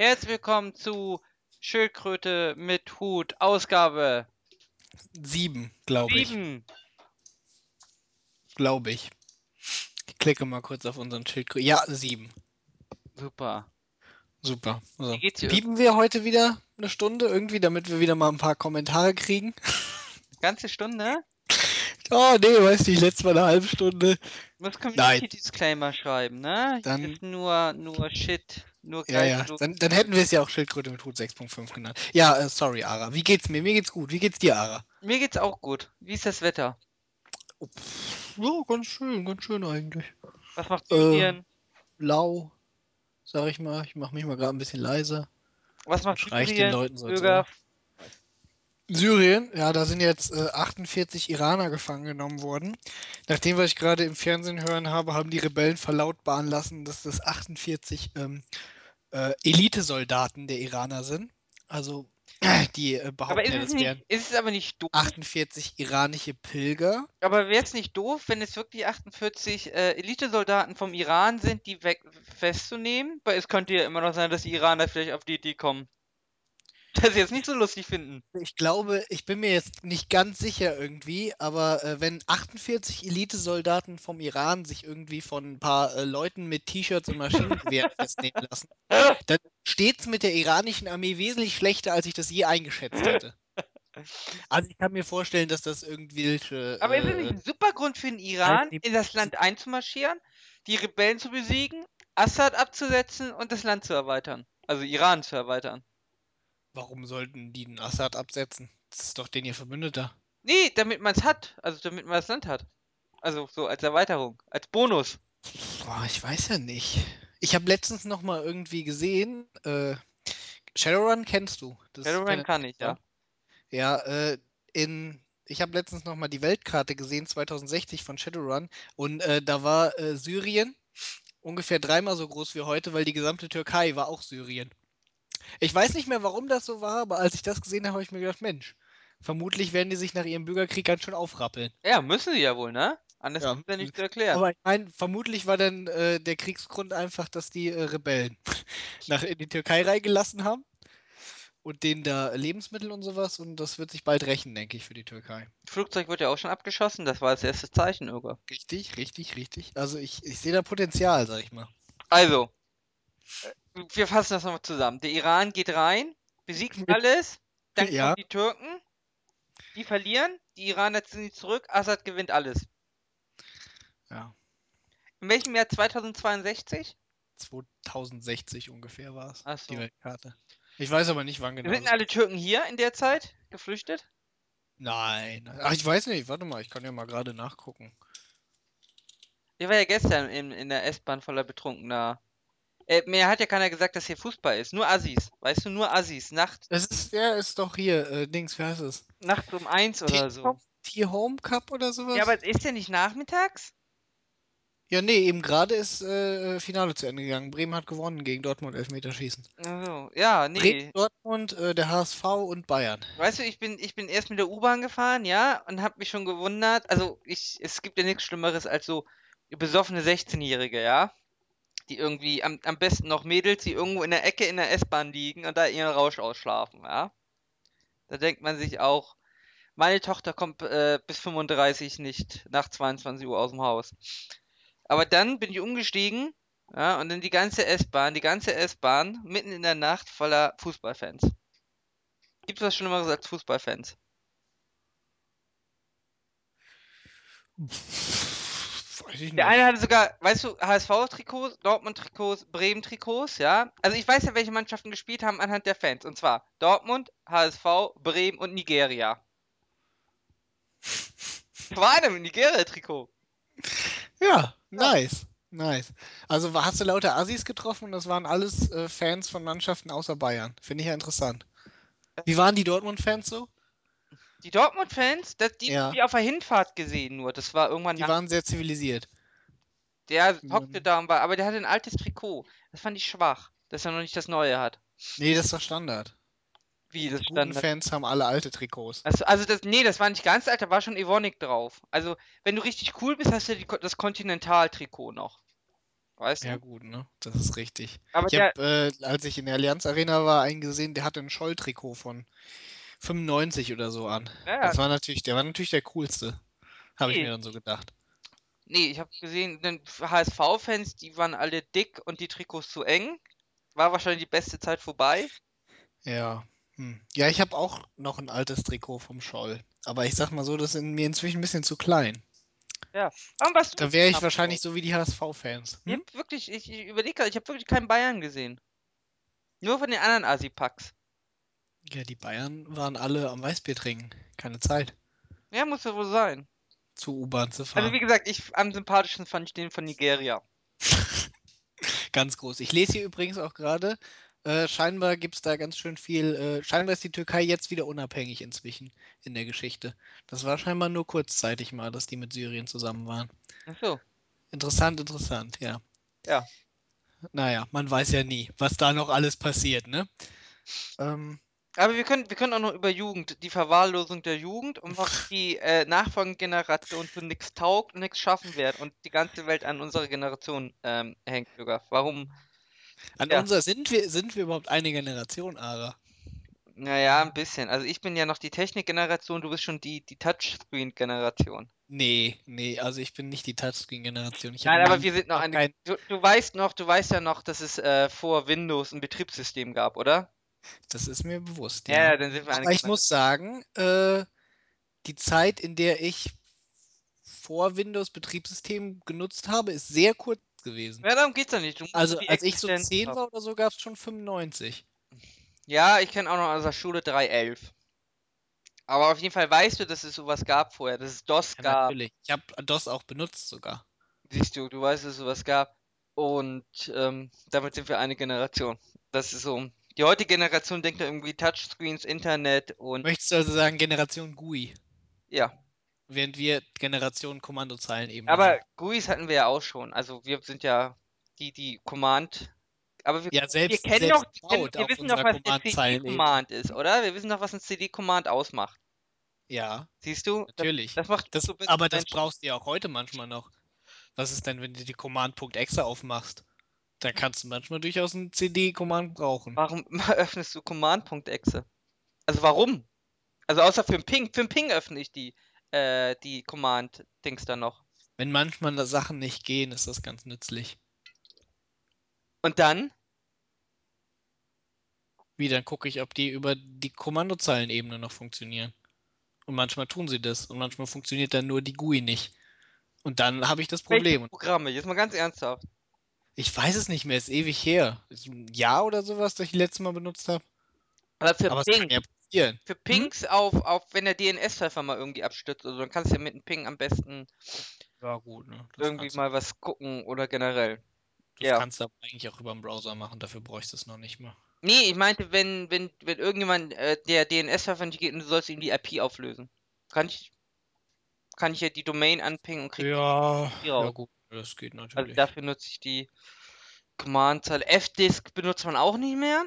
Herzlich willkommen zu Schildkröte mit Hut, Ausgabe Sieben, glaube ich. 7. Glaube ich. Ich klicke mal kurz auf unseren Schildkröten. Ja, sieben. Super. Super. So. Wie geht's dir? Piepen wir heute wieder eine Stunde irgendwie, damit wir wieder mal ein paar Kommentare kriegen? Ganze Stunde? Oh, nee, weißt du, letztes Mal eine halbe Stunde. Du musst Community Disclaimer schreiben, ne? Dann- Hier ist nur, nur Shit, nur Ja, ja. Dann, dann hätten wir es ja auch Schildkröte mit Hut 6.5 genannt. Ja, äh, sorry, Ara. Wie geht's mir? Mir geht's gut. Wie geht's dir, Ara? Mir geht's auch gut. Wie ist das Wetter? Ja, ganz schön, ganz schön eigentlich. Was macht Äh, Syrien? Lau, sag ich mal. Ich mach mich mal gerade ein bisschen leiser. Was macht ich den Syrien? Leuten so Bürger? Syrien, ja, da sind jetzt äh, 48 Iraner gefangen genommen worden. Nachdem, was ich gerade im Fernsehen hören habe, haben die Rebellen verlautbaren lassen, dass das 48 ähm, äh, Elitesoldaten der Iraner sind. Also, die äh, Aber behaupten ist ja, es, nicht, ist es aber nicht doof? 48 iranische Pilger. Aber wäre es nicht doof, wenn es wirklich 48 äh, Elitesoldaten vom Iran sind, die weg festzunehmen? Weil es könnte ja immer noch sein, dass die Iraner vielleicht auf die Idee kommen. Dass sie jetzt nicht so lustig finden. Ich glaube, ich bin mir jetzt nicht ganz sicher irgendwie, aber äh, wenn 48 Elitesoldaten vom Iran sich irgendwie von ein paar äh, Leuten mit T-Shirts und Maschinengewehren festnehmen lassen, dann steht's mit der iranischen Armee wesentlich schlechter, als ich das je eingeschätzt hätte. Also ich kann mir vorstellen, dass das irgendwelche. Aber ist es äh, nicht ein super Grund für den Iran, die- in das Land einzumarschieren, die Rebellen zu besiegen, Assad abzusetzen und das Land zu erweitern? Also Iran zu erweitern. Warum sollten die den Assad absetzen? Das ist doch den ihr Verbündeter. Nee, damit man es hat. Also damit man das Land hat. Also so als Erweiterung, als Bonus. Boah, ich weiß ja nicht. Ich habe letztens noch mal irgendwie gesehen, äh, Shadowrun kennst du? Das Shadowrun kann ich, ja. Ja, äh, in, ich habe letztens noch mal die Weltkarte gesehen, 2060 von Shadowrun, und äh, da war äh, Syrien ungefähr dreimal so groß wie heute, weil die gesamte Türkei war auch Syrien. Ich weiß nicht mehr, warum das so war, aber als ich das gesehen habe, habe ich mir gedacht, Mensch, vermutlich werden die sich nach ihrem Bürgerkrieg ganz schön aufrappeln. Ja, müssen sie ja wohl, ne? Anders Ja, ist ja nicht zu erklären. Aber ich meine, vermutlich war dann äh, der Kriegsgrund einfach, dass die äh, Rebellen nach in die Türkei reingelassen haben und denen da Lebensmittel und sowas und das wird sich bald rächen, denke ich, für die Türkei. Flugzeug wird ja auch schon abgeschossen, das war das erste Zeichen, Irga. Richtig, richtig, richtig. Also ich, ich sehe da Potenzial, sag ich mal. Also, äh, wir fassen das nochmal zusammen. Der Iran geht rein, besiegt alles, dann Ja. kommen die Türken, die verlieren, die Iraner ziehen zurück, Assad gewinnt alles. Ja. In welchem Jahr 2062? 2060 ungefähr war es, so. die Weltkarte. Ich weiß aber nicht, wann genau. Sind alle Türken hier in der Zeit geflüchtet? Nein. Ach, ich weiß nicht. Warte mal, ich kann ja mal gerade nachgucken. Ich war ja gestern in, in der S-Bahn voller Betrunkener. Äh, mir hat ja keiner gesagt, dass hier Fußball ist. Nur Assis. Weißt du, nur Assis. Nacht, Das ist, ja, ist doch hier, äh, Dings, wie heißt es? nachts um eins oder so. T-Home Cup oder sowas? Ja, aber ist der nicht nachmittags? Ja, nee, eben gerade ist äh, Finale zu Ende gegangen. Bremen hat gewonnen gegen Dortmund Elfmeterschießen. Also, ja, nee. Bremen, Dortmund, äh, der HSV und Bayern. Weißt du, ich bin, ich bin erst mit der U-Bahn gefahren, ja, und hab mich schon gewundert. Also, ich, es gibt ja nichts Schlimmeres als so besoffene 16-Jährige, ja. Die irgendwie, am, am besten noch Mädels, die irgendwo in der Ecke in der S-Bahn liegen und da ihren Rausch ausschlafen, ja. Da denkt man sich auch, meine Tochter kommt äh, bis 35 nicht nach 22 Uhr aus dem Haus. Aber dann bin ich umgestiegen, ja, und dann die ganze S-Bahn, die ganze S-Bahn mitten in der Nacht voller Fußballfans. Gibt's was Schlimmeres als Fußballfans? Der eine hatte sogar, weißt du, HSV-Trikots, Dortmund-Trikots, Bremen-Trikots, ja. Also ich weiß ja, welche Mannschaften gespielt haben anhand der Fans. Und zwar Dortmund, HSV, Bremen und Nigeria. War einer mit Nigeria-Trikot. Ja, nice. Nice. Also hast du lauter Assis getroffen und das waren alles äh, Fans von Mannschaften außer Bayern. Finde ich ja interessant. Wie waren die Dortmund-Fans so? Die Dortmund-Fans, die, Ja. die auf der Hinfahrt gesehen nur. Das war irgendwann Die waren sehr zivilisiert. der hockte da und war, aber der hatte ein altes Trikot. Das fand ich schwach, dass er noch nicht das neue hat. Nee, das ist doch Standard. Wie, das Die stand guten da. Fans haben alle alte Trikots. Also, also das, nee, das war nicht ganz alt, da war schon Evonik drauf. Also, wenn du richtig cool bist, hast du die, das Continental-Trikot noch. weißt Ja du? gut, ne? Das ist richtig. Aber Ich habe, äh, als ich in der Allianz Arena war, einen gesehen, der hatte ein Scholl-Trikot von 95 oder so an. ja, Das war natürlich, der war natürlich der coolste, habe ich mir nee, dann so gedacht. nee, ich habe gesehen, den HSV-Fans, die waren alle dick und die Trikots zu eng. War wahrscheinlich die beste Zeit vorbei. Ja. Hm. Ja, ich habe auch noch ein altes Trikot vom Scholl. Aber ich sag mal so, das ist in mir inzwischen ein bisschen zu klein. Ja. Du Da wäre ich wahrscheinlich so wie die HSV-Fans. Ich Hm? hab wirklich, ich, ich überlege gerade, ich habe wirklich keinen Bayern gesehen. Nur von den anderen Asipacks. Ja, die Bayern waren alle am Weißbier trinken. Keine Zeit, Ja, muss ja wohl sein. zur U-Bahn zu Also fahren. wie gesagt, ich am sympathischsten fand ich den von Nigeria. Ganz groß. Ich lese hier übrigens auch gerade, äh, scheinbar gibt es da ganz schön viel, äh, scheinbar ist die Türkei jetzt wieder unabhängig inzwischen in der Geschichte. Das war scheinbar nur kurzzeitig mal, dass die mit Syrien zusammen waren. Ach so, Interessant, interessant, ja. ja. Naja, man weiß ja nie, was da noch alles passiert, ne? Ähm, Aber wir können, wir können auch noch über Jugend, die Verwahrlosung der Jugend und warum die äh, nachfolgende Generation für nichts taugt und nichts schaffen wird und die ganze Welt an unserer Generation ähm, hängt sogar. Warum? an Ja, unser, sind wir, sind wir überhaupt eine Generation, Ara? naja, ein bisschen. Also ich bin ja noch die Technikgeneration, du bist schon die, die Touchscreen-Generation. Nee, nee, also ich bin nicht die Touchscreen-Generation. Nein, in aber wir sind noch eine. Du, du weißt noch, du weißt ja noch, dass es äh, vor Windows ein Betriebssystem gab, oder? Das ist mir bewusst, Ja, ja. ja, dann sind wir Aber ich muss sagen, äh, die Zeit, in der ich vor Windows Betriebssystem genutzt habe, ist sehr kurz gewesen. Ja, darum geht's ja nicht. Also als ich so Existenz 10 haben. war oder so, gab es schon 95. Ja, ich kenne auch noch aus der Schule 3.11. Aber auf jeden Fall weißt du, dass es sowas gab vorher, dass es DOS Ja, gab. natürlich. Ich habe DOS auch benutzt sogar. Siehst du, du weißt, dass es sowas gab. Und ähm, damit sind wir eine Generation. Das ist so. Die heutige Generation denkt irgendwie Touchscreens, Internet und Möchtest du also sagen Generation GUI, ja. während wir Generation Kommandozeilenebene Aber sind? GUIs hatten wir ja auch schon. Also wir sind ja die, die Command. Aber wir, Ja, wir selbst, kennen doch, wir, kennen, Baut wir wissen doch, unserer was Command-Zeilenebene. CD-Command ist, oder? Wir wissen doch, was ein CD-Command ausmacht. Ja, Siehst du? Das, natürlich. das macht uns Das, so aber das brauchst du ja auch heute manchmal noch. Was ist denn, wenn du die Command.exe aufmachst? Dann kannst du manchmal durchaus einen CD-Command brauchen. Warum öffnest du Command.exe? Also warum? Also außer für den Ping. Für den Ping öffne ich die, äh, die Command-Dings dann noch. Wenn manchmal da Sachen nicht gehen, ist das ganz nützlich. Und dann? Wie, dann gucke ich, ob die über die Kommandozeilenebene noch funktionieren. Und manchmal tun sie das. Und manchmal funktioniert dann nur die GUI nicht. Und dann habe ich das Welche Problem. Und Programme? Jetzt mal ganz ernsthaft. Ich weiß es nicht mehr, ist ewig her. Ist ein Jahr oder sowas, das ich letztes Mal benutzt habe. Aber für Aber es Ping. kann ja passieren. Für Hm? Pings auf, auf, wenn der DNS-Treffer mal irgendwie abstürzt, also dann kannst du ja mit dem Ping am besten Ja, gut, ne? Irgendwie mal was gucken oder generell. das Ja. kannst du aber eigentlich auch über den Browser machen, dafür bräuchst du es noch nicht mal. Nee, ich meinte, wenn, wenn, wenn irgendjemand äh, der DNS-Treffer nicht geht und du sollst ihm die IP auflösen. Kann ich, kann ich ja die Domain anpingen und krieg Ja, die ja raus. gut, das geht Also natürlich. dafür nutze ich die Command-Zeile. F-Disk benutzt man auch nicht mehr.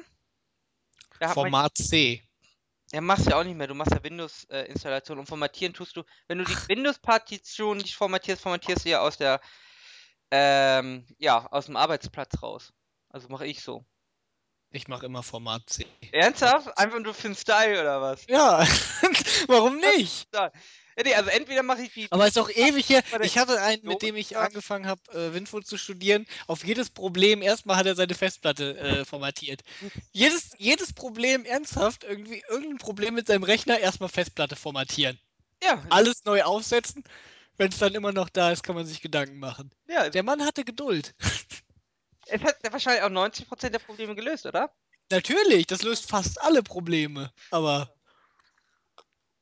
Format C. ja, machst du ja auch nicht mehr. Du machst ja Windows-Installation und formatieren tust du. Wenn du die Windows-Partition nicht formatierst, formatierst du ja aus der, ähm, ja, aus dem Arbeitsplatz raus. Also mache ich so. Ich mache immer Format C. Ernsthaft? Einfach nur für den Style oder was? Ja, warum nicht? Ja, nee, also entweder mache ich die Aber ist auch ewig her. Ich hatte einen, mit dem ich angefangen habe, äh, Winfood zu studieren. Auf jedes Problem, erstmal hat er seine Festplatte äh, formatiert. Jedes, jedes Problem, ernsthaft, irgendwie irgendein Problem mit seinem Rechner, erstmal Festplatte formatieren. Ja, Alles neu aufsetzen. Wenn es dann immer noch da ist, kann man sich Gedanken machen. ja. Der Mann hatte Geduld. Es hat wahrscheinlich auch 90% der Probleme gelöst, oder? Natürlich, das löst fast alle Probleme. Aber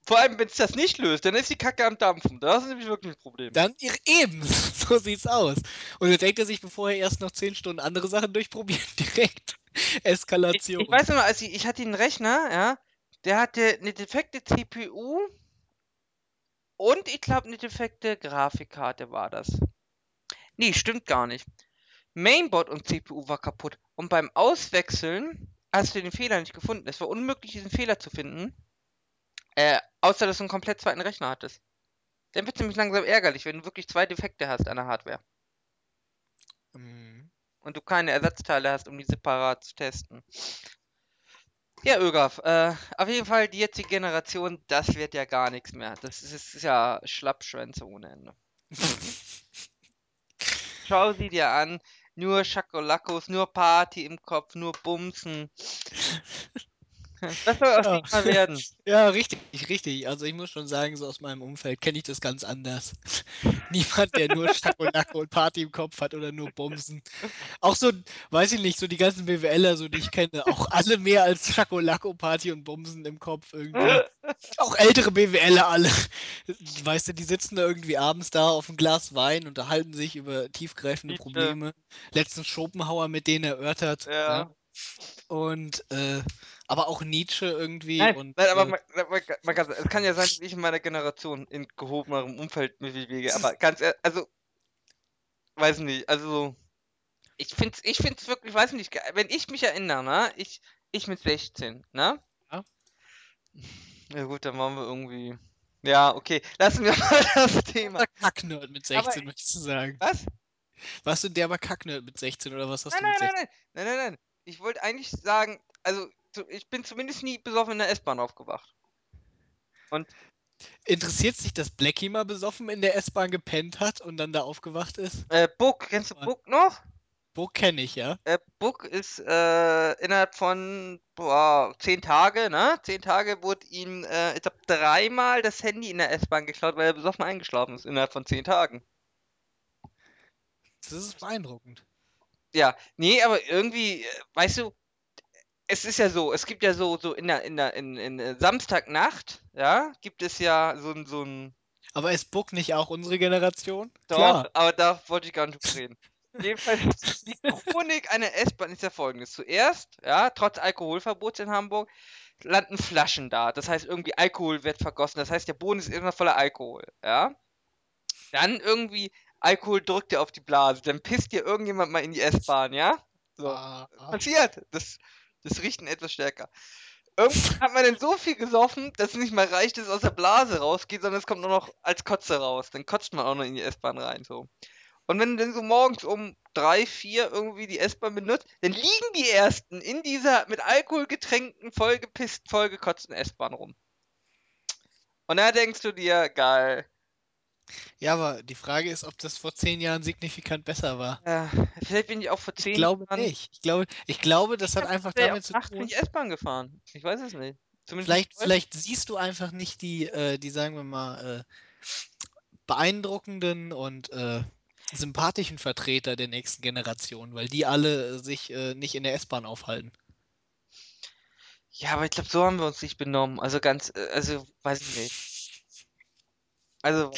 Vor allem, wenn es das nicht löst, dann ist die Kacke am Dampfen. Das ist nämlich wirklich ein Problem. dann ihr- eben, so sieht's aus. Und dann denkt er sich, bevor er erst noch 10 Stunden andere Sachen durchprobiert, direkt Ich, Eskalation. ich weiß noch mal, als ich, ich hatte einen Rechner, ja, der hatte eine defekte CPU und ich glaube eine defekte Grafikkarte war das. Nee, stimmt gar nicht. Mainboard und CPU war kaputt. Und beim Auswechseln hast du den Fehler nicht gefunden. Es war unmöglich, diesen Fehler zu finden. Äh, außer dass du einen komplett zweiten Rechner hattest. Dann wird es nämlich langsam ärgerlich, wenn du wirklich zwei Defekte hast an der Hardware. Mhm. und du keine Ersatzteile hast, um die separat zu testen. Ja, Ögaf, äh, auf jeden Fall die jetzige Generation, das wird ja gar nichts mehr. Das ist, ist ja Schlappschwänze ohne Ende. Schau sie dir an, nur Schakolakos, nur Party im Kopf, nur Bumsen. Das soll Ja. nicht mal werden. Ja, richtig, richtig. Also ich muss schon sagen, so aus meinem Umfeld kenne ich das ganz anders. Niemand, der nur Schakolacke und Party im Kopf hat oder nur Bumsen. Auch so, weiß ich nicht, so die ganzen BWLer, so die ich kenne, auch alle mehr als Schakolacko, Party und Bumsen im Kopf irgendwie. Auch ältere BWLer alle. Weißt du, die sitzen da irgendwie abends da auf ein Glas Wein, unterhalten sich über tiefgreifende. Probleme. Letztens Schopenhauer mit denen erörtert. Ja. Ja. Und äh, aber auch Nietzsche irgendwie Nein, und nein, aber äh, man, man, man kann, es kann ja sein, dass ich in meiner Generation in gehobenerem Umfeld mich bewege, aber ganz ehrlich, also, weiß nicht, also, ich find's, ich find's wirklich, weiß nicht, wenn ich mich erinnere, ne, ich, ich mit 16, ne? Ja. Ja gut, dann waren wir irgendwie, ja, okay, lassen wir mal das Thema. Kacknerd mit Aber 16, möchtest du sagen. Was? Warst du ein derber Kacknerd mit 16 oder was hast Nein, du mit nein, nein, 16? nein, nein, nein, nein, ich wollte eigentlich sagen, also, ich bin zumindest nie besoffen in der S-Bahn aufgewacht. Und Interessiert sich, dass Blackie mal besoffen in der S-Bahn gepennt hat und dann da aufgewacht ist? Äh, Book, kennst du. Book noch? Wo kenne ich, ja? Äh, Book ist äh, innerhalb von boah, zehn Tage, ne? Zehn Tage wurde ihm, äh, ich glaub, dreimal das Handy in der S-Bahn geklaut, weil er besoffen eingeschlafen ist, innerhalb von zehn Tagen. Das ist beeindruckend. Ja, nee, aber irgendwie, äh, weißt du, es ist ja so, es gibt ja so, so in der, in der, in, in äh, Samstagnacht, ja, gibt es ja so ein, so ein, Aber ist Book nicht auch unsere Generation? Doch, Klar. aber da wollte ich gar nicht drüber reden. Jedenfalls, die Chronik einer S-Bahn ist ja folgendes. Zuerst, ja, trotz Alkoholverbots in Hamburg, landen Flaschen da. Das heißt, irgendwie Alkohol wird vergossen. Das heißt, der Boden ist immer voller Alkohol, ja. Dann irgendwie Alkohol drückt dir auf die Blase. Dann pisst dir irgendjemand mal in die S-Bahn, ja. So. Ah, ah. Passiert. Das, das Riechen etwas stärker. Irgendwann hat man dann so viel gesoffen, dass es nicht mal reicht, dass es aus der Blase rausgeht, sondern es kommt nur noch als Kotze raus. Dann kotzt man auch noch in die S-Bahn rein, so. Und wenn du dann so morgens um drei, vier irgendwie die S-Bahn benutzt, dann liegen die ersten in dieser mit Alkohol getränkten, vollgepisst, vollgekotzten S-Bahn rum. Und da denkst du dir, geil. Ja, aber die Frage ist, ob das vor zehn Jahren signifikant besser war. Äh, vielleicht bin ich auch vor Ich zehn glaube Jahren. nicht. Ich glaube, ich glaube, das hat hab einfach damit zu nachts bin tun. ich S-Bahn gefahren. Ich weiß es nicht. Zumindest Vielleicht, vielleicht siehst du einfach nicht die, äh, die sagen wir mal, äh, beeindruckenden und äh, sympathischen Vertreter der nächsten Generation, weil die alle sich äh, nicht in der S-Bahn aufhalten. Ja, aber ich glaube, so haben wir uns nicht benommen. Also ganz, äh, also weiß ich nicht. Also,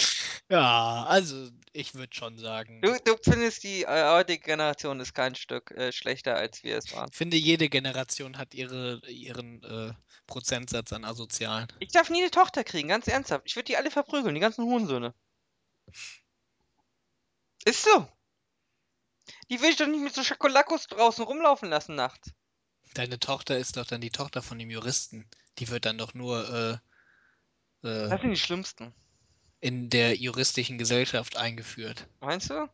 Ja, also ich würde schon sagen, du, du findest die äh, heutige Generation ist kein Stück äh, schlechter, als wir es waren. ich finde, jede Generation hat ihre, ihren äh, Prozentsatz an Asozialen. Ich darf nie eine Tochter kriegen, ganz ernsthaft. Ich würde die alle verprügeln, die ganzen Hurensöhne. Ist so. Die will ich doch nicht mit so Schokolakos draußen rumlaufen lassen nachts. Deine Tochter ist doch dann die Tochter von dem Juristen. Die wird dann doch nur äh, äh, Das sind die schlimmsten. In der juristischen Gesellschaft eingeführt. Meinst du?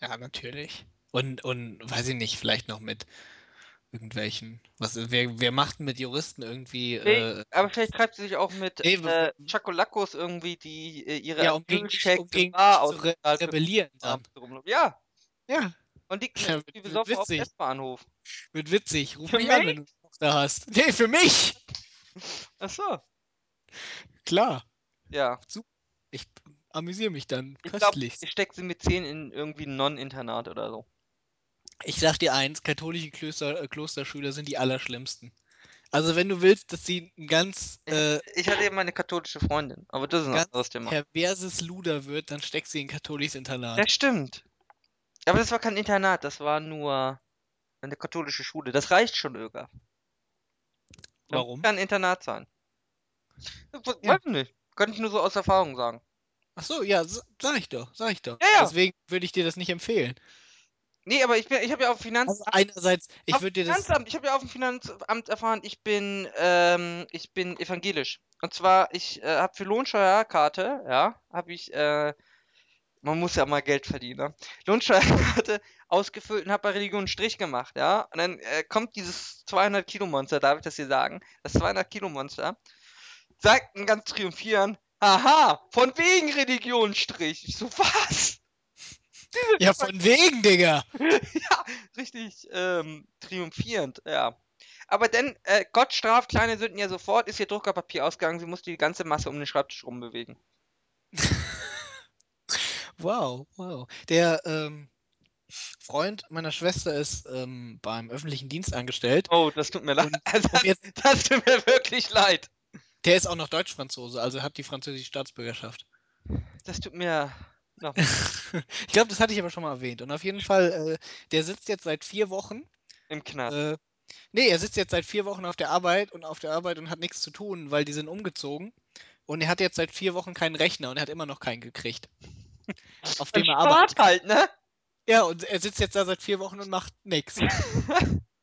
Ja, natürlich. Und, und weiß ich nicht, vielleicht noch mit irgendwelchen. Was, wer, wer macht mit Juristen irgendwie. Nee, Äh, aber vielleicht treibt sie sich auch mit Nee, äh, Schokolakos irgendwie, die äh, ihre ja, um gegen um gegen Bar zu re rebellieren dann. Ja, Ja, und liegt Ja, wird besoffen auf dem witzig. S-Bahnhof. wird witzig. Ruf Für mich an, wenn du eine Tochter hast. Nee, für mich! Ach so. Klar. Ja. Ich amüsiere mich dann Ich köstlich. ich stecke sie mit 10 in irgendwie ein Non-Internat oder so. Ich sag dir eins, katholische Klöster, äh, Klosterschüler sind die allerschlimmsten. Also wenn du willst, dass sie ein ganz, äh, Ich hatte eben eine katholische Freundin, aber das ist ein anderes Thema. perverses Luder wird, dann steck sie in ein katholisches Internat. Das stimmt. Aber das war kein Internat, das war nur eine katholische Schule. Das reicht schon, Öger. Das Warum? Kann ein Internat sein. Ja. Weiß ich nicht. Kann ich nur so aus Erfahrung sagen. Ach so, ja, sag ich doch, sag ich doch. Ja, ja. Deswegen würde ich dir das nicht empfehlen. Nee, aber ich bin, ich habe ja auf Finanz, Also einerseits, ich würde dir das, Finanzamt, ich habe ja auf dem Finanzamt erfahren, ich bin, ähm, ich bin evangelisch. Und zwar, ich äh, habe für Lohnsteuerkarte, ja, habe ich äh, man muss ja mal Geld verdienen, ne? Lohnsteuerkarte ausgefüllt und habe bei Religion einen Strich gemacht, ja? Und dann äh, kommt dieses 200 Kilo Monster, darf ich das hier sagen? Das 200 Kilo Monster sagt ein ganz triumphierend, aha, von wegen Religionsstrich. Ich so, was? Ja, von wegen, Digga. ja, richtig ähm, triumphierend, ja. Aber dann, äh, Gott straft kleine Sünden ja sofort, ist ihr Druckerpapier ausgegangen, sie musste die ganze Masse um den Schreibtisch rumbewegen. Wow, wow. Der ähm, Freund meiner Schwester ist ähm, beim öffentlichen Dienst angestellt. Oh, das tut mir leid. Also, das, das tut mir wirklich leid. Der ist auch noch Deutsch-Franzose, also hat die französische Staatsbürgerschaft. Das tut mir. No. ich glaube, das hatte ich aber schon mal erwähnt. Und auf jeden Fall, äh, der sitzt jetzt seit vier Wochen. Im Knast. Äh, nee, er sitzt jetzt seit vier Wochen auf der Arbeit und auf der Arbeit und hat nichts zu tun, weil die sind umgezogen. Und er hat jetzt seit vier Wochen keinen Rechner und er hat immer noch keinen gekriegt. Auf dem er arbeitet. halt, ne? Ja, und er sitzt jetzt da seit vier Wochen und macht nichts.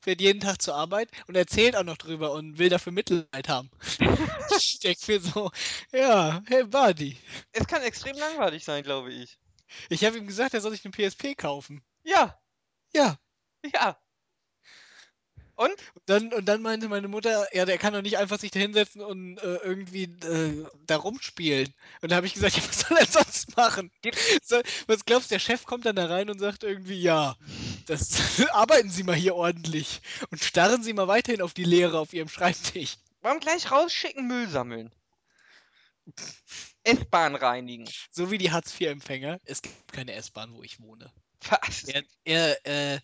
Fährt jeden Tag zur Arbeit und erzählt auch noch drüber und will dafür Mitleid haben. ich denk mir so, ja, hey Buddy. Es kann extrem langweilig sein, glaube ich. Ich habe ihm gesagt, er soll sich eine PSP kaufen. Ja, Ja. ja. Und? Und dann, und dann meinte meine Mutter, ja, der kann doch nicht einfach sich da hinsetzen und äh, irgendwie äh, da rumspielen. Und da habe ich gesagt, ja, was soll er sonst machen? So, was glaubst du, der Chef kommt dann da rein und sagt irgendwie, ja, das arbeiten Sie mal hier ordentlich und starren Sie mal weiterhin auf die Leere auf Ihrem Schreibtisch. Warum gleich rausschicken, Müll sammeln? S-Bahn reinigen. So wie die Hartz-IV-Empfänger. Es gibt keine S-Bahn, wo ich wohne. Was? Er, er äh,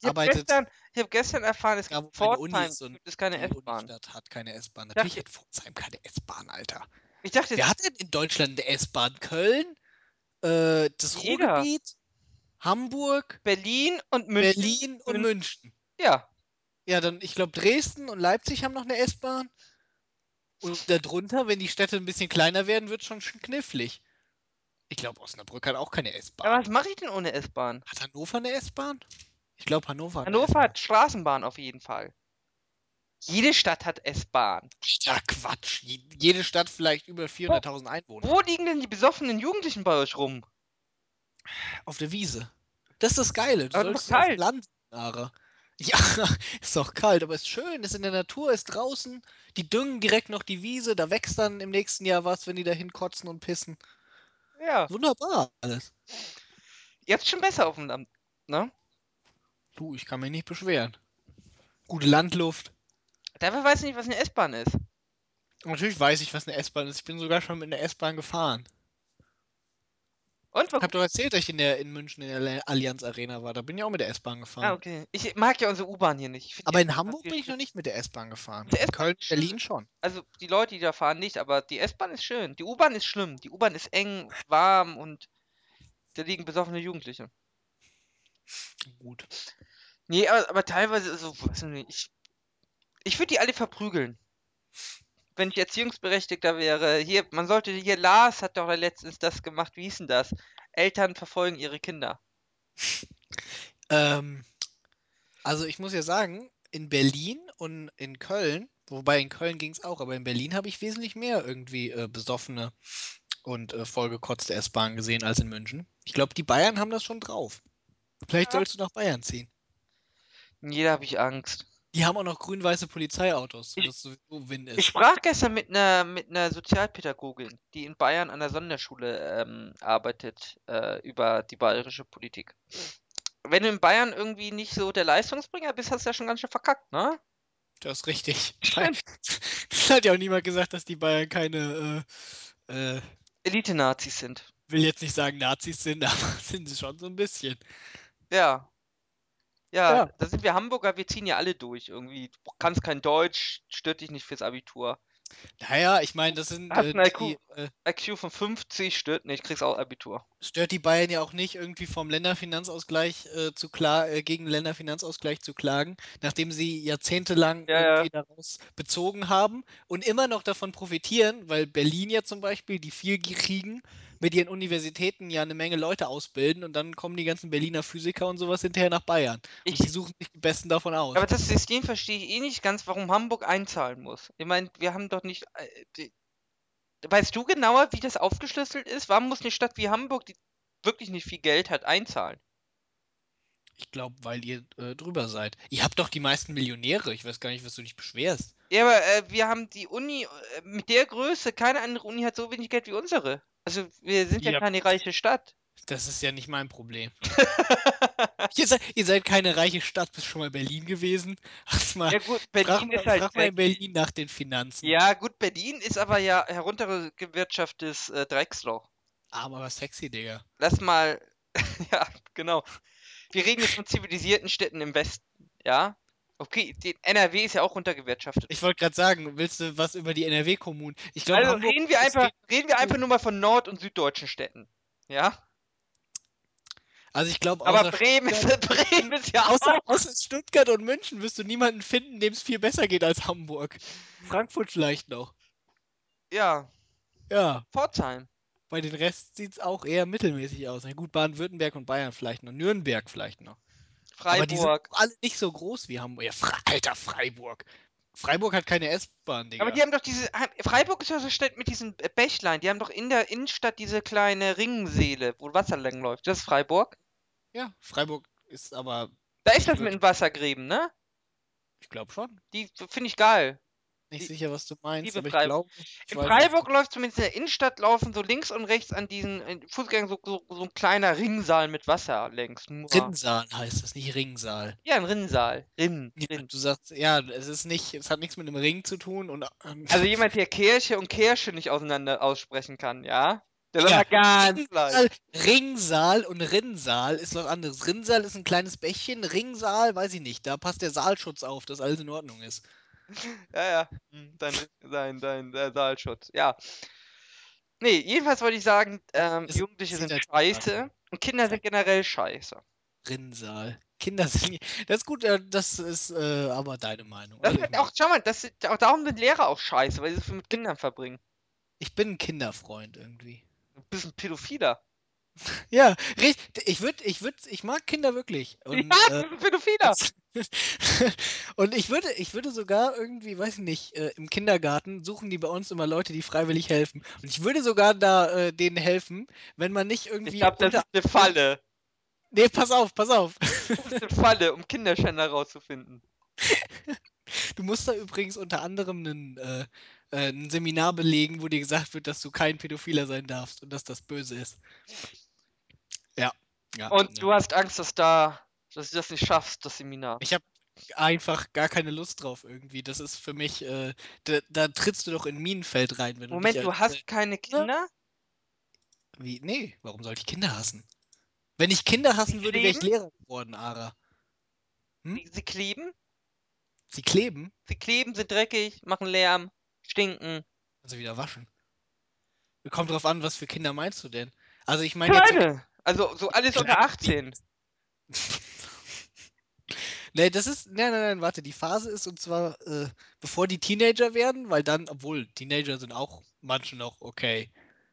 Ich habe arbeitet gestern, ich hab gestern erfahren, es da, gibt Pforzheim, gibt es keine die S-Bahn. Unistadt hat keine S-Bahn. Natürlich hat Pforzheim keine S-Bahn, Alter. Ich dachte, Wer hat denn in Deutschland eine S-Bahn? Köln? Äh, das Jeder. Ruhrgebiet? Hamburg? Berlin und München. Berlin und Mün- München. Ja. Ja, dann, ich glaube, Dresden und Leipzig haben noch eine S-Bahn. Und darunter, wenn die Städte ein bisschen kleiner werden, wird schon schon knifflig. Ich glaube, Osnabrück hat auch keine Aber S-Bahn. was mache ich denn ohne S-Bahn? Hat Hannover eine S-Bahn? Ich glaube, Hannover hat Hannover hat Straßenbahn auf jeden Fall. Jede Stadt hat S-Bahn. Ja, Quatsch. Je- Jede Stadt vielleicht über 400.000 Einwohner. Wo liegen denn die besoffenen Jugendlichen bei euch rum? Auf der Wiese. Das ist das Geile. Du Aber dem kalt. Land. Ja, ist doch kalt, aber ist schön, ist in der Natur, ist draußen. Die düngen direkt noch die Wiese, da wächst dann im nächsten Jahr was, wenn die da hinkotzen und pissen. Ja. Wunderbar alles. Jetzt schon besser auf dem Land. Ne? Du, ich kann mich nicht beschweren. Gute Landluft. Dafür weiß ich nicht, was eine S-Bahn ist. Natürlich weiß ich, was eine S-Bahn ist. Ich bin sogar schon mit einer S-Bahn gefahren. Und? Ich hab doch erzählt, dass ich in, der, in München in der Allianz Arena war. Da bin ich auch mit der S-Bahn gefahren. Ah, okay. Ich mag ja unsere U-Bahn hier nicht. Aber in Hamburg bin ich noch nicht mit der S-Bahn gefahren. Der In Köln. Berlin schon. Also die Leute, die da fahren, nicht, aber die S-Bahn ist schön. Die U-Bahn ist schlimm. Die U-Bahn ist eng, warm und da liegen besoffene Jugendliche. Gut. Nee, aber, aber teilweise, so, weiß ich nicht, ich, ich würde die alle verprügeln. Wenn ich Erziehungsberechtigter wäre. Hier, man sollte, hier, Lars hat doch letztens das gemacht, wie hieß denn das? Eltern verfolgen ihre Kinder. Ähm, also ich muss ja sagen, in Berlin und in Köln, wobei in Köln ging es auch, aber in Berlin habe ich wesentlich mehr irgendwie äh, besoffene und äh, vollgekotzte S-Bahn gesehen als in München. Ich glaube, die Bayern haben das schon drauf. Vielleicht sollst du nach Bayern ziehen. Jeder habe ich Angst. Die haben auch noch grün-weiße Polizeiautos, Ich- sodass sowieso Win Ich ist. sprach gestern mit einer mit einer Sozialpädagogin, die in Bayern an der Sonderschule ähm, arbeitet, äh, über die bayerische Politik. Wenn du in Bayern irgendwie nicht so der Leistungsbringer bist, hast du ja schon ganz schön verkackt, ne? Das ist richtig. Das hat ja auch niemand gesagt, dass die Bayern keine, äh, äh, Elite-Nazis sind. will jetzt nicht sagen Nazis sind, aber sind sie schon so ein bisschen. Ja. Ja, Ja. da sind wir Hamburger, wir ziehen ja alle durch irgendwie. Du kannst kein Deutsch, stört dich nicht fürs Abitur. Naja, ich meine, das sind Hast äh, einen IQ. die, äh, IQ von 50 stört nicht, kriegst auch Abitur. stört die Bayern ja auch nicht, irgendwie vom Länderfinanzausgleich äh, zu kla äh, gegen den Länderfinanzausgleich zu klagen, nachdem sie jahrzehntelang Ja, ja. irgendwie daraus bezogen haben und immer noch davon profitieren, weil Berlin ja zum Beispiel, die viel kriegen, mit ihren Universitäten ja eine Menge Leute ausbilden und dann kommen die ganzen Berliner Physiker und sowas hinterher nach Bayern. Ich, und die suchen sich die Besten davon aus. aber das System verstehe ich eh nicht ganz, warum Hamburg einzahlen muss. Ich meine, wir haben doch nicht. äh, weißt du genauer, wie das aufgeschlüsselt ist? Warum muss eine Stadt wie Hamburg, die wirklich nicht viel Geld hat, einzahlen? Ich glaube, weil ihr äh, drüber seid. Ihr habt doch die meisten Millionäre. Ich weiß gar nicht, was du dich beschwerst. Ja, aber äh, wir haben die Uni äh, mit der Größe, keine andere Uni hat so wenig Geld wie unsere. Also wir sind ja Ja. keine reiche Stadt. Das ist ja nicht mein Problem. ihr, seid, ihr seid keine reiche Stadt. Bist schon mal in Berlin gewesen? Hast mal, Ja gut, frag Berlin mal, ist halt frag mal in. Berlin nach den Finanzen. Ja gut, Berlin ist aber ja heruntergewirtschaftetes äh, Drecksloch. Arm, aber sexy, Digga. Lass mal, ja genau. Wir reden jetzt von zivilisierten Städten im Westen, ja? Okay, die NRW ist ja auch runtergewirtschaftet. Ich wollte gerade sagen, willst du was über die NRW-Kommunen? Ich glaube, Also Hamburg reden wir einfach, reden wir einfach nur mal von nord- und süddeutschen Städten, ja? Also ich glaube, Aber Bremen ist, Bremen ist ja außer, auch. außer Stuttgart und München wirst du niemanden finden, dem es viel besser geht als Hamburg. Frankfurt vielleicht noch. Ja, Ja, Pforzheim. bei den Rest sieht es auch eher mittelmäßig aus. Na gut, Baden-Württemberg und Bayern vielleicht noch. Nürnberg vielleicht noch. Aber die sind Freiburg. alle nicht so groß wie Hamburg. Ja, Fre Alter, Freiburg. Freiburg hat keine S-Bahn, Digga. Aber die haben doch diese. Freiburg ist ja so Stadt mit diesen Bächlein. Die haben doch in der Innenstadt diese kleine Ringseele, wo Wasser lang läuft. Das ist Freiburg. ja, Freiburg ist aber, Da ist das mit den Wassergräben, ne? ich glaube schon. Die finde ich geil. Nicht Die- sicher, was du meinst, aber ich glaube. In Freiburg läuft zumindest in der Innenstadt laufen so links und rechts an diesen äh, Fußgängern so, so, so ein kleiner Ringsaal mit Wasser längs. Nur. Rinnsal heißt das, nicht Ringsaal. Ja, ein Rinnsaal. Rinn. Ja, Rinn. du sagst, ja, es ist nicht, es hat nichts mit einem Ring zu tun und ähm, Also jemand, der Kirche und Kirche nicht auseinander aussprechen kann, ja? Der Ja, ganz. Ringsaal, Ringsaal und Rinnsal ist was anderes. Rinnsal ist ein kleines Bächchen, Ringsaal, weiß ich nicht. Da passt der Saalschutz auf, dass alles in Ordnung ist. Ja, ja. Hm, Dein, dein, dein, äh, Saalschutz. Ja. Nee, jedenfalls wollte ich sagen, ähm, Jugendliche sieht sind halt scheiße und Kinder sind generell scheiße. Rinnsal. Kinder sind. Das ist gut, äh, das ist äh, aber deine Meinung. Das ich, wird auch, schau mal, das, sind- auch darum sind Lehrer auch scheiße, weil sie so viel mit Kindern verbringen. ich bin ein Kinderfreund irgendwie. Du bist ein Pädophiler. Ja, richtig. Ich würde, ich würde, ich mag Kinder wirklich. Und, ja, äh, bist ein Pädophiler. und ich würde, ich würde sogar irgendwie, weiß ich nicht, äh, im Kindergarten suchen die bei uns immer Leute, die freiwillig helfen. Und ich würde sogar da äh, denen helfen, wenn man nicht irgendwie. Ich glaube, das unter- ist eine Falle. Nee, pass auf, pass auf. Das ist eine Falle, um Kinderschänder rauszufinden. Du musst da übrigens unter anderem einen, äh, äh, ein Seminar belegen, wo dir gesagt wird, dass du kein Pädophiler sein darfst und dass das böse ist. Ja. ja Und ne. du hast Angst, dass da, dass du das nicht schaffst, das Seminar. Ich habe einfach gar keine Lust drauf irgendwie. Das ist für mich, äh, da, da trittst du doch in ein Minenfeld rein, wenn Moment, du du dich als, hast keine Kinder? Wie? Nee, warum sollte ich Kinder hassen? Wenn ich Kinder hassen würde, wäre ich? Lehrer geworden, Ara. Hm? Sie, sie kleben? Sie kleben, Sie kleben, sind dreckig, machen Lärm, stinken. also wieder waschen. Kommt drauf an, was für Kinder meinst du denn? Also ich meine Kleine! Also so alles unter Kleine 18. Nee, das ist. Nein, nein, nein, warte. Die Phase ist und zwar, äh, bevor die Teenager werden, weil dann, obwohl Teenager sind auch manche noch okay.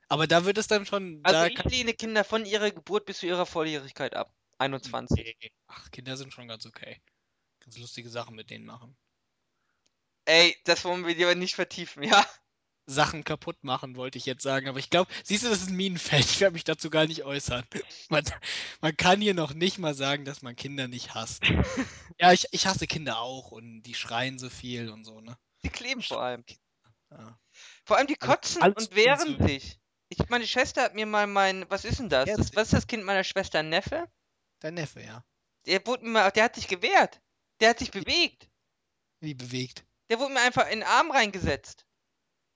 Aber da wird es dann schon. Also da ich lehne Kinder von ihrer Geburt bis zu ihrer Volljährigkeit ab. 21. Nee. Ach, Kinder sind schon ganz okay. Ganz lustige Sachen mit denen machen. Ey, das wollen wir lieber nicht vertiefen, ja? Sachen kaputt machen, wollte ich jetzt sagen. Aber ich glaube, siehst du, das ist ein Minenfeld. Ich werde mich dazu gar nicht äußern. Man, man kann hier noch nicht mal sagen, dass man Kinder nicht hasst. ja, ich, ich hasse Kinder auch und die schreien so viel und so, ne? Die kleben vor allem. Ja. Vor allem die Also kotzen alles und wehren sich. Ich, meine Schwester hat mir mal mein, was ist denn das? Das? Was ist das Kind meiner Schwester? Ein Neffe? Dein Neffe, ja. Der wurde mir mal, der hat sich gewehrt. Der hat sich bewegt. Wie bewegt. Der wurde mir einfach in den Arm reingesetzt.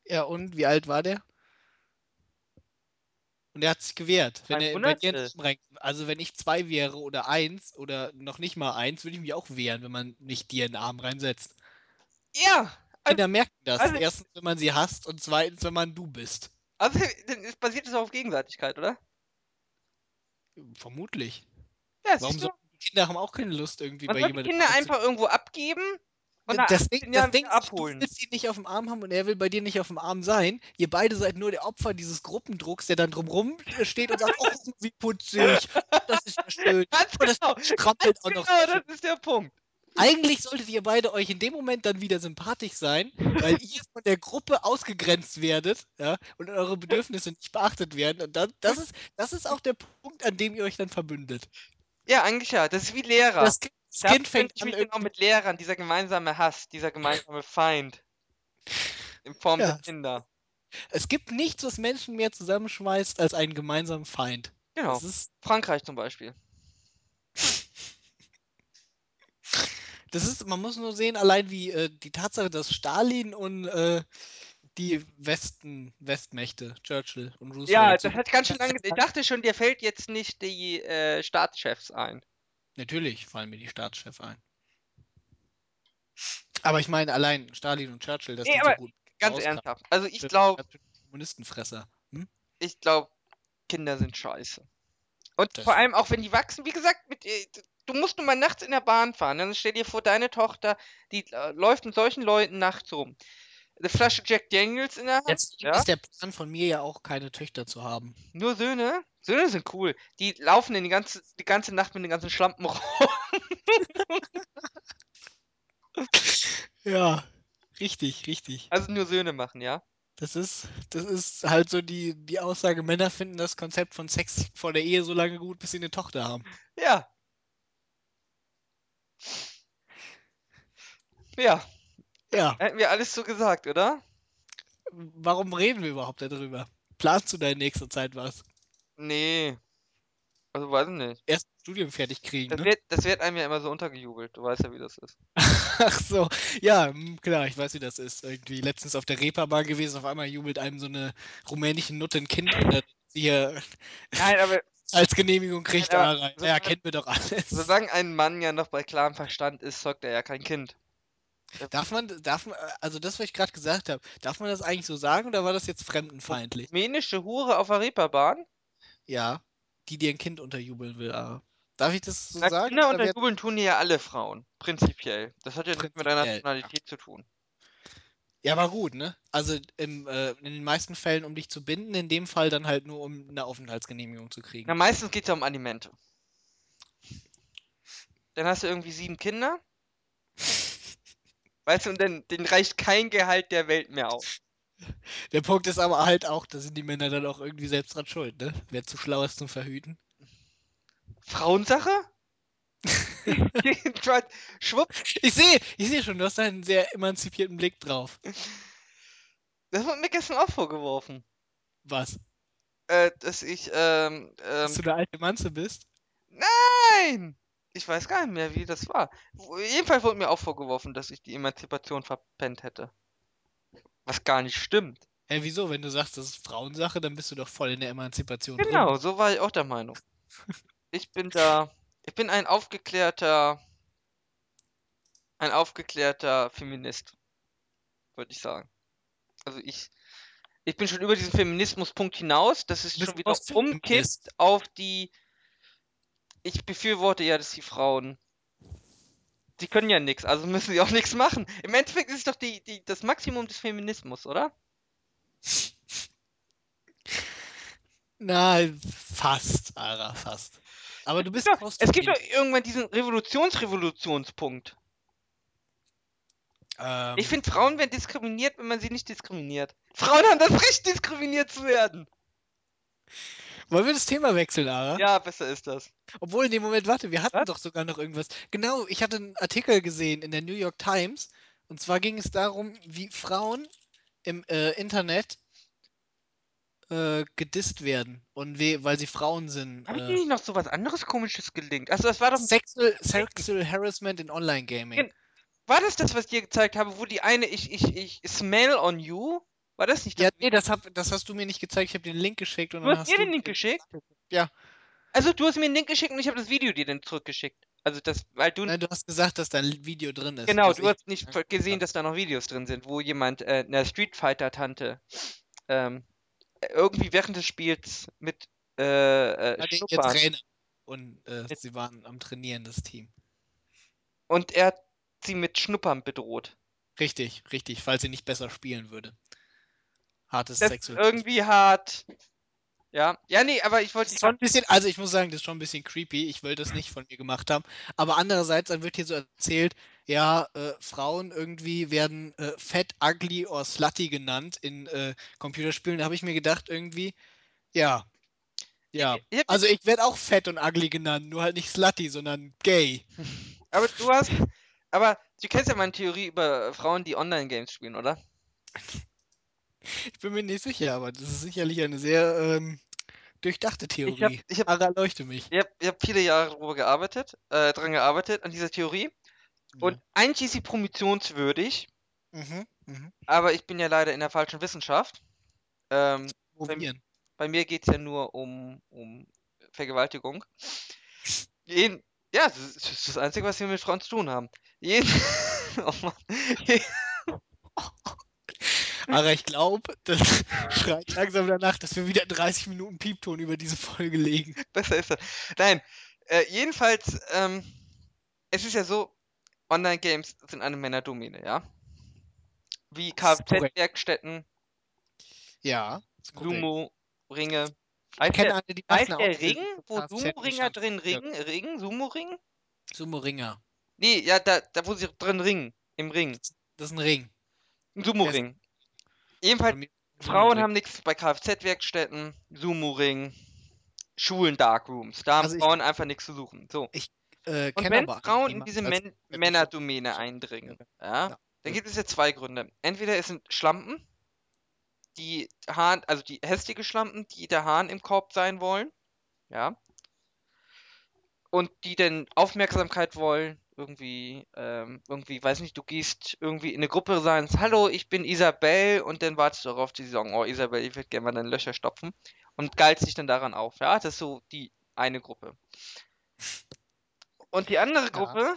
Ja, und wie alt war der? Und er hat sich gewehrt. Wenn er nicht rein, also wenn ich zwei wäre oder eins oder noch nicht mal eins, würde ich mich auch wehren, wenn man nicht dir in den Arm reinsetzt. Ja, Also- Kinder merken das. also- Erstens, wenn man sie hasst und zweitens, wenn man du bist. also dann basiert das auf Gegenseitigkeit, oder? Vermutlich. Ja, Warum die Kinder haben auch keine Lust irgendwie Man bei jemandem Kinder einfach irgendwo abgeben das 18 Ding, das Ding ist, du abholen. willst ihn nicht auf dem Arm haben und er will bei dir nicht auf dem Arm sein. Ihr beide seid nur der Opfer dieses Gruppendrucks, der dann drumrum steht und sagt, oh, wie putzig, das ist ja schön. Ganz Und das genau, strampelt auch noch. genau, so schön. das ist der Punkt. Eigentlich solltet ihr beide euch in dem Moment dann wieder sympathisch sein, weil ihr von der Gruppe ausgegrenzt werdet, ja, und eure Bedürfnisse nicht beachtet werden. Und dann, das ist, das ist auch der Punkt, an dem ihr euch dann verbündet. Ja, eigentlich ja. Das ist wie Lehrer. Das Verbinde fängt ich an, irgendwie- mit Lehrern, dieser gemeinsame Hass, dieser gemeinsame Feind. In Form Ja. der Kinder. es gibt nichts, was Menschen mehr zusammenschmeißt, als einen gemeinsamen Feind. Genau. Das ist, Frankreich zum Beispiel. das ist, man muss nur sehen, allein wie äh, die Tatsache, dass Stalin und äh, die Westen, Westmächte, Churchill und Roosevelt. Ja, das hat ganz schön lange. Ich dachte schon, dir fällt jetzt nicht die äh, Staatschefs ein. Natürlich fallen mir die Staatschefs ein. Aber ich meine, allein Stalin und Churchill, dass Nee, aber so gut Ganz rauskamen, ernsthaft. Also ich glaube, Kommunistenfresser. Hm? ich glaube, Kinder sind scheiße. Und Das- vor allem auch wenn die wachsen, wie gesagt, mit, äh, du musst nun mal nachts in der Bahn fahren. Dann stell dir vor, deine Tochter, die äh, läuft mit solchen Leuten nachts rum. Eine Flasche Jack Daniels in der Hand. Jetzt ja? ist der Plan von mir ja auch, keine Töchter zu haben. Nur Söhne? Söhne sind cool. Die laufen in die ganze, die ganze Nacht mit den ganzen Schlampen rum. Ja, richtig, richtig. Also nur Söhne machen, ja? Das ist, das ist halt so die, die Aussage, Männer finden das Konzept von Sex vor der Ehe so lange gut, bis sie eine Tochter haben. Ja. Ja, Ja, hätten wir alles so gesagt, oder? warum reden wir überhaupt darüber? Planst du da in nächster Zeit was? Nee. Also weiß ich nicht. Erst Studium fertig kriegen, Das ne? wird, das wird einem ja immer so untergejubelt. Du weißt ja, wie das ist. Ach so, ja, hm, klar, ich weiß, wie das ist. Irgendwie letztens auf der Reeperbahn gewesen, auf einmal jubelt einem so eine rumänische Nutte ein Kind sie hier Nein, aber als Genehmigung kriegt. aber da rein. so- ja, kennen wir doch alles. solange ein Mann ja noch bei klarem Verstand ist, zeugt er ja kein Kind. Darf man, darf man, also das, was ich gerade gesagt habe, darf man das eigentlich so sagen oder war das jetzt fremdenfeindlich? Rumänische Hure auf der Reeperbahn? Ja, die dir ein Kind unterjubeln will, aber. Darf ich das so Na, sagen? Kinder unterjubeln tun ja alle Frauen. Prinzipiell. Das hat ja nichts mit Prinzipiell, Nationalität zu tun. Ja, aber gut, ne? Also im, äh, in den meisten Fällen, um dich zu binden, in dem Fall dann halt nur, um eine Aufenthaltsgenehmigung zu kriegen. Na, meistens geht es ja um Alimente. Dann hast du irgendwie sieben Kinder. Weißt du, und dann denen reicht kein Gehalt der Welt mehr auf. Der Punkt ist aber halt auch, da sind die Männer dann auch irgendwie selbst dran schuld, ne? Wer zu schlau ist zum Verhüten. Frauensache? Schwupp, Ich sehe, ich sehe schon, du hast da einen sehr emanzipierten Blick drauf. das wurde mir gestern auch vorgeworfen. Was? Äh, dass ich, ähm, Dass ähm, du eine alte Manze bist? nein! Ich weiß gar nicht mehr, wie das war. Jedenfalls wurde mir auch vorgeworfen, dass ich die Emanzipation verpennt hätte. Was gar nicht stimmt. Hä, wieso? Wenn du sagst, das ist Frauensache, dann bist du doch voll in der Emanzipation Genau, drin. so war ich auch der Meinung. Ich bin da, ich bin ein aufgeklärter, ein aufgeklärter Feminist, würde ich sagen. Also ich, ich bin schon über diesen Feminismuspunkt hinaus, dass es schon wieder umkippt auf die, ich befürworte ja, dass die Frauen, die können ja nichts, also müssen sie auch nichts machen. Im Endeffekt ist es doch die, die, das Maximum des Feminismus, oder? Na, fast, Ara, fast. Aber du bist Doch, es gibt doch irgendwann diesen Revolutions-Revolutionspunkt. Ähm, Ich finde, Frauen werden diskriminiert, wenn man sie nicht diskriminiert. Frauen haben das Recht, diskriminiert zu werden. Wollen wir das Thema wechseln, Ara? Ja, besser ist das. Obwohl, in dem Moment, warte, wir hatten Was? doch sogar noch irgendwas. Genau, ich hatte einen Artikel gesehen in der New York Times. Und zwar ging es darum, wie Frauen im äh, Internet äh, gedisst werden. Und we weil sie Frauen sind. Habe ich dir Äh, nicht noch so was anderes komisches gelinkt? Also das war doch, Sexual, Sexual Harassment in Online Gaming. War das das, was ich dir gezeigt habe, wo die eine, ich, ich, ich smell on you? War das nicht das? Ja, nee, das, hab, das hast du mir nicht gezeigt. Ich habe den Link geschickt. Und du dann hast mir den Link geschickt? Ja. Also du hast mir den Link geschickt und ich habe das Video dir dann zurückgeschickt. Also das, weil du, Nein, du hast gesagt, dass da ein Video drin ist. genau, du hast nicht ver- gesehen, dass da noch Videos drin sind, wo jemand, äh, eine Street Fighter Tante, ähm, irgendwie während des Spiels mit, äh, äh, Ja, Schnuppern. Trainer. Und äh, sie waren am Trainieren, das Team. Und er hat sie mit Schnuppern bedroht. Richtig, richtig, falls sie nicht besser spielen würde. Hartes Das Sexual. irgendwie hart. Ja, ja, nee, aber ich wollte schon ein bisschen, also ich muss sagen, das ist schon ein bisschen creepy. Ich will das nicht von mir gemacht haben. Aber andererseits, dann wird hier so erzählt, ja, äh, Frauen irgendwie werden äh, fat, ugly or slutty genannt in äh, Computerspielen. Da habe ich mir gedacht, irgendwie, ja, ja. Also ich werde auch fett und ugly genannt, nur halt nicht slutty, sondern gay. aber du hast, aber du kennst ja meine Theorie über Frauen, die Online-Games spielen, oder? Ich bin mir nicht sicher, aber das ist sicherlich eine sehr ähm, durchdachte Ich habe, Theorie. ich habe, Ara, leuchte mich. ich habe, habe viele Jahre darüber gearbeitet, äh, dran gearbeitet an dieser Theorie. Und Ja. eigentlich ist sie promotionswürdig, Mhm, mhm. aber ich bin ja leider in der falschen Wissenschaft. Ähm, bei, Probieren. bei mir geht es ja nur um, um Vergewaltigung. Jeden, ja, das ist, das ist das Einzige, was wir mit Frauen zu tun haben. Jeden, oh Mann. Aber ich glaube, das schreit langsam danach, dass wir wieder 30 Minuten Piepton über diese Folge legen. Besser ist das. Nein, äh, jedenfalls, ähm, es ist ja so, Online-Games sind eine Männerdomäne, ja? Wie. Kfz-Werkstätten, Ja, korrekt. Sumo-Ringe. Ich Heißt kenne der, eine, die heißt der Ring, wo Sumo-Ringer drin ringen? Ring? Sumo-Ring? Sumo-Ringer. Nee, ja, da, da wo sie drin ringen. Im Ring. Das ist ein Ring. Ein Sumo-Ring. Ein Frauen haben nichts bei Kfz-Werkstätten, Sumo-Ring, Schulen, Darkrooms. Da haben Also ich, Frauen einfach nichts zu suchen. So. ich äh, Und wenn Frauen in diese Kfz-Mechanik. Männerdomäne eindringen, ja, Ja, dann gibt es ja zwei Gründe. Entweder es sind Schlampen, die Hahn, also die hässliche Schlampen, die der Hahn im Korb sein wollen, ja, und die dann Aufmerksamkeit wollen, irgendwie, ähm, irgendwie, weiß nicht, du gehst irgendwie in eine Gruppe rein, hallo, ich bin Isabel, und dann wartest du darauf, die sagen, oh Isabel, ich würde gerne mal deine Löcher stopfen, und geilst dich dann daran auf, ja, das ist so die eine Gruppe. Und die andere Ja. Gruppe,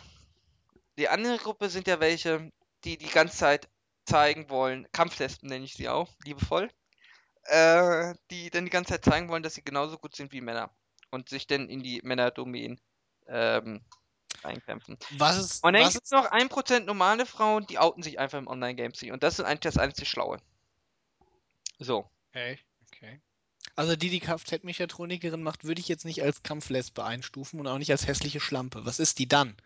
die andere Gruppe sind ja welche, die die ganze Zeit zeigen wollen, Kampflesben nenne ich sie auch, liebevoll, äh, die dann die ganze Zeit zeigen wollen, dass sie genauso gut sind wie Männer und sich dann in die Männerdomänen ähm, reinkämpfen. Was ist, Und dann gibt es noch 1% normale Frauen, die outen sich einfach im Online-Games und das ist eigentlich das einzig Schlaue. So. okay, okay. Also die, die Kfz-Mechatronikerin macht, würde ich jetzt nicht als Kampflesbe einstufen und auch nicht als hässliche Schlampe. Was ist die dann?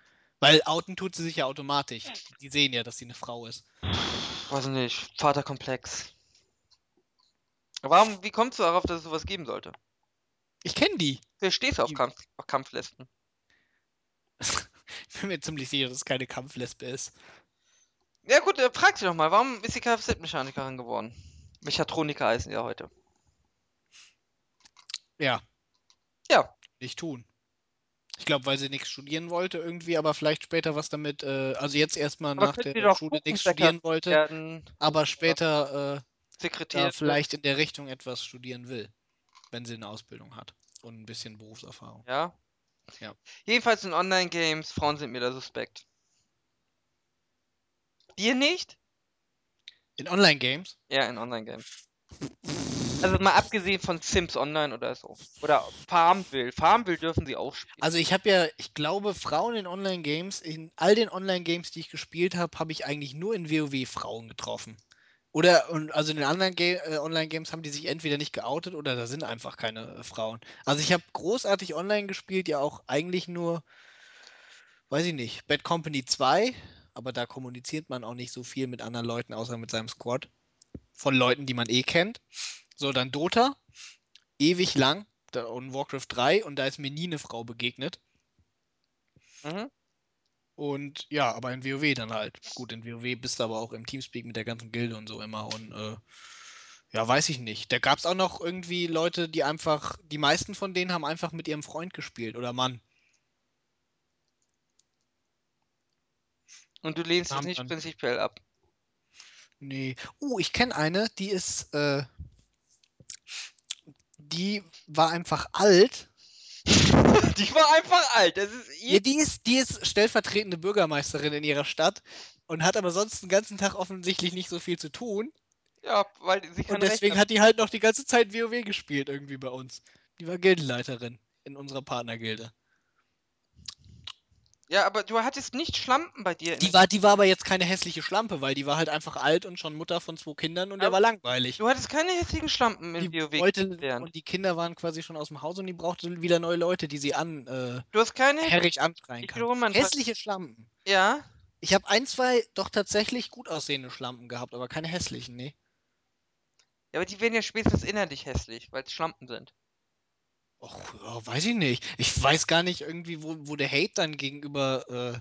Weil outen tut sie sich ja automatisch. Die, sehen ja, dass sie eine Frau ist. Weiß nicht, Vaterkomplex. Warum, wie kommst du darauf, dass es sowas geben sollte? Ich kenne die. Wer stehst du auf, Kampf, auf Kampflesben? Ich bin mir ziemlich sicher, dass es keine Kampflesbe ist. Ja gut, äh, frag sie doch mal, warum ist sie Kfz-Mechanikerin geworden? Mechatroniker heißen ja heute. Ja, Ja, nicht tun. Ich glaube, weil sie nichts studieren wollte irgendwie, aber vielleicht später was damit, äh, also jetzt erstmal nach der Schule nichts studieren wollte, werden aber später äh, Sekretärin. vielleicht in der Richtung etwas studieren will, wenn sie eine Ausbildung hat und ein bisschen Berufserfahrung. Ja. Ja. Jedenfalls in Online-Games, Frauen sind mir da suspekt. Dir nicht? In Online-Games? Ja, in Online-Games. Also mal abgesehen von Sims Online oder so. Oder Farmville. Farmville dürfen sie auch spielen. Also ich habe ja, ich glaube, Frauen in Online-Games, in all den Online-Games, die ich gespielt habe, habe ich eigentlich nur in WoW Frauen getroffen. Oder, und also in den anderen Ga äh, Online-Games haben die sich entweder nicht geoutet oder da sind einfach keine äh, Frauen. Also ich habe großartig online gespielt, ja auch eigentlich nur, weiß ich nicht, Bad Company 2, aber da kommuniziert man auch nicht so viel mit anderen Leuten, außer mit seinem Squad. Von Leuten, die man eh kennt. So, dann Dota, ewig lang, da, und Warcraft 3 und da ist mir nie eine Frau begegnet. Mhm. Und ja, aber in WoW dann halt. Gut, in WoW bist du aber auch im Teamspeak mit der ganzen Gilde und so immer. Und äh, ja, weiß ich nicht. Da gab es auch noch irgendwie Leute, die einfach, die meisten von denen haben einfach mit ihrem Freund gespielt oder Mann. Und du lehnst es nicht prinzipiell ab. Nee. Uh, ich kenne eine, die ist, äh, die war einfach alt. Die war einfach alt. Das ist Ja, die ist, die ist stellvertretende Bürgermeisterin in ihrer Stadt und hat aber sonst den ganzen Tag offensichtlich nicht so viel zu tun. Ja, weil sie Und kann deswegen Rechner. hat die halt noch die ganze Zeit WoW gespielt irgendwie bei uns. Die war Gildenleiterin in unserer Partnergilde. Ja, aber du hattest nicht Schlampen bei dir Die war, die war aber jetzt keine hässliche Schlampe, weil die war halt einfach alt und schon Mutter von zwei Kindern und der Aber war langweilig. Du hattest keine hässlichen Schlampen in Die WoW wollte, und die Kinder waren quasi schon aus dem Haus und die brauchte wieder neue Leute, die sie an, äh, Du hast keine. herrig anschreien kann. Hässliche Schlampen. Ja. Ich habe ein, zwei doch tatsächlich gut aussehende Schlampen gehabt, aber keine hässlichen, nee. Ja, aber die werden ja spätestens innerlich hässlich, weil es Schlampen sind. Och, ja, weiß ich nicht. Ich weiß gar nicht irgendwie, wo, wo der Hate dann gegenüber. Äh,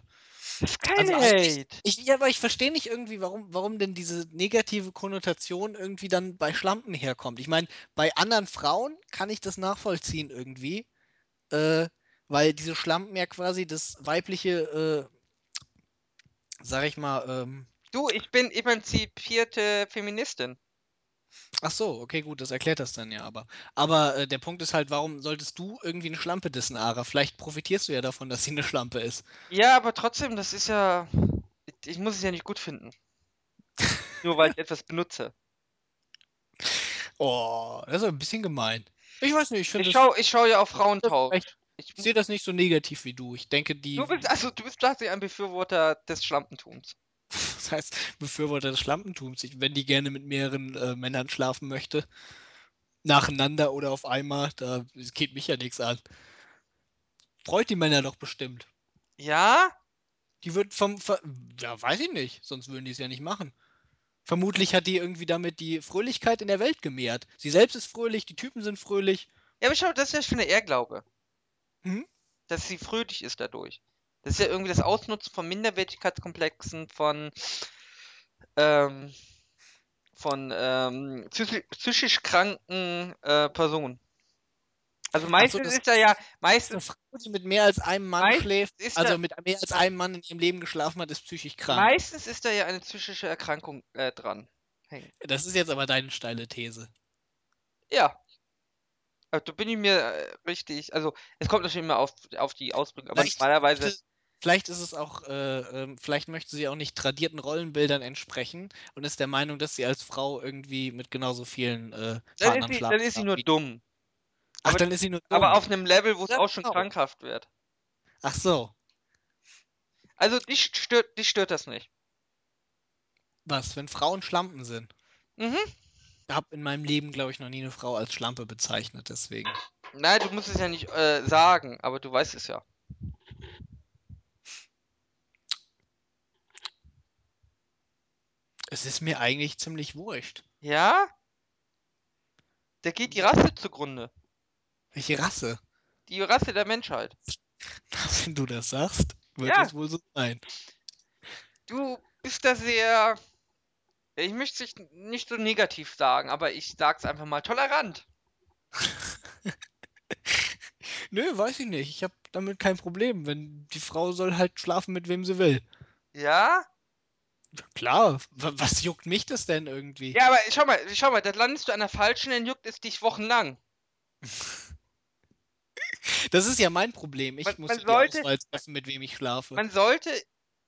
Das ist kein also Hate. ich, ja, aber ich verstehe nicht irgendwie, warum, warum denn diese negative Konnotation irgendwie dann bei Schlampen herkommt. Ich meine, bei anderen Frauen kann ich das nachvollziehen irgendwie, äh, weil diese Schlampen ja quasi das weibliche, äh, sag ich mal, ähm, Du, ich bin emanzipierte Feministin. Ach so, okay, gut, das erklärt das dann ja aber. Aber äh, der Punkt ist halt, warum solltest du irgendwie eine Schlampe dissen, Ara? Vielleicht profitierst du ja davon, dass sie eine Schlampe ist. Ja, aber trotzdem, das ist ja. Ich- muss es ja nicht gut finden. Nur weil ich etwas benutze. Oh, das ist ein bisschen gemein. Ich weiß nicht, ich finde Ich das. schau, ich schau ja auf Frauentausch. vielleicht- Ich, Ich sehe das nicht so negativ wie du. Ich denke, die. du bist also du bist tatsächlich ein Befürworter des Schlampentums. Das heißt, Befürworter des Schlampentums. Wenn die gerne mit mehreren äh, Männern schlafen möchte, nacheinander oder auf einmal, da geht mich ja nichts an. Freut die Männer doch bestimmt. Ja? Die wird vom. Ver ja, weiß ich nicht. Sonst würden die es ja nicht machen. Vermutlich hat die irgendwie damit die Fröhlichkeit in der Welt gemehrt. Sie selbst ist fröhlich, die Typen sind fröhlich. Ja, aber schau, das ist ja schon eine Ehrglaube. Mhm. Dass sie fröhlich ist dadurch. Das ist ja irgendwie das Ausnutzen von Minderwertigkeitskomplexen, von, ähm, von ähm, psychi psychisch kranken äh, Personen. Also meistens das- ist da ja, Eine meistens, Frau, die mit mehr als einem Mann schläft, ist also da- mit mehr als einem Mann in ihrem Leben geschlafen hat, ist psychisch krank. meistens ist da ja eine psychische Erkrankung äh, dran. Hängen. Das ist jetzt aber deine steile These. Ja. Also, da bin ich mir äh, richtig, also es kommt natürlich immer auf, auf die Ausbildung, aber normalerweise, Vielleicht ist es auch, äh, ähm, vielleicht möchte sie auch nicht tradierten Rollenbildern entsprechen und ist der Meinung, dass sie als Frau irgendwie mit genauso vielen äh, dann ist, sie, dann ist sie nur dumm. Ach, aber- dann ist sie nur dumm. Aber auf einem Level, wo es auch schon genau. krankhaft wird. Ach so. Also dich stört, dich stört das nicht. Was, wenn Frauen Schlampen sind? Mhm. Ich habe in meinem Leben, glaube ich, noch nie eine Frau als Schlampe bezeichnet, deswegen. Nein, du musst es ja nicht äh, sagen, aber du weißt es ja. Es ist mir eigentlich ziemlich wurscht. Ja? Da geht die Rasse zugrunde. Welche Rasse? Die Rasse der Menschheit. Wenn du das sagst, wird Ja. es wohl so sein. Du bist da sehr. Ich möchte es nicht so negativ sagen, aber ich sag's einfach mal tolerant. Nö, weiß ich nicht. Ich habe damit kein Problem. Wenn die Frau soll halt schlafen, mit wem sie will. Ja? Klar, wa- was juckt mich das denn irgendwie? Ja, aber schau mal, schau mal, da landest du an der falschen, dann juckt es dich wochenlang. Das ist ja mein Problem. Ich Man- muss man die sollte- Auswahl treffen, mit wem ich schlafe. Man sollte.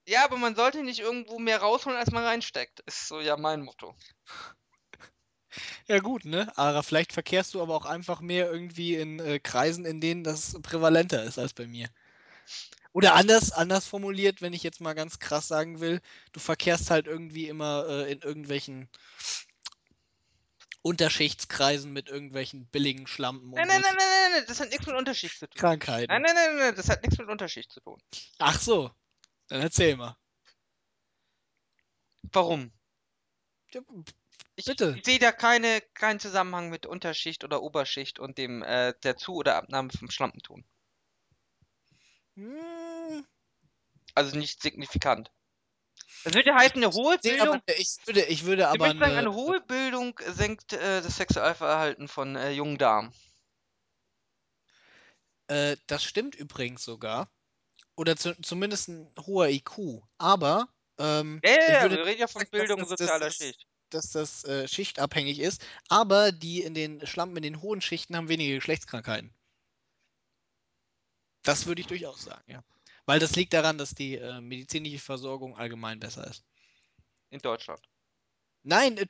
Ja, aber man sollte nicht irgendwo mehr rausholen, als man reinsteckt. Ist so ja mein Motto. Ja gut, ne? Ara, vielleicht verkehrst du aber auch einfach mehr irgendwie in äh, Kreisen, in denen das prävalenter ist als bei mir. Oder anders, anders formuliert, wenn ich jetzt mal ganz krass sagen will, du verkehrst halt irgendwie immer äh, in irgendwelchen Unterschichtskreisen mit irgendwelchen billigen Schlampen Nein, und nein, nein, nein, nein, nein, das hat nichts mit Unterschicht zu tun. Krankheiten. Nein, nein, nein, nein, das hat nichts mit Unterschicht zu tun. Ach so, dann erzähl mal. Warum? Ja, Ich, Bitte. ich sehe da keine, keinen Zusammenhang mit Unterschicht oder Oberschicht und dem äh, der Zu- oder Abnahme vom Schlampenton. Hm, Also nicht signifikant. Das würde heißen, eine hohe Bildung. aber ich würde, ich würde Ich aber würde sagen, eine, eine hohe Bildung senkt äh, das Sexualverhalten von äh, jungen Damen. Äh, das stimmt übrigens sogar. Oder zu, zumindest ein hoher IQ. Aber ähm, Ja, ja, ich ja, wir reden ja von sagen, dass Bildung das- das sozialer ist- Schicht. dass das äh, schichtabhängig ist. Aber die in den Schlampen in den hohen Schichten haben weniger Geschlechtskrankheiten. Das würde ich durchaus sagen, ja. Weil das liegt daran, dass die äh, medizinische Versorgung allgemein besser ist. In Deutschland. Nein, äh,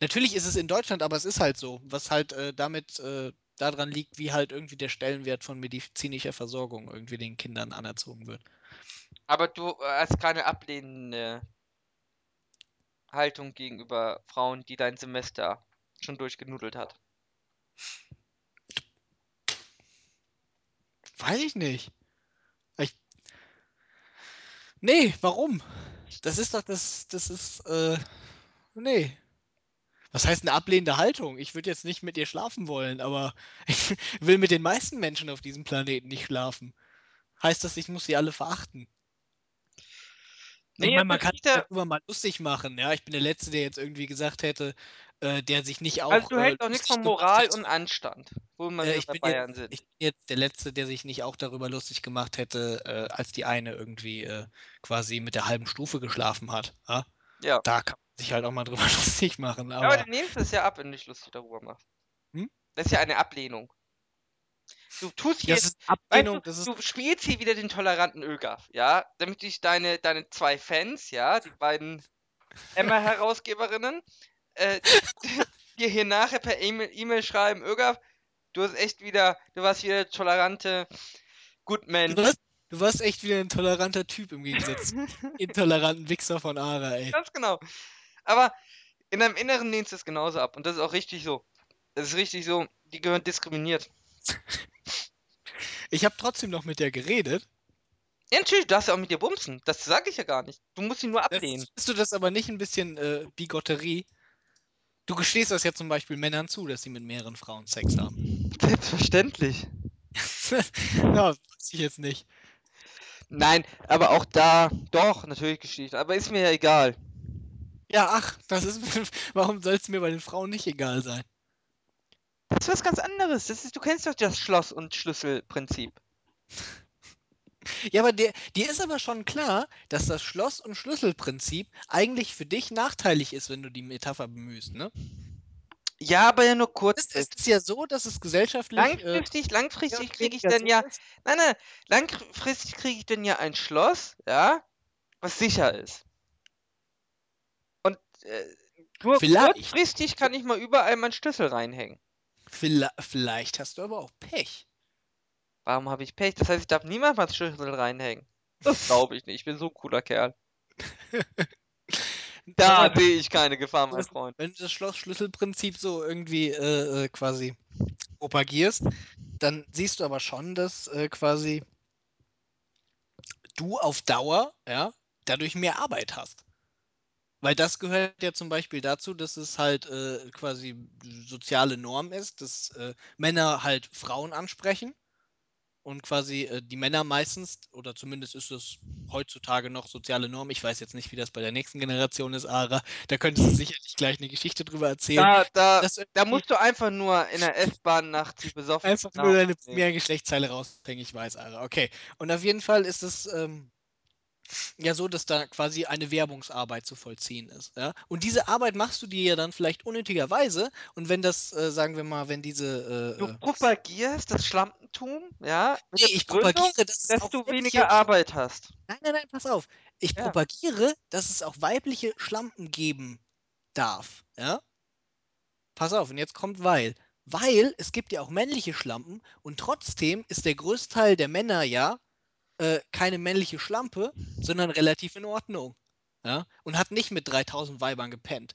natürlich ist es in Deutschland, aber es ist halt so, was halt äh, damit äh, daran liegt, wie halt irgendwie der Stellenwert von medizinischer Versorgung irgendwie den Kindern anerzogen wird. Aber du äh, hast keine ablehnende Haltung gegenüber Frauen, die dein Semester schon durchgenudelt hat. Weiß ich nicht. Ich... Nee, warum? Das ist doch das, das ist, äh, nee. Was heißt eine ablehnende Haltung? Ich würde jetzt nicht mit ihr schlafen wollen, aber ich will mit den meisten Menschen auf diesem Planeten nicht schlafen. Heißt das, ich muss sie alle verachten? Nee, ich meine, man kann sich ja- darüber mal lustig machen, ja. Ich bin der Letzte, der jetzt irgendwie gesagt hätte, äh, der sich nicht auch. Also du äh, hältst auch nichts von Moral und Anstand, wo wir Äh, ich, bei Bayern jetzt, sind. ich bin jetzt der Letzte, der sich nicht auch darüber lustig gemacht hätte, äh, als die eine irgendwie äh, quasi mit der halben Stufe geschlafen hat. Ja? Ja. Da kann man sich halt auch mal drüber lustig machen. Aber Aber du nimmst es ja ab, wenn du dich lustig darüber machst. Hm? Das ist ja eine Ablehnung. Du tust hier, das ist weißt Ablehnung, du, du spielst hier wieder den toleranten Ögaf, ja, damit dich deine, deine zwei Fans, ja, die beiden Emma-Herausgeberinnen, äh, dir hier nachher per E-Mail E-Mail schreiben, Ögaf, du hast echt wieder, du warst wieder der tolerante Gutmensch. du warst, du warst echt wieder ein toleranter Typ im Gegensatz intoleranten Wichser von Ara, ey. Ganz genau. Aber in deinem Inneren lehnst du es genauso ab. Und das ist auch richtig so. Das ist richtig so. Die gehören diskriminiert. Ich habe trotzdem noch mit der geredet. Ja, natürlich, du darfst ja auch mit dir bumsen. Das sage ich ja gar nicht. Du musst ihn nur ablehnen. Findest du das aber nicht ein bisschen äh, Bigotterie? Du gestehst das ja zum Beispiel Männern zu, dass sie mit mehreren Frauen Sex haben. Selbstverständlich. ja, weiß ich jetzt nicht. Nein, aber auch da, doch, natürlich Geschichte. Aber ist mir ja egal. Ja, ach, das ist. Warum soll es mir bei den Frauen nicht egal sein? Das ist was ganz anderes. Das ist, du kennst doch das Schloss- und Schlüsselprinzip. Ja, aber dir, dir ist aber schon klar, dass das Schloss- und Schlüsselprinzip eigentlich für dich nachteilig ist, wenn du die Metapher bemühst, ne? Ja, aber ja nur Es, kurz. es ist ja so, dass es gesellschaftlich. Äh, Langfristig, langfristig kriege ich dann ja. ist. Nein, nein, langfristig kriege ich dann ja ein Schloss, ja, was sicher ist. Und äh, nur Vielleicht. kurzfristig kann ich mal überall meinen Schlüssel reinhängen. Vielleicht hast du aber auch Pech. Warum habe ich Pech? Das heißt, ich darf niemals meinen Schlüssel reinhängen. Das glaube ich nicht. Ich bin so ein cooler Kerl. Da sehe ich keine Gefahr, mein Freund. wenn du das Schloss-Schlüssel-Prinzip so irgendwie äh, äh, quasi propagierst, dann siehst du aber schon, dass äh, quasi du auf Dauer, ja, dadurch mehr Arbeit hast. Weil das gehört ja zum Beispiel dazu, dass es halt äh, quasi soziale Norm ist, dass äh, Männer halt Frauen ansprechen und quasi äh, die Männer meistens, oder zumindest ist es heutzutage noch soziale Norm, ich weiß jetzt nicht, wie das bei der nächsten Generation ist, Ara, da könntest du sicherlich gleich eine Geschichte drüber erzählen. Da, da, da musst du einfach nur in der S-Bahn nachts die besoffen einfach nur deine nehmen. Primärgeschlechtsteile raushängen, ich weiß, Ara. Okay. Und auf jeden Fall ist es ähm, ja so, dass da quasi eine Werbungsarbeit zu vollziehen ist. Ja? Und diese Arbeit machst du dir ja dann vielleicht unnötigerweise. Und wenn das, äh, sagen wir mal, wenn diese. Äh, Du äh, propagierst das Schlampentum, ja, nee, ich propagiere, dass dass du weniger Arbeit hast. Nein, nein, nein, pass auf. Ich Ja. propagiere, dass es auch weibliche Schlampen geben darf. Ja? Pass auf, und jetzt kommt weil. Weil es gibt ja auch männliche Schlampen und trotzdem ist der Größteil der Männer ja äh, keine männliche Schlampe, sondern relativ in Ordnung. Ja? Und hat nicht mit 3000 Weibern gepennt.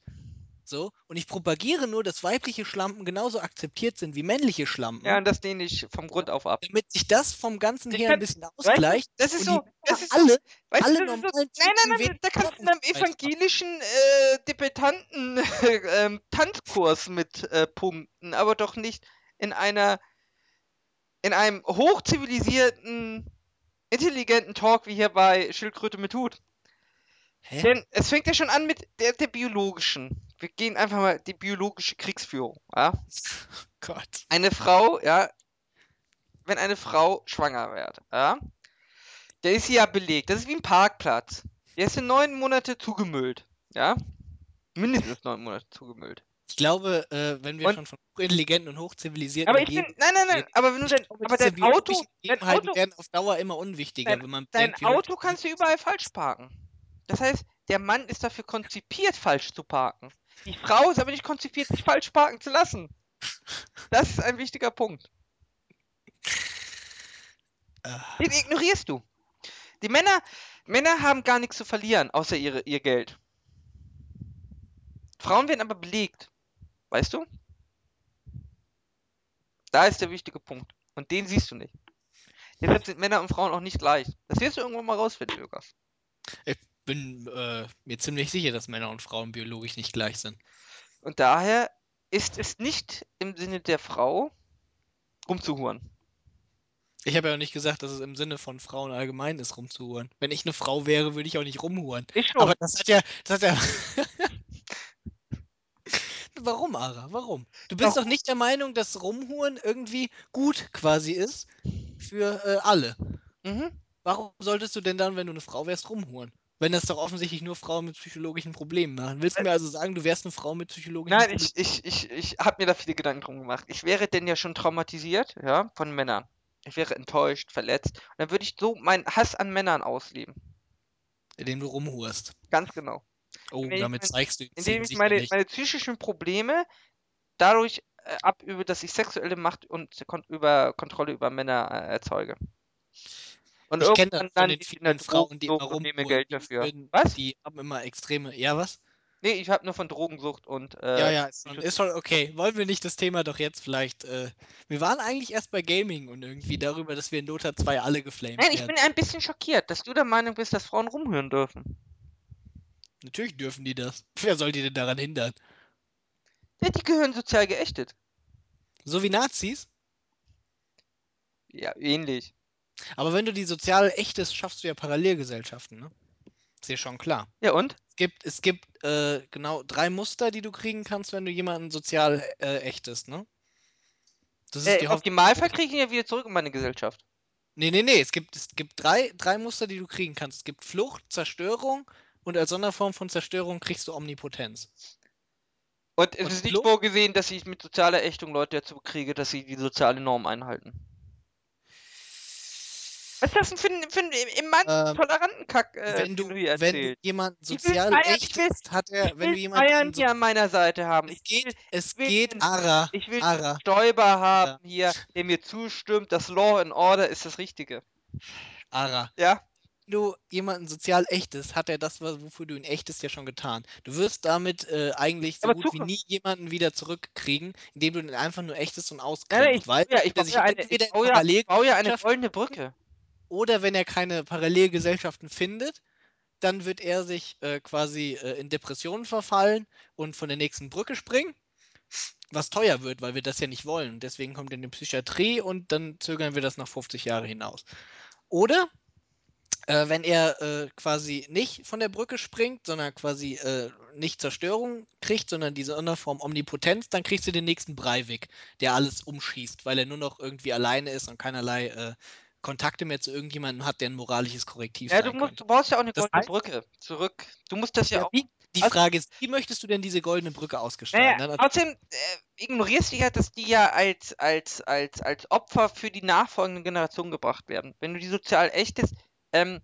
So, und ich propagiere nur, dass weibliche Schlampen genauso akzeptiert sind wie männliche Schlampen, Ja, und das lehne ich vom Grund auf ab. damit sich das vom Ganzen Ich her ein bisschen ausgleicht. das ist so, das ist alle, weißt alle du, das ist so, nein, nein, nein, da kannst du in einem evangelischen äh, Debattanten ähm, Tanzkurs mit äh, punkten, aber doch nicht in einer, in einem hochzivilisierten, intelligenten Talk wie hier bei Schildkröte mit Hut. Hä? Denn es fängt ja schon an mit der, der biologischen. Wir gehen einfach mal die biologische Kriegsführung. Ja? Gott. Eine Frau, ja, wenn eine Frau schwanger wird, ja, der ist sie ja belegt. Das ist wie ein Parkplatz. Der ist für neun Monate zugemüllt. Ja? Mindestens neun Monate zugemüllt. Ich glaube, äh, wenn wir Und- schon von hochintelligenten und hochzivilisierten Aber ich bin. Nein, nein, nein, aber wenn du dein. Aber dein Auto. Dein Auto. werden auf Dauer immer unwichtiger, Dein, wenn man dein bedenkt, wie Auto kannst du überall falsch parken. Das heißt, der Mann ist dafür konzipiert, falsch zu parken. Die Frau ist aber nicht konzipiert, sich falsch parken zu lassen. Das ist ein wichtiger Punkt. Ah. Den ignorierst du. Die Männer, Männer haben gar nichts zu verlieren, außer ihre, ihr Geld. Frauen werden aber belegt. Weißt du? Da ist der wichtige Punkt. Und den siehst du nicht. Deshalb sind Männer und Frauen auch nicht gleich. Das wirst du irgendwann mal rausfinden, Lukas. Ich bin äh, mir ziemlich sicher, dass Männer und Frauen biologisch nicht gleich sind. Und daher ist es nicht im Sinne der Frau, rumzuhuren. Ich habe ja auch nicht gesagt, dass es im Sinne von Frauen allgemein ist, rumzuhuren. Wenn ich eine Frau wäre, würde ich auch nicht rumhuren. Ich schon. Aber das hat ja, das hat ja. Warum, Ara? Warum? Du bist Warum? doch nicht der Meinung, dass Rumhuren irgendwie gut quasi ist für äh, alle. Mhm. Warum solltest du denn dann, wenn du eine Frau wärst, rumhuren? Wenn das doch offensichtlich nur Frauen mit psychologischen Problemen machen. Willst du mir also sagen, du wärst eine Frau mit psychologischen Nein, Problemen? ich, ich, ich, ich habe mir da viele Gedanken drum gemacht. Ich wäre denn ja schon traumatisiert, ja, von Männern. Ich wäre enttäuscht, verletzt. Und dann würde ich so meinen Hass an Männern ausleben. Indem du rumhurst. Ganz genau. Oh, ich damit mein- zeigst du Indem ich meine, meine psychischen Probleme dadurch äh, abübe, dass ich sexuelle Macht und kon über Kontrolle über Männer äh, erzeuge. Und Ich kenne das von den ich vielen Frauen, die immer rumhuren. Geld Die, dafür. würden- Was? die haben immer extreme. Ja, was? Nee, ich habe nur von Drogensucht und äh, ja, ja, ist schon, Psycho- ist schon okay. Wollen wir nicht das Thema doch jetzt vielleicht. Äh, wir waren eigentlich erst bei Gaming und irgendwie darüber, dass wir in Dota 2 alle geflamed Nein, ich werden. bin ein bisschen schockiert, dass du der Meinung bist, dass Frauen rumhören dürfen. Natürlich dürfen die das. Wer soll die denn daran hindern? Ja, die gehören sozial geächtet. So wie Nazis? Ja, ähnlich. Aber wenn du die sozial ächtest, schaffst du ja Parallelgesellschaften, ne? Ist dir schon klar. Ja, und? Es gibt, es gibt äh, genau drei Muster, die du kriegen kannst, wenn du jemanden sozial äh, ächtest, ne? Das ist Äh, die. Optimalfall kriege ich ihn ja wieder zurück in meine Gesellschaft. Nee, nee, nee. Es gibt, es gibt drei, drei Muster, die du kriegen kannst. Es gibt Flucht, Zerstörung und als Sonderform von Zerstörung kriegst du Omnipotenz. Und es Und ist nicht vorgesehen, dass ich mit sozialer Ächtung Leute dazu kriege, dass sie die soziale Norm einhalten. Was ist das denn für ein, für ein Mann Ähm, toleranten Kack, äh, wenn, du, du hier wenn du erzählst? jemanden sozial ächtest, hat er, Ich wenn du will jemanden Bayern hier an meiner Seite haben. Es Ich will, geht, es will geht, Ara, ich will Ara. den Stoiber haben hier, der mir zustimmt. Das Law and Order ist das Richtige. Ara. Ja? Wenn du jemanden sozial ächtest, hat er das, wofür du ihn ächtest, ja schon getan. Du wirst damit äh, eigentlich so Aber gut wie Zukunft- nie jemanden wieder zurückkriegen, indem du ihn einfach nur ächtest und ausgrenzt. nein, ich, weil ja, ich baue ja eine, ich baue ja, ich baue ja eine goldene Brücke. oder wenn er keine Parallelgesellschaften findet, dann wird er sich äh, quasi äh, in Depressionen verfallen und von der nächsten Brücke springen, was teuer wird, weil wir das ja nicht wollen. Deswegen kommt er in die Psychiatrie und dann zögern wir das nach 50 Jahre hinaus. Oder äh, wenn er äh, quasi nicht von der Brücke springt, sondern quasi äh, nicht Zerstörung kriegt, sondern diese Sonderform Omnipotenz, dann kriegst du den nächsten Breivik, der alles umschießt, weil er nur noch irgendwie alleine ist und keinerlei äh, Kontakte mehr zu irgendjemandem hat, der ein moralisches Korrektiv Ja, sein du musst, du brauchst ja auch eine Das goldene heißt- Brücke zurück. Du musst das ja, Ja, auch. wie, die Also- Frage ist, wie möchtest du denn diese goldene Brücke ausgestalten? Naja, außerdem äh, ignorierst du ja, dass die ja als, als, als, als Opfer für die nachfolgenden Generationen gebracht werden. Wenn du die sozial ächtest, ähm,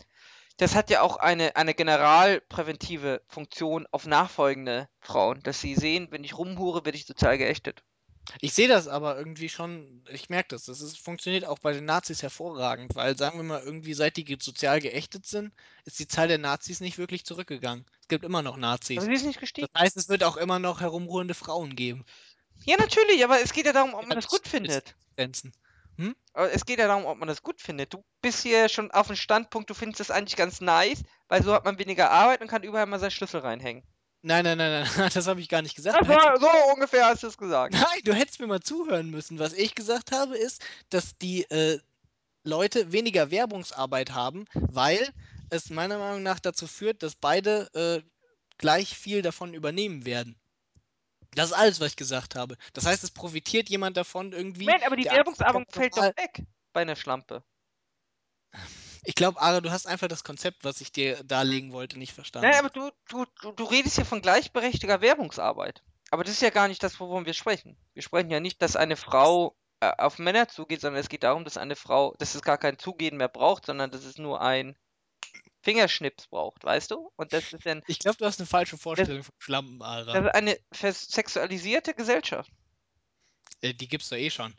das hat ja auch eine, eine generalpräventive Funktion auf nachfolgende Frauen, dass sie sehen, wenn ich rumhure, werde ich sozial geächtet. Ich sehe das aber irgendwie schon, ich merke das. Das ist, funktioniert auch bei den Nazis hervorragend, weil sagen wir mal, irgendwie seit die sozial geächtet sind, ist die Zahl der Nazis nicht wirklich zurückgegangen. Es gibt immer noch Aber Nazis. sie ist nicht Das gestiegen. heißt, es wird auch immer noch herumruhende Frauen geben. Ja, natürlich, aber es geht ja darum, ob Ja, man das mit- gut findet. Grenzen. Aber es geht ja darum, ob man das gut findet. Du bist hier schon auf dem Standpunkt, du findest das eigentlich ganz nice, weil so hat man weniger Arbeit und kann überall mal seinen Schlüssel reinhängen. Nein, nein, nein, nein, das habe ich gar nicht gesagt. War, so ungefähr hast du es gesagt. Nein, du hättest mir mal zuhören müssen. Was ich gesagt habe, ist, dass die äh, Leute weniger Werbungsarbeit haben, weil es meiner Meinung nach dazu führt, dass beide äh, gleich viel davon übernehmen werden. Das ist alles, was ich gesagt habe. Das heißt, es profitiert jemand davon irgendwie. Moment, aber die Werbungsarbeit fällt doch weg bei einer Schlampe. Ich glaube, Ara, du hast einfach das Konzept, was ich dir darlegen wollte, nicht verstanden. Nein, aber du, du, du, du redest hier von gleichberechtigter Werbungsarbeit. Aber das ist ja gar nicht das, wovon wir sprechen. Wir sprechen ja nicht, dass eine Frau äh, auf Männer zugeht, sondern es geht darum, dass eine Frau, dass es gar kein Zugehen mehr braucht, sondern dass es nur ein Fingerschnips braucht, weißt du? Und das ist dann Ich glaube, du hast eine falsche Vorstellung von Schlampen, Ara. das ist eine sexualisierte Gesellschaft. Äh, die gibt's doch eh schon.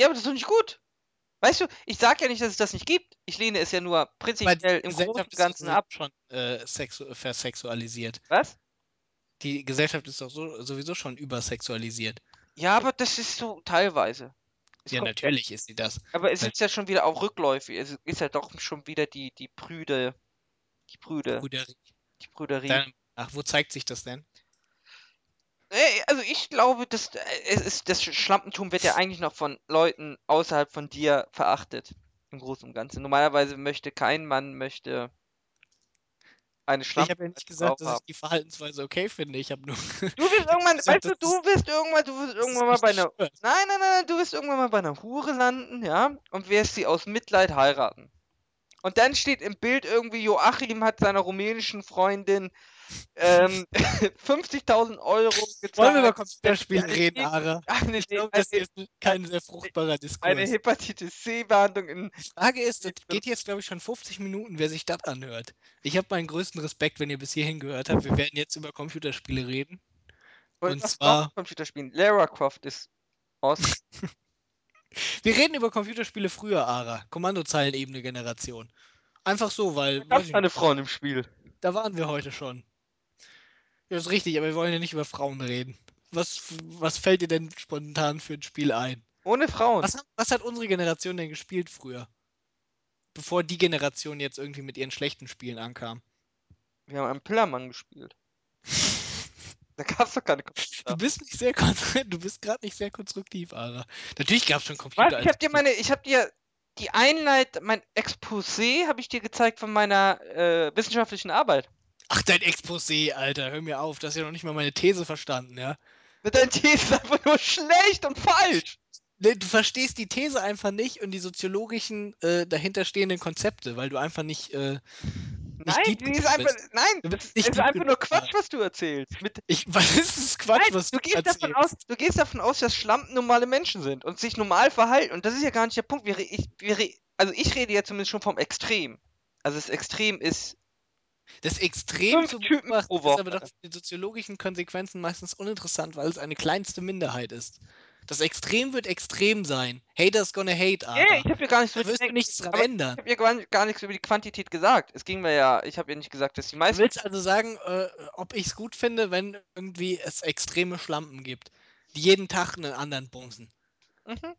Ja, aber das ist doch nicht gut. Weißt du, ich sag ja nicht, dass es das nicht gibt. Ich lehne es ja nur prinzipiell im Großen und Ganzen ab. schon äh, sexu versexualisiert. Was? Die Gesellschaft ist doch so, sowieso schon übersexualisiert. Ja, aber das ist so teilweise. Es Ja, natürlich ist sie das. Aber es ist ja schon wieder auch rückläufig. Es ist ja doch schon wieder die, die Brüde. Die Brüde. Brüder, Die Brüderie. Dein- Ach, wo zeigt sich das denn? Ey, Also ich glaube, dass äh, es ist, das Schlampentum wird ja eigentlich noch von Leuten außerhalb von dir verachtet. Im Großen und Ganzen. Normalerweise möchte kein Mann möchte eine Ich Schlampe habe ja nicht gesagt, dass ich die Verhaltensweise okay finde. Ich habe nur. Du wirst irgendwann, weißt du, du wirst irgendwann, du wirst irgendwann mal bei einer. nein, nein, nein, du wirst irgendwann mal bei einer Hure landen, ja, und wirst sie aus Mitleid heiraten. Und dann steht im Bild irgendwie, Joachim hat seiner rumänischen Freundin ähm, 50.000 Euro gezahlt. Wollen wir über Computerspiele eine reden, Ara? eine, Ich glaube, das eine, ist kein sehr fruchtbarer eine Diskurs. Hepatitis C-Behandlung in. Die Frage ist, das geht jetzt, glaube ich, schon 50 Minuten, wer sich das anhört. Ich habe meinen größten Respekt, wenn ihr bis hierhin gehört habt. Wir werden jetzt über Computerspiele reden. Und was zwar- Computerspielen. Lara Croft ist aus. Wir reden über Computerspiele früher, Ara. Kommandozeilenebene Generation. Einfach so, weil Da gab nicht, Frauen im Spiel. da waren wir heute schon. Ja, ist richtig, aber wir wollen ja nicht über Frauen reden. Was, was fällt dir denn spontan für ein Spiel ein? Ohne Frauen. Was, hat- was hat unsere Generation denn gespielt früher? Bevor die Generation jetzt irgendwie mit ihren schlechten Spielen ankam. Wir haben einen Pillermann gespielt. Da gab's doch keine Du Computer. bist nicht sehr du bist gerade nicht sehr konstruktiv, Ara. Natürlich gab es schon Computer. Was? Ich hab dir meine, ich hab dir die Einleit, mein Exposé habe ich dir gezeigt von meiner äh, wissenschaftlichen Arbeit. Ach, dein Exposé, Alter, hör mir auf. Du hast ja noch nicht mal meine These verstanden, ja? Mit deinen Thesen ist einfach nur schlecht und falsch. Nee, Du verstehst die These einfach nicht und die soziologischen äh, dahinterstehenden Konzepte, weil du einfach nicht. Äh, Nein, deep die ist einfach, bist. nein, Du bist ist nicht deep einfach nur Quatsch, was du erzählst. Mit, ich, was ist das Quatsch, nein, was du gehst davon erzählst? aus, du gehst davon aus, dass Schlampen normale Menschen sind und sich normal verhalten. Und das ist ja gar nicht der Punkt. Wir, ich, wir, also ich rede ja zumindest schon vom Extrem. Also das Extrem ist Das Extrem zu Typen beobachten ist aber doch für die soziologischen Konsequenzen meistens uninteressant, weil es eine kleinste Minderheit ist. Das Extrem wird extrem sein. Haters gonna hate, Ja, Ara. ich habe ja gar nichts da mit wirst du nichts dran ändern. Ich habe ja gar, gar nichts über die Quantität gesagt. Es ging mir ja, ich habe ja nicht gesagt, dass die Du meisten. willst also sagen, äh, ob ich es gut finde, wenn irgendwie es extreme Schlampen gibt, die jeden Tag einen anderen bumsen. Mhm.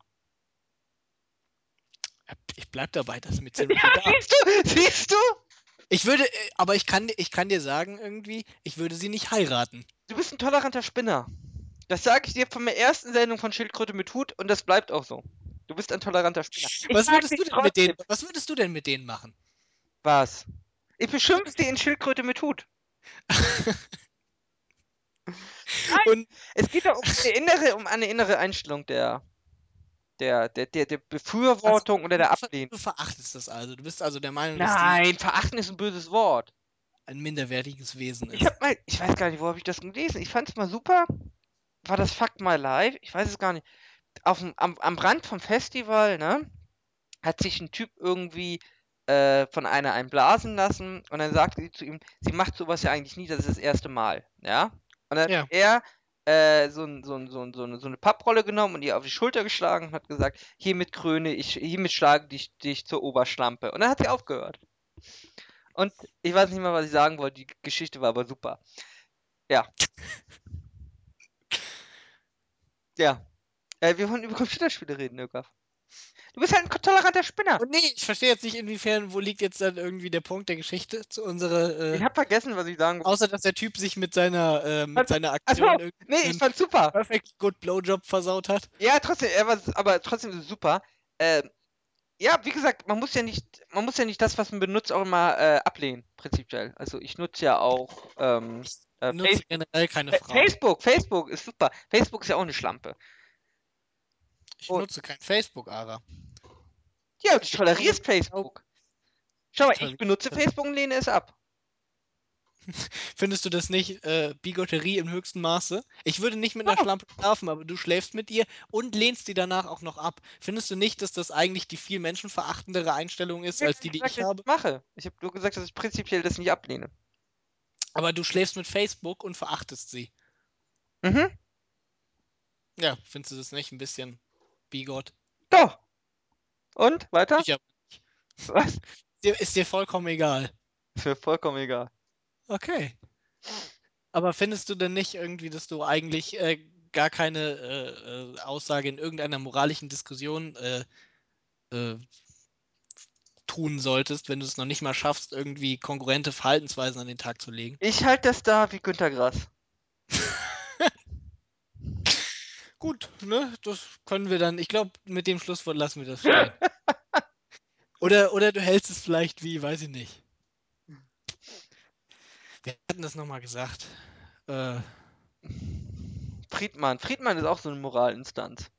Ich bleib dabei, das mir ziemlich Ja, egal. siehst du, siehst du? Ich würde, äh, aber ich kann, ich kann dir sagen irgendwie, ich würde sie nicht heiraten. Du bist ein toleranter Spinner. Das sage ich dir von der ersten Sendung von Schildkröte mit Hut und das bleibt auch so. Du bist ein toleranter Spinner. Ich Was würdest du denn mit denen, was würdest du denn mit denen machen? Was? Ich beschimpfe sie in Schildkröte mit Hut. Und Es geht doch um eine innere, um eine innere Einstellung der, der, der, der, der Befürwortung oder der Ablehnung. du verachtest das also. Du bist also der Meinung, dass Nein, verachten ist ein böses Wort. ein minderwertiges Wesen Ich ist. hab mal, ich weiß gar nicht, wo habe ich das gelesen? Ich fand's mal super. War das Fuck My Life? Ich weiß es gar nicht. Auf am, am Rand vom Festival, ne, hat sich ein Typ irgendwie äh, von einer einblasen lassen und dann sagte sie zu ihm, sie macht sowas ja eigentlich nie, das ist das erste Mal, ja? Und dann Ja. er äh, so, ein, so, ein, so, ein, so, eine, so eine Papprolle genommen und ihr auf die Schulter geschlagen und hat gesagt, hiermit kröne ich, hiermit schlage dich, dich zur Oberschlampe. Und dann hat sie aufgehört. Und ich weiß nicht mehr, was ich sagen wollte, die Geschichte war aber super. Ja. Ja. Äh, wir wollen über Computerspiele reden, Ögaf. Du bist halt ein toleranter Spinner. Und nee, ich verstehe jetzt nicht, inwiefern, wo liegt jetzt dann irgendwie der Punkt der Geschichte zu unserer, Ich äh, hab vergessen, was ich sagen wollte. außer dass der Typ sich mit seiner, äh, mit Also- seiner Achso, Aktion nee, ich fand's super. Perfect Good Blowjob versaut hat. Ja, trotzdem, er war aber trotzdem super. Ähm, ja, wie gesagt, man muss ja nicht, man muss ja nicht das, was man benutzt, auch immer äh, ablehnen, prinzipiell. Also ich nutze ja auch ähm, äh, Nutze Facebook. generell keine Fa- Frauen. Facebook, Facebook ist super. Facebook ist ja auch eine Schlampe. Ich Oh. nutze kein Facebook, Ara. Ja, du tolerierst Facebook. Schau mal, ich benutze. Facebook und lehne es ab. Findest du das nicht äh, Bigotterie im höchsten Maße? Ich würde nicht mit einer Oh. Schlampe schlafen, aber du schläfst mit ihr und lehnst sie danach auch noch ab. Findest du nicht, dass das eigentlich die viel menschenverachtendere Einstellung ist, als die, die gesagt, ich habe? Ich mache. Ich habe nur gesagt, dass ich prinzipiell das nicht ablehne. Aber du schläfst mit Facebook und verachtest sie. Mhm. Ja, findest du das nicht ein bisschen bigot? Doch. Und? Weiter? Ich hab, Was? dir, ist dir vollkommen egal. Ist mir vollkommen egal. Okay. Aber findest du denn nicht irgendwie, dass du eigentlich äh, gar keine äh, äh, Aussage in irgendeiner moralischen Diskussion äh, äh, tun solltest, wenn du es noch nicht mal schaffst, irgendwie kongruente Verhaltensweisen an den Tag zu legen? Ich halte das da wie Günter Grass. Gut, ne? Das können wir dann. Ich glaube, mit dem Schlusswort lassen wir das stehen. oder, oder du hältst es vielleicht wie, weiß ich nicht. Wir hatten das nochmal gesagt. Äh, Friedmann. Friedmann ist auch so eine Moralinstanz.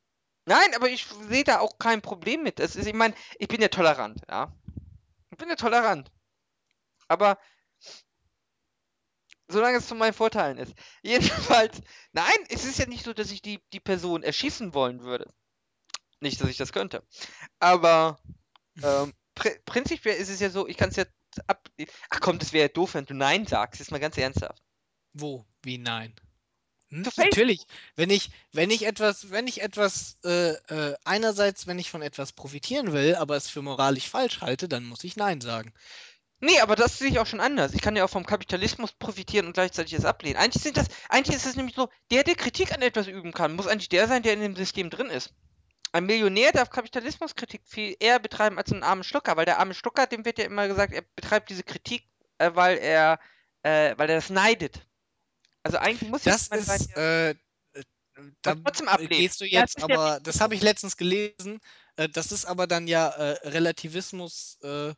Nein, aber ich sehe da auch kein Problem mit. Es ist, ich meine, ich bin ja tolerant, ja. Ich bin ja tolerant. Aber solange es zu meinen Vorteilen ist. Jedenfalls, nein, es ist ja nicht so, dass ich die, die Person erschießen wollen würde. Nicht, dass ich das könnte. Aber ähm, pr prinzipiell ist es ja so, ich kann es ja ab. Ach komm, das wäre ja doof, wenn du Nein sagst. Ist mal ganz ernsthaft. wo? Wie nein? Hm? Natürlich, wenn ich, wenn ich etwas, wenn ich etwas, äh, äh, einerseits, wenn ich von etwas profitieren will, aber es für moralisch falsch halte, dann muss ich Nein sagen. Nee, aber das sehe ich auch schon anders. Ich kann ja auch vom Kapitalismus profitieren und gleichzeitig es ablehnen. Eigentlich sind das, eigentlich ist es nämlich so, der, der Kritik an etwas üben kann, muss eigentlich der sein, der in dem System drin ist. Ein Millionär darf Kapitalismuskritik viel eher betreiben als ein armer Schlucker, weil der arme Schlucker, dem wird ja immer gesagt, er betreibt diese Kritik, äh, weil er, äh, weil er das neidet. Also eigentlich muss Das sein, ist, der äh, da trotzdem äh, ablehnt. gehst du das jetzt, ist ja aber das habe ich letztens gelesen. Äh, das ist aber dann ja äh, Relativismus äh,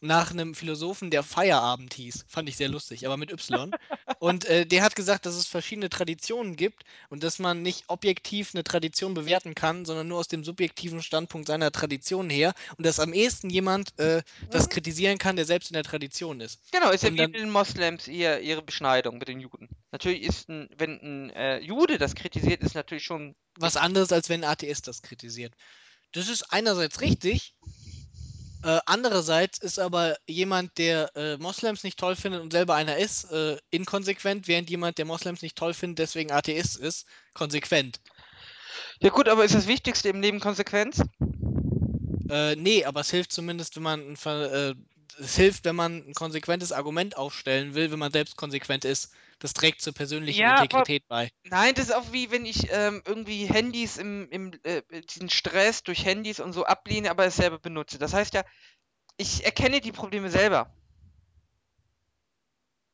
nach einem Philosophen, der Feierabend hieß. Fand ich sehr lustig, aber mit Y. Und äh, der hat gesagt, dass es verschiedene Traditionen gibt und dass man nicht objektiv eine Tradition bewerten kann, sondern nur aus dem subjektiven Standpunkt seiner Tradition her und dass am ehesten jemand äh, das Mhm. kritisieren kann, der selbst in der Tradition ist. Genau, ist ja wie mit den Moslems ihr, ihre Beschneidung mit den Juden. Natürlich ist ein, wenn ein äh, Jude das kritisiert, ist natürlich schon was anderes, als wenn ein Atheist das kritisiert. Das ist einerseits richtig, äh, andererseits ist aber jemand, der äh, Moslems nicht toll findet und selber einer ist, äh, inkonsequent, während jemand, der Moslems nicht toll findet, deswegen Atheist ist, konsequent. Ja gut, aber ist das Wichtigste im Leben Konsequenz? Äh, nee, aber es hilft zumindest, wenn man ein, äh, es hilft, wenn man ein konsequentes Argument aufstellen will, wenn man selbst konsequent ist. Das trägt zur persönlichen Ja, aber- Integrität bei. Nein, das ist auch wie wenn ich ähm, irgendwie Handys im, im äh, diesen Stress durch Handys und so ablehne, aber es selber benutze. Das heißt ja, ich erkenne die Probleme selber.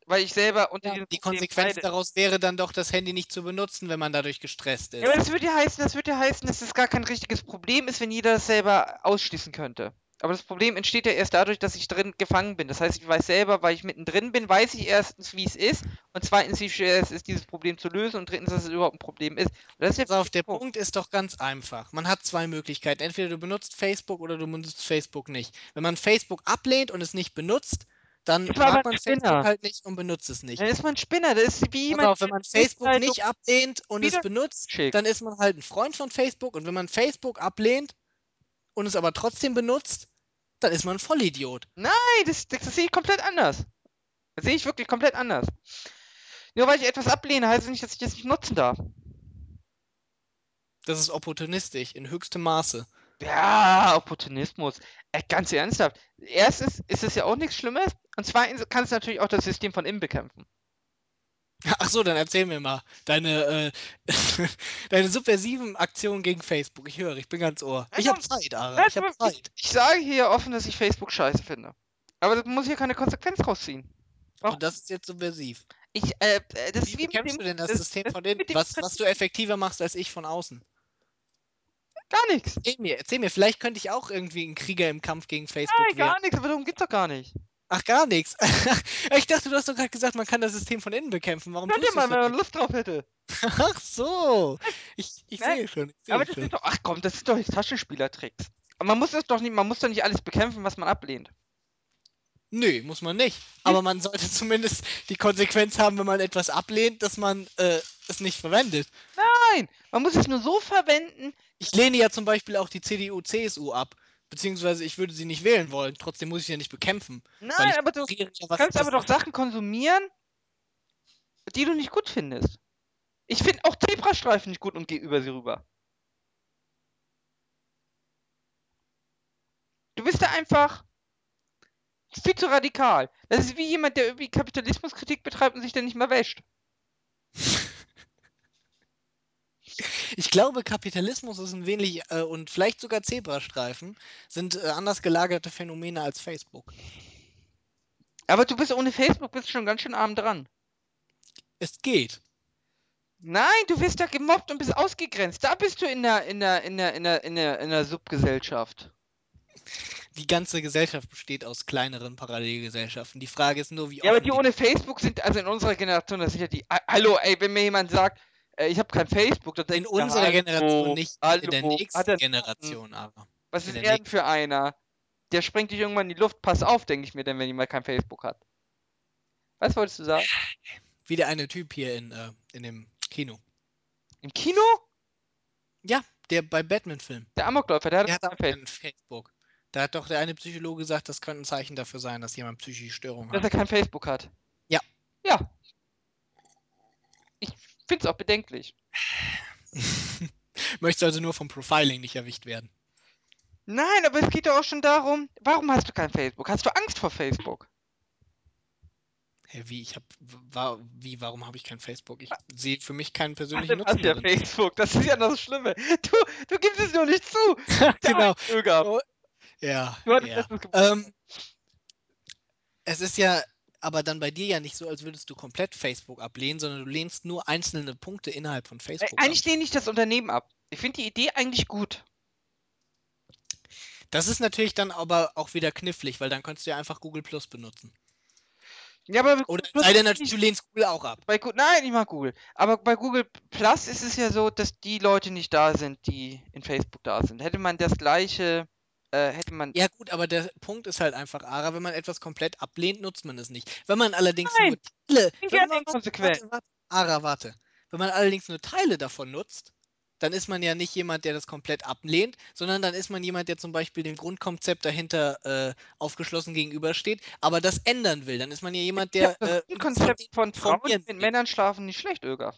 Weil ich selber unter Ja, die Konsequenz leide. daraus wäre dann doch, das Handy nicht zu benutzen, wenn man dadurch gestresst ist. Ja, aber das würde ja heißen, das würde ja heißen, dass es gar kein richtiges Problem ist, wenn jeder das selber ausschließen könnte. Aber das Problem entsteht ja erst dadurch, dass ich drin gefangen bin. Das heißt, ich weiß selber, weil ich mittendrin bin, weiß ich erstens, wie es ist und zweitens, wie schwer es ist, dieses Problem zu lösen und drittens, dass es überhaupt ein Problem ist. Und das ist Pass auf, der Punkt. Punkt ist doch ganz einfach. Man hat zwei Möglichkeiten. Entweder du benutzt Facebook oder du benutzt Facebook nicht. Wenn man Facebook ablehnt und es nicht benutzt, dann man mag man Spinner. Facebook halt nicht und benutzt es nicht. Dann ist man Spinner. Das ist wie jemand, auf, wenn man Facebook Bildzeitung nicht ablehnt und es benutzt, schickt. dann ist man halt ein Freund von Facebook. Und wenn man Facebook ablehnt und es aber trotzdem benutzt, dann ist man ein Vollidiot. Nein, das, das, das sehe ich komplett anders. Das sehe ich wirklich komplett anders. Nur weil ich etwas ablehne, heißt es nicht, dass ich das nicht nutzen darf. Das ist opportunistisch in höchstem Maße. Ja, Opportunismus. Äh, ganz ernsthaft. Erstens ist es ja auch nichts Schlimmes. Und zweitens kann es natürlich auch das System von innen bekämpfen. Ach so, dann erzähl mir mal deine, äh, deine subversiven Aktionen gegen Facebook. Ich höre, ich bin ganz ohr. Ich habe Zeit, Ara. Ich habe Zeit. Ich sage hier offen, dass ich Facebook scheiße finde. Aber da muss ja keine Konsequenz rausziehen. Warum? Und das ist jetzt subversiv. Ich, äh, äh, das Wie bekämpfst du denn das, das- System das von dem Was, was du effektiver machst als ich von außen? Gar nichts. Erzähl mir, erzähl mir. Vielleicht könnte ich auch irgendwie ein Krieger im Kampf gegen Facebook Nein, werden. gar nichts. Aber darum geht's doch gar nicht. Ach, gar nichts. ich dachte, du hast doch gerade gesagt, man kann das System von innen bekämpfen. Warum Könnt tust ihr du mal, wenn man Lust drauf hätte. Ach so. Ich, ich sehe schon. Ich sehe Aber das schon. ist doch, ach komm, das sind doch jetzt Taschenspielertricks. Man muss das doch nicht, man muss doch nicht alles bekämpfen, was man ablehnt. Nö, muss man nicht. Aber man sollte zumindest die Konsequenz haben, wenn man etwas ablehnt, dass man äh, es nicht verwendet. Nein, man muss es nur so verwenden. Ich lehne ja zum Beispiel auch die CDU, CSU ab. Beziehungsweise ich würde sie nicht wählen wollen. Trotzdem muss ich sie ja nicht bekämpfen. Nein, aber du kannst aber doch Sachen konsumieren, die du nicht gut findest. Ich finde auch Zebrastreifen nicht gut und gehe über sie rüber. Du bist da einfach viel zu radikal. Das ist wie jemand, der irgendwie Kapitalismuskritik betreibt und sich dann nicht mehr wäscht. Ich glaube, Kapitalismus ist ein wenig äh, und vielleicht sogar Zebrastreifen sind äh, anders gelagerte Phänomene als Facebook. Aber du bist ohne Facebook bist schon ganz schön arm dran. Es geht. Nein, du wirst da gemobbt und bist ausgegrenzt. Da bist du in der, in der, in der, in der, in der, in der Subgesellschaft. Die ganze Gesellschaft besteht aus kleineren Parallelgesellschaften. Die Frage ist nur, wie Ja, aber die ohne Facebook sind, also in unserer Generation, das sind ja die. Hallo, ey, wenn mir jemand sagt, ich habe kein Facebook, dann in unserer Generation nicht, hallo, in der hat nächsten er- Generation aber. Was ist der er denn für einer? Der sprengt dich irgendwann in die Luft. Pass auf, denke ich mir denn, wenn jemand kein Facebook hat. Was wolltest du sagen? Wie der eine Typ hier in, äh, in dem Kino. Im Kino? Ja, der bei Batman-Film. Der Amokläufer, der hat Der hat Facebook. kein Facebook. Da hat doch der eine Psychologe gesagt, das könnte ein Zeichen dafür sein, dass jemand psychische Störungen Dass hat. er kein Facebook hat. Ja. Ja. Ich find's auch bedenklich. Möchtest also nur vom Profiling nicht erwischt werden. Nein, aber es geht doch auch schon darum, warum hast du kein Facebook? Hast du Angst vor Facebook? Hä, wie, ich hab, war, wie, warum habe ich kein Facebook? Ich sehe für mich keinen Ach, persönlichen hast Nutzen ja darin. Facebook, das ist ja noch das Schlimme. Du, du gibst es nur nicht zu. genau. Oh, ja, ja. Ähm, es ist ja aber dann bei dir ja nicht so, als würdest du komplett Facebook ablehnen, sondern du lehnst nur einzelne Punkte innerhalb von Ey, Facebook eigentlich ab. lehne ich das Unternehmen ab. Ich finde die Idee eigentlich gut. Das ist natürlich dann aber auch wieder knifflig, weil dann könntest du ja einfach Google Plus benutzen. Ja, aber Oder Plus sei denn du lehnst Google auch ab. bei Nein, ich mag Google. Aber bei Google Plus ist es ja so, dass die Leute nicht da sind, die in Facebook da sind. Hätte man das gleiche, äh, hätte man. Ja gut, aber der Punkt ist halt einfach, Ara, wenn man etwas komplett ablehnt, nutzt man es nicht. Wenn man allerdings Nein, nur Teile, wenn man, inkonsequent. warte, warte, Ara, warte. Wenn man allerdings nur Teile davon nutzt, dann ist man ja nicht jemand, der das komplett ablehnt, sondern dann ist man jemand, der zum Beispiel dem Grundkonzept dahinter äh, aufgeschlossen gegenübersteht, aber das ändern will. Dann ist man ja jemand, der finde das äh, Grundkonzept von Frauen, die mit. Männern schlafen, nicht schlecht, Öger.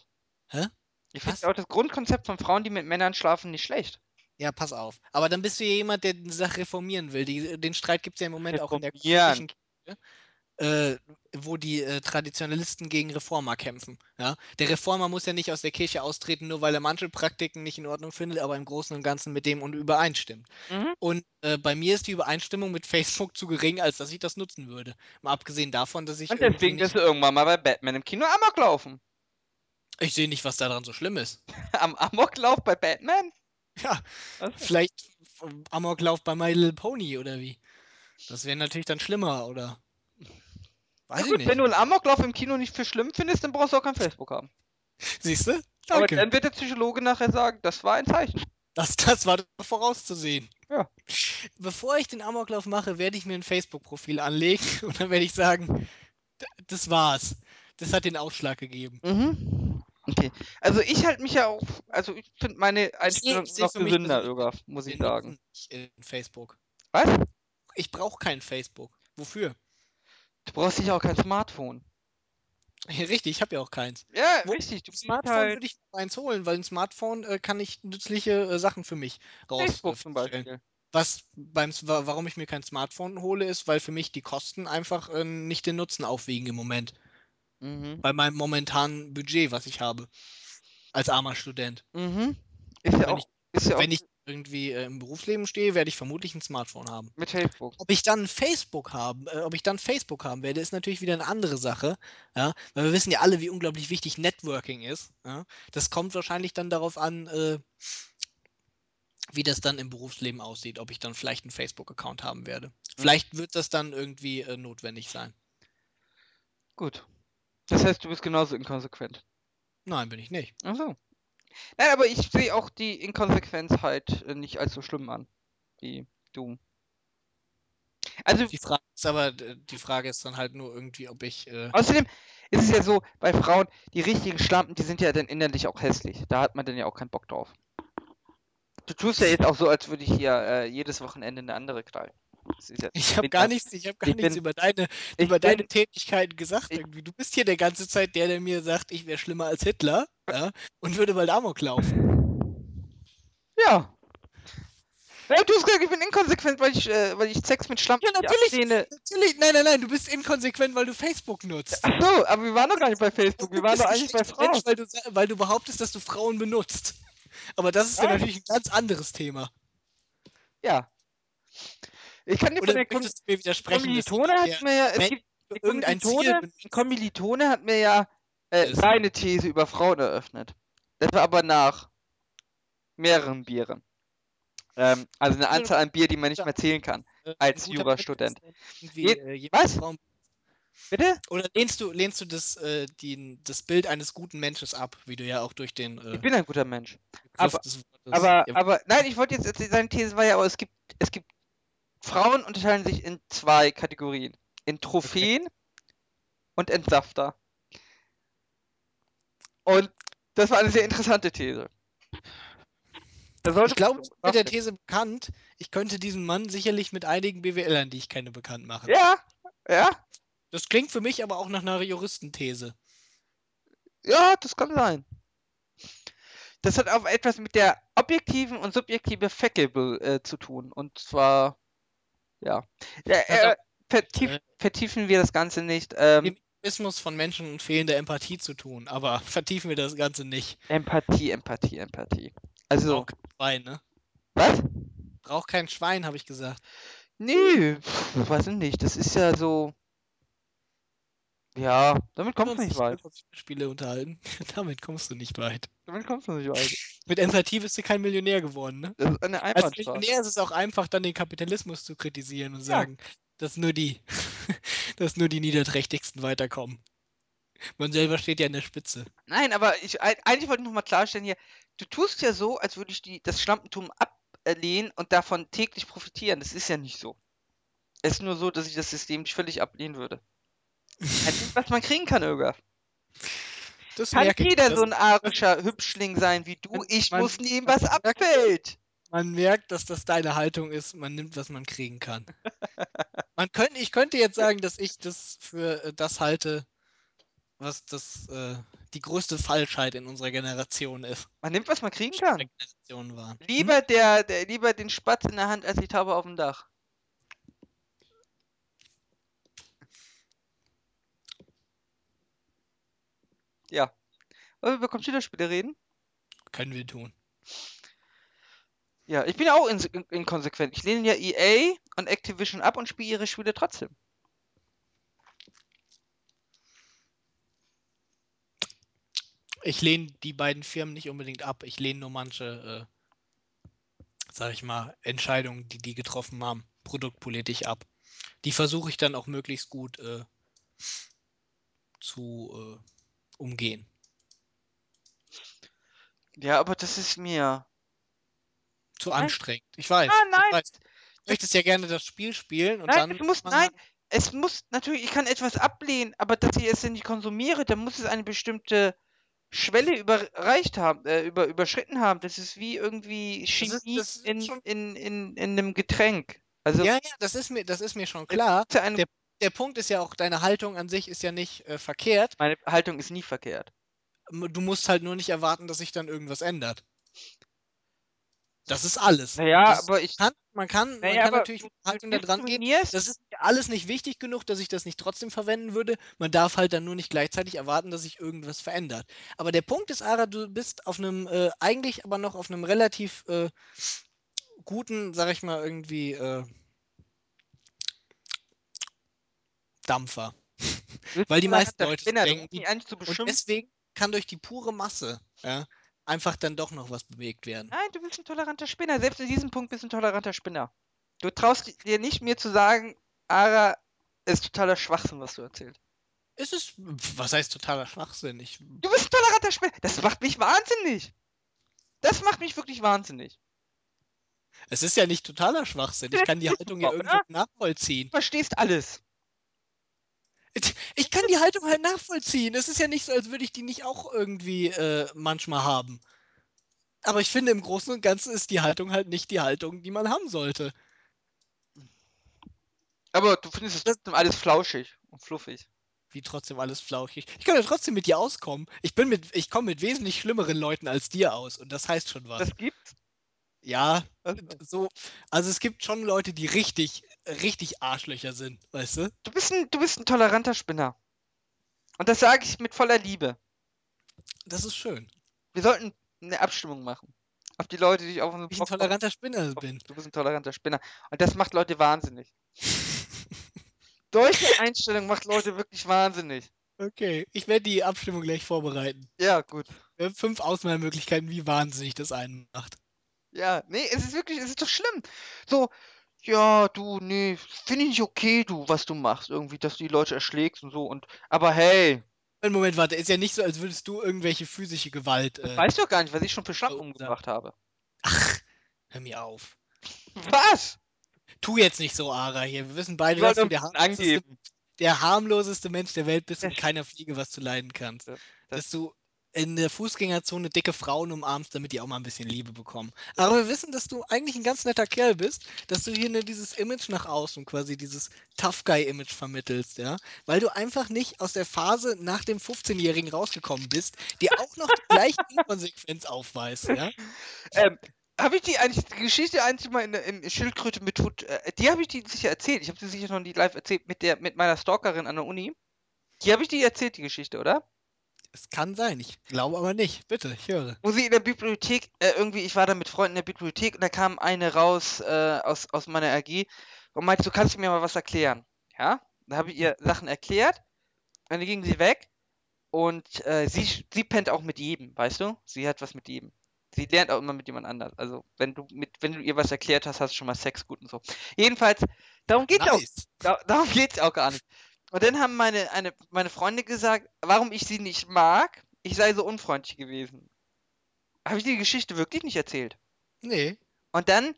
Hä? Ich finde auch das Grundkonzept von Frauen, die mit Männern schlafen, nicht schlecht. Ja, pass auf. Aber dann bist du ja jemand, der die Sache reformieren will. Die, den Streit gibt es ja im Moment auch in der katholischen Kirche, äh, wo die äh, Traditionalisten gegen Reformer kämpfen. Ja? Der Reformer muss ja nicht aus der Kirche austreten, nur weil er manche Praktiken nicht in Ordnung findet, aber im Großen und Ganzen mit dem und übereinstimmt. Mhm. Und äh, bei mir ist die Übereinstimmung mit Facebook zu gering, als dass ich das nutzen würde. Mal abgesehen davon, dass ich Und deswegen wirst du irgendwann mal bei Batman im Kino Amok laufen. ich sehe nicht, was daran so schlimm ist. Am Amoklauf bei Batman? Ja, Was? vielleicht Amoklauf bei My Little Pony oder wie. Das wäre natürlich dann schlimmer, oder? Weiß ich gut, nicht. wenn du einen Amoklauf im Kino nicht für schlimm findest, dann brauchst du auch kein Facebook haben. Siehst du? Aber Danke. dann wird der Psychologe nachher sagen, das war ein Zeichen. Das, das war doch vorauszusehen. Ja. Bevor ich den Amoklauf mache, werde ich mir ein Facebook-Profil anlegen und dann werde ich sagen, d- das war's. Das hat den Ausschlag gegeben. Mhm. Okay. Also ich halte mich ja auch, also ich finde meine Einstellung ich noch gesünder, Öger, muss ich sagen. Nicht in Facebook. Was? Ich brauche kein Facebook. Wofür? Du brauchst sicher auch kein Smartphone. Richtig, ich habe ja auch keins. Ja, Wo- richtig. Du Smartphone halt würde ich eins holen, weil ein Smartphone äh, kann ich nützliche äh, Sachen für mich raus. Facebook äh, zum feststellen. Beispiel. Was beim, warum ich mir kein Smartphone hole, ist, weil für mich die Kosten einfach äh, nicht den Nutzen aufwiegen im Moment. Mhm. Bei meinem momentanen Budget, was ich habe. Als armer Student. Mhm. Ist ja Wenn auch, ich- ist ja auch Wenn ich irgendwie äh, im Berufsleben stehe, werde ich vermutlich ein Smartphone haben. mit Facebook. Ob ich dann Facebook haben, äh, ob ich dann Facebook haben werde, ist natürlich wieder eine andere Sache. Ja? Weil wir wissen ja alle, wie unglaublich wichtig Networking ist. Ja? Das kommt wahrscheinlich dann darauf an, äh, wie das dann im Berufsleben aussieht, ob ich dann vielleicht einen Facebook-Account haben werde. Vielleicht wird das dann irgendwie äh, notwendig sein. Gut. Das heißt, du bist genauso inkonsequent. Nein, bin ich nicht. Ach so. Nein, aber ich sehe auch die Inkonsequenz halt äh, nicht als so schlimm an, wie du. Also, Die Frage ist aber, die Frage ist dann halt nur irgendwie, ob ich. Äh, außerdem ist es ja so, bei Frauen, die richtigen Schlampen, die sind ja dann innerlich auch hässlich. Da hat man dann ja auch keinen Bock drauf. Du tust ja jetzt auch so, als würde ich hier äh, jedes Wochenende eine andere knallen. Ja, ich habe bin gar ja- nichts, ich habe gar ich nichts bin- über deine, ich über bin- deine Tätigkeiten gesagt. ich- irgendwie. Du bist hier der ganze Zeit der, der mir sagt, ich wäre schlimmer als Hitler ja, und würde bald Amok laufen. Ja. Nein, du hast gesagt, ich bin inkonsequent, weil ich, äh, weil ich Sex mit Schlampen Ja, nicht natürlich. ablehne. Natürlich, nein, nein, nein, du bist inkonsequent, weil du Facebook nutzt. Ach so, aber wir waren doch gar nicht bei Facebook, wir Du waren bist doch ein eigentlich bei schlechter Mensch, Frauen. weil du, sa- weil du behauptest, dass du Frauen benutzt. Aber das ist ja Nein. natürlich ein ganz anderes Thema. Ja. Ich kann dir von der Kom mir widersprechen, Kommilitone hat mir ja, es gibt, irgendein Ziel Kommilitone, hat mir ja äh, seine These über Frauen eröffnet. Das war aber nach mehreren Bieren. Ähm, also eine Anzahl an Bier, die man nicht mehr zählen kann. äh, als Jurastudent. Je- äh, jemand was? Bitte? Oder lehnst du, lehnst du das, äh, die, das Bild eines guten Menschen ab, wie du ja auch durch den äh, Ich bin ein guter Mensch. Aber-. Aber, aber, nein, ich wollte jetzt, seine These war ja, aber es gibt, es gibt, Frauen unterteilen sich in zwei Kategorien. In Trophäen und Entsafter. Und das war eine sehr interessante These. Ich glaube, man ich bin mit der. These bekannt. Ich könnte diesen Mann sicherlich mit einigen BWLern, die ich kenne, bekannt machen. Ja, ja, Das klingt für mich aber auch nach einer Juristenthese. ja, das kann sein. Das hat auch etwas mit der objektiven und subjektiven Facable äh, zu tun. Und zwar, ja. ja äh, vertief, vertiefen wir das Ganze nicht. Ähm, Dem Egoismus von Menschen und fehlender Empathie zu tun, aber vertiefen wir das Ganze nicht. Empathie, Empathie, Empathie. Also, Braucht kein Schwein, ne? was? Braucht kein Schwein, habe ich gesagt. Nee, weiß ich nicht. Das ist ja so. Ja, damit kommst du nicht weit. Computerspiele unterhalten. Damit kommst du nicht weit. Damit kommst du nicht weit. Mit Empathie bist du kein Millionär geworden, ne? Das ist eine Als. Millionär ist es auch einfach, dann den Kapitalismus zu kritisieren und sagen, dass nur die, dass nur die Niederträchtigsten weiterkommen. Man selber steht ja an der Spitze. Nein, aber ich, eig- eigentlich wollte ich noch mal klarstellen hier. Du tust ja so, als würde ich die, das Schlampentum ablehnen und davon täglich profitieren. Das ist ja nicht so. Es ist nur so, dass ich das System nicht völlig ablehnen würde. Man nimmt, was man kriegen kann, Öger. Das Kann ich. jeder Das- so ein arischer Hübschling sein wie du? Ich man- muss man was abfällt. Man merkt, dass das deine Haltung ist. Man nimmt, was man kriegen kann. Man könnte, ich könnte jetzt sagen, dass ich das für äh, das halte, was das äh, die größte Falschheit in unserer Generation ist. Man nimmt, was man kriegen kann. Hm? Lieber, der, der, lieber den Spatz in der Hand als die Taube auf dem Dach. Ja. Wollen wir über Computerspiele reden? Können wir tun. Ja, ich bin ja auch in, inkonsequent. Ich lehne ja EA und Activision ab und spiele ihre Spiele trotzdem. Ich lehne die beiden Firmen nicht unbedingt ab. Ich lehne nur manche, äh, sag ich mal, Entscheidungen, die die getroffen haben, produktpolitisch ab. Die versuche ich dann auch möglichst gut äh, zu äh, umgehen. Ja, aber das ist mir. Zu Nein. anstrengend. Ich weiß. Ah, nein. Ich weiß. Du möchtest ja gerne das Spiel spielen und Nein, dann. es muss, nein, es muss natürlich, ich kann etwas ablehnen, aber dass ich es nicht konsumiere, dann muss es eine bestimmte Schwelle überreicht haben, äh, über, überschritten haben. Das ist wie irgendwie ist- Chemie das ist in, schon- in, in, in einem Getränk. Also, Ja, ja, das ist mir, das ist mir schon klar. ist der- Der Punkt ist ja auch, deine Haltung an sich ist ja nicht äh, verkehrt. meine Haltung ist nie verkehrt. Du musst halt nur nicht erwarten, dass sich dann irgendwas ändert. Das ist alles. Naja, das aber ich. kann, man kann, man Naja, kann aber natürlich mit Haltung da dran gehen. Das ist alles nicht wichtig genug, dass ich das nicht trotzdem verwenden würde. Man darf halt dann nur nicht gleichzeitig erwarten, dass sich irgendwas verändert. Aber der Punkt ist, Ara, du bist auf einem, äh, eigentlich aber noch auf einem relativ äh, guten, sag ich mal, irgendwie äh, Dampfer. Weil die meisten Leute Spinner, denken, zu Und deswegen kann durch die pure Masse ja, einfach dann doch noch was bewegt werden. Nein, du bist ein toleranter Spinner. Selbst in diesem Punkt bist du ein toleranter Spinner. Du traust dir nicht mir zu sagen, Ara ist totaler Schwachsinn, was du erzählst. Es ist, was heißt totaler Schwachsinn? Ich, Du bist ein toleranter Spinner. Das macht mich wahnsinnig. Das macht mich wirklich wahnsinnig. es ist ja nicht totaler Schwachsinn. Ich kann die Haltung ja oder? nachvollziehen. Du verstehst alles. Ich kann die Haltung halt nachvollziehen. Es ist ja nicht so, als würde ich die nicht auch irgendwie äh, manchmal haben. Aber ich finde, im Großen und Ganzen ist die Haltung halt nicht die Haltung, die man haben sollte. Aber du findest es trotzdem alles flauschig und fluffig. Wie trotzdem alles flauschig. Ich kann ja trotzdem mit dir auskommen. Ich bin mit, ich komme mit wesentlich schlimmeren Leuten als dir aus und das heißt schon was. Das gibt's. Ja, Was? so, also es gibt schon Leute, die richtig, richtig Arschlöcher sind, weißt du? Du bist ein, du bist ein toleranter Spinner. Und das sage ich mit voller Liebe. Das ist schön. Wir sollten eine Abstimmung machen. Auf die Leute, die ich auf ich ein toleranter Spinner bin. Du bist ein toleranter Spinner. Und das macht Leute wahnsinnig. Solche Einstellung macht Leute wirklich wahnsinnig. Okay, ich werde die Abstimmung gleich vorbereiten. Ja, gut. Wir haben fünf Auswahlmöglichkeiten, wie wahnsinnig das einen macht. Ja, nee, es ist wirklich, es ist doch schlimm. So, ja, du, nee, finde ich nicht okay, du, was du machst, irgendwie, dass du die Leute erschlägst und so. Und, aber hey, Moment, warte, ist ja nicht so, als würdest du irgendwelche physische Gewalt. Äh, weißt du doch gar nicht, was ich schon für Schlampen Oh, umgebracht habe. ach, hör mir auf. Was? Tu jetzt nicht so, Ara, hier. Wir wissen beide, dass du der harmloseste, der harmloseste Mensch der Welt bist und keiner Fliege was zu leiden kannst. Das- Dass du in der Fußgängerzone dicke Frauen umarmst, damit die auch mal ein bisschen Liebe bekommen. Aber wir wissen, dass du eigentlich ein ganz netter Kerl bist, dass du hier nur dieses Image nach außen, quasi dieses Tough Guy-Image vermittelst, ja. Weil du einfach nicht aus der Phase nach dem 15-Jährigen rausgekommen bist, die auch noch die gleiche Inkonsequenz aufweist, ja. Ähm, habe ich die eigentlich, die Geschichte eigentlich mal in, der- in Schildkröte mit Hut, äh, die habe ich die sicher erzählt. Ich habe sie sicher noch nie live erzählt mit der, mit meiner Stalkerin an der Uni. Die habe ich die erzählt, die Geschichte, oder? Es kann sein, ich glaube aber nicht. Bitte, ich höre. Wo sie in der Bibliothek, äh, irgendwie, ich war da mit Freunden in der Bibliothek und da kam eine raus äh, aus, aus meiner AG und meinte, du kannst mir mal was erklären. Ja? Da habe ich ihr Sachen erklärt und dann ging sie weg und äh, sie, sie pennt auch mit jedem, weißt du? Sie hat was mit jedem. Sie lernt auch immer mit jemand anders. Also, wenn du mit, wenn du ihr was erklärt hast, hast du schon mal Sex gut und so. Jedenfalls, darum geht's auch Nice. da, darum geht's auch gar nicht. Und dann haben meine, eine, meine Freunde gesagt, warum ich sie nicht mag, ich sei so unfreundlich gewesen. Habe ich die Geschichte wirklich nicht erzählt. Nee. Und dann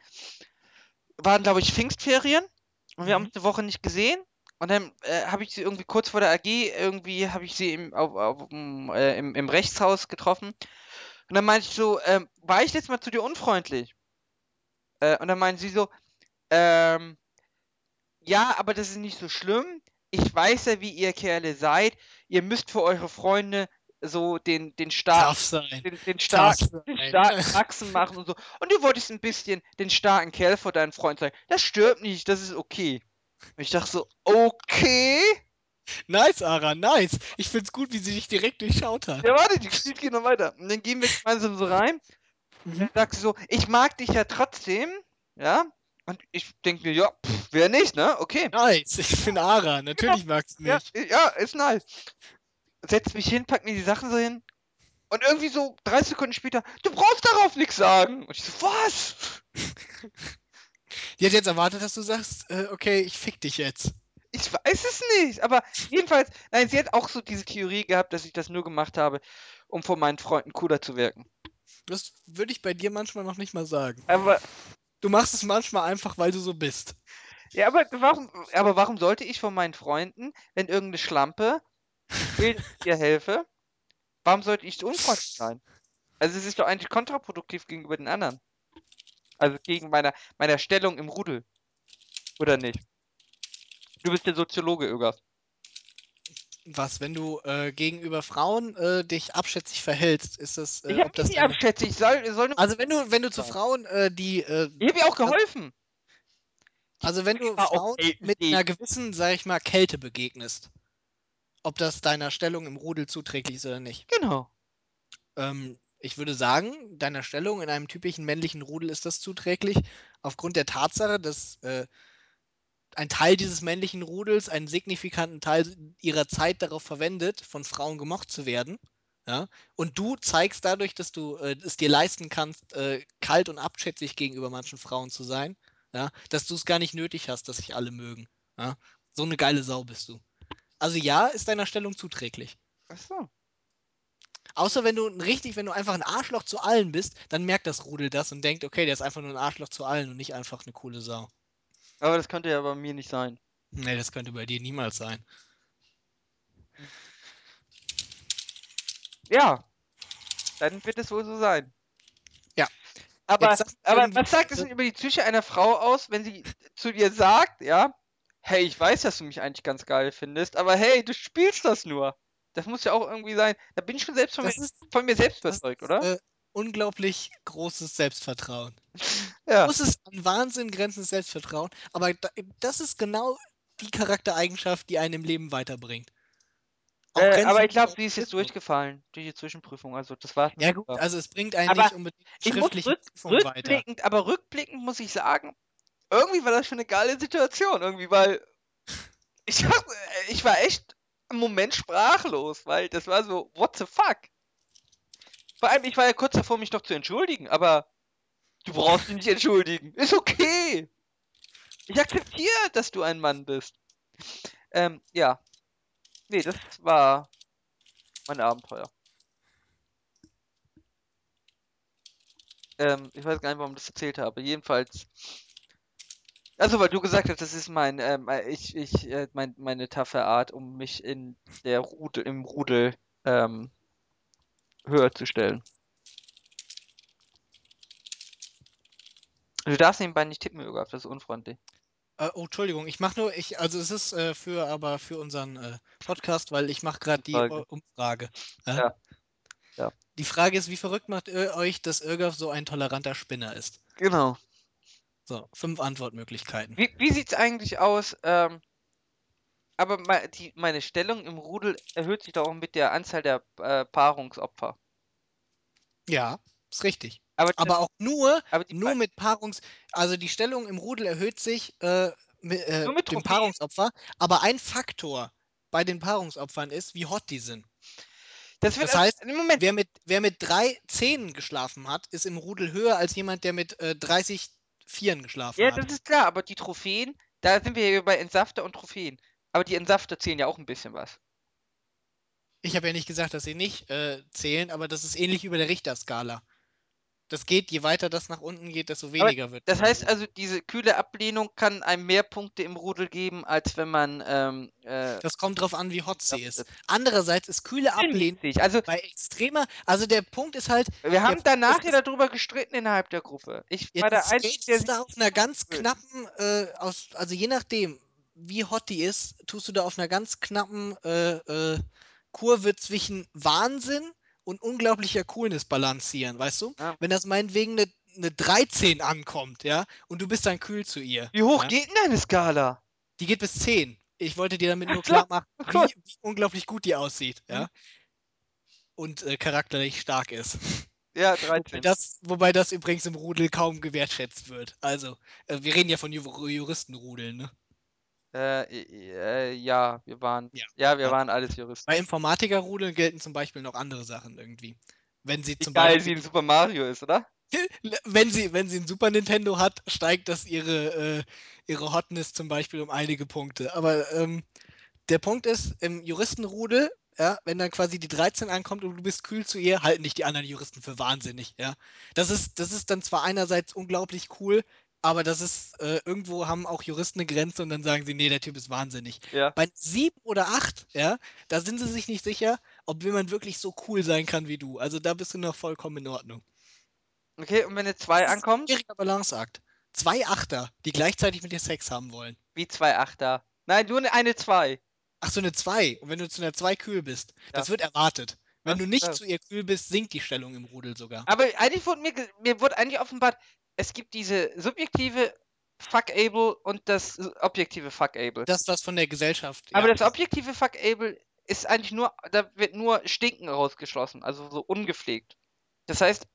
waren, glaube ich, Pfingstferien und wir haben Mhm. uns eine Woche nicht gesehen. Und dann äh, habe ich sie irgendwie kurz vor der AG, irgendwie habe ich sie im, auf, auf, äh, im, im Rechtshaus getroffen. Und dann meinte ich so, ähm, war ich jetzt mal zu dir unfreundlich? Äh, und dann meinte sie so, ähm, ja, aber das ist nicht so schlimm. Ich weiß ja, wie ihr Kerle seid. Ihr müsst für eure Freunde so den, den starken, den, den starken, den starken Achsen machen und so. Und du wolltest ein bisschen den starken Kerl vor deinen Freund zeigen. Das stört nicht, das ist okay. Und ich dachte so, okay. Nice, Ara, nice. Ich find's gut, wie sie dich direkt durchschaut hat. Ja, warte, die Geschichte geht noch weiter. Und dann gehen wir gemeinsam so rein. Und Mhm. dann sagt sie so, ich mag dich ja trotzdem. Ja. Und ich denke mir, ja, pff, wer nicht, ne? Okay. Nice, ich bin Ara. Natürlich magst du Ja, mich. ja, ist nice. Setzt mich hin, packt mir die Sachen so hin. Und irgendwie so drei Sekunden später, du brauchst darauf nichts sagen. Und ich so, was? Die hat jetzt erwartet, dass du sagst, äh, okay, ich fick dich jetzt. Ich weiß es nicht. Aber jedenfalls, nein, sie hat auch so diese Theorie gehabt, dass ich das nur gemacht habe, um vor meinen Freunden cooler zu wirken. Das würde ich bei dir manchmal noch nicht mal sagen. Aber, Du machst es manchmal einfach, weil du so bist. ja, aber warum, aber warum sollte ich von meinen Freunden, wenn irgendeine Schlampe ihr helfe, warum sollte ich unfreundlich sein? Also es ist doch eigentlich kontraproduktiv gegenüber den anderen. Also gegen meiner, meiner Stellung im Rudel. Oder nicht? Du bist der Soziologe, Ögers. Was, wenn du äh, gegenüber Frauen äh, dich abschätzig verhältst, ist das, Ich äh, hab ob das nicht deine... abschätzig. Ich soll, soll Also wenn du, wenn du zu. Frauen, äh, die, äh, ich hab ihr auch geholfen. also wenn du Frauen mit einer gewissen, sag ich mal, Kälte begegnest, ob das deiner Stellung im Rudel zuträglich ist oder nicht. Genau. Ähm, ich würde sagen, deiner Stellung in einem typischen männlichen Rudel ist das zuträglich, aufgrund der Tatsache, dass äh, ein Teil dieses männlichen Rudels einen signifikanten Teil ihrer Zeit darauf verwendet, von Frauen gemocht zu werden. Ja? Und du zeigst dadurch, dass du äh, es dir leisten kannst, äh, kalt und abschätzig gegenüber manchen Frauen zu sein, ja? dass du es gar nicht nötig hast, dass sich alle mögen. Ja? So eine geile Sau bist du. Also ja, ist deiner Stellung zuträglich. Achso. Außer wenn du richtig, wenn du einfach ein Arschloch zu allen bist, dann merkt das Rudel das und denkt, okay, der ist einfach nur ein Arschloch zu allen und nicht einfach eine coole Sau. Aber das könnte ja bei mir nicht sein. Nee, das könnte bei dir niemals sein. Ja. Dann wird es wohl so sein. Ja. Aber, aber was sagt es denn über die Psyche einer Frau aus, wenn sie zu dir sagt, ja, hey, ich weiß, dass du mich eigentlich ganz geil findest, aber hey, du spielst das nur. Das muss ja auch irgendwie sein. Da bin ich schon selbst von, Das mir, ist, von mir selbst überzeugt, oder? Äh, unglaublich großes Selbstvertrauen. Ja. Großes an Wahnsinn grenzendes Selbstvertrauen, aber da, das ist genau die Charaktereigenschaft, die einen im Leben weiterbringt. Äh, Grenzen- aber ich glaube, sie ist jetzt durchgefallen durch die Zwischenprüfung. Also das war's. Ja gut, also es bringt einen Aber nicht unbedingt ich muss schriftliche rück, Prüfungen weiter. rückblickend, aber rückblickend muss ich sagen, irgendwie war das schon eine geile Situation, irgendwie, weil ich, hab, ich war echt im Moment sprachlos, weil das war so, what the fuck? Vor allem, ich war ja kurz davor, mich doch zu entschuldigen, aber du brauchst dich nicht entschuldigen. Ist okay. Ich akzeptiere, dass du ein Mann bist. Ähm, ja. Nee, das war mein Abenteuer. Ähm, ich weiß gar nicht, warum ich das erzählt habe. Jedenfalls. Also, weil du gesagt hast, das ist mein, ähm, äh, ich, ich, äh, mein, meine taffe Art, um mich in der Rudel, im Rudel, ähm, höher zu stellen. Du darfst nebenbei nicht tippen, Jürgen, das ist unfreundlich. Äh, oh, Entschuldigung, ich mache nur, ich, also es ist äh, für, aber für unseren äh, Podcast, weil ich mache gerade die Umfrage. äh, Umfrage. Ja? Ja. Ja. Die Frage ist, wie verrückt macht ihr euch, dass Irgaf so ein toleranter Spinner ist? Genau. So, fünf Antwortmöglichkeiten. Wie, wie sieht's eigentlich aus? Ähm, aber me die, meine Stellung im Rudel erhöht sich doch auch mit der Anzahl der äh, Paarungsopfer. Ja, ist richtig. Aber, Aber auch nur, aber die nur Pa- mit Paarungs... Also die Stellung im Rudel erhöht sich äh, mit, äh, Nur mit dem Trophäen? Paarungsopfer, aber ein Faktor bei den Paarungsopfern ist, wie hot die sind. das wird Das heißt, im Moment, Wer mit, wer mit drei Zehnen geschlafen hat, ist im Rudel höher als jemand, der mit äh, 30 Vieren geschlafen ja, hat. das ist klar, aber die Trophäen, da sind wir ja bei Entsafter und Trophäen. Aber die Entsafter zählen ja auch ein bisschen was. Ich habe ja nicht gesagt, dass sie nicht äh, zählen, aber das ist ähnlich über der Richterskala. Das geht, je weiter das nach unten geht, desto weniger wird. Das heißt also, diese kühle Ablehnung kann einem mehr Punkte im Rudel geben, als wenn man ähm, äh, das kommt drauf an, wie hot sie ist. ist- Andererseits ist kühle Ablehnung. Also bei extremer. Also der Punkt ist halt, wir haben danach ja darüber gestritten innerhalb der Gruppe. Ich war der Einzige, der da auf einer ganz knappen, äh, aus, also je nachdem, wie hot die ist, tust du da auf einer ganz knappen äh, äh, Kurve zwischen Wahnsinn und unglaublicher Coolness balancieren, weißt du? Ja. Wenn das meinetwegen eine, eine 13 ankommt, ja, und du bist dann kühl zu ihr. Wie hoch ja? geht denn deine Skala? Die geht bis 10. Ich wollte dir damit nur klar machen, ach wie, wie unglaublich gut die aussieht, ja. Mhm. Und äh, charakterlich stark ist. Ja, Wobei 13. das, wobei das übrigens im Rudel kaum gewertschätzt wird. Also, äh, wir reden ja von Ju Juristenrudeln, ne? Äh, äh, ja, wir waren. Ja. Ja, wir Ja. waren alles Juristen. Bei Informatikerrudeln gelten zum Beispiel noch andere Sachen irgendwie. Wenn sie Wie zum sie Beispiel, in Super Mario ist, oder? wenn sie, wenn sie ein Super Nintendo hat, steigt das ihre, äh, ihre Hotness zum Beispiel um einige Punkte. Aber ähm, der Punkt ist, im Juristenrudel, ja, wenn dann quasi die 13 ankommt und du bist kühl zu ihr, halten dich die anderen Juristen für wahnsinnig, ja. Das ist, das ist dann zwar einerseits unglaublich cool, aber das ist, äh, irgendwo haben auch Juristen eine Grenze und dann sagen sie, nee, der Typ ist wahnsinnig. Ja. Bei 7 oder 8, ja, da sind sie sich nicht sicher, ob jemand wirklich so cool sein kann wie du. Also da bist du noch vollkommen in Ordnung. Okay, und wenn eine 2 Das ist ein ankommt, schwieriger Balanceakt. Zwei Achter, die gleichzeitig mit dir Sex haben wollen. wie zwei Achter. Nein, nur eine 2. Ach so, eine 2. Und wenn du zu einer 2 kühl bist, das Ja. wird erwartet. Wenn du nicht Ja. zu ihr kühl bist, sinkt die Stellung im Rudel sogar. Aber eigentlich wurde mir, mir wurde eigentlich offenbart, es gibt diese subjektive Fuckable und das objektive Fuckable. Das, was von der Gesellschaft. Aber ja, das objektive Fuckable ist eigentlich nur, da wird nur Stinken rausgeschlossen, also so ungepflegt. Das heißt,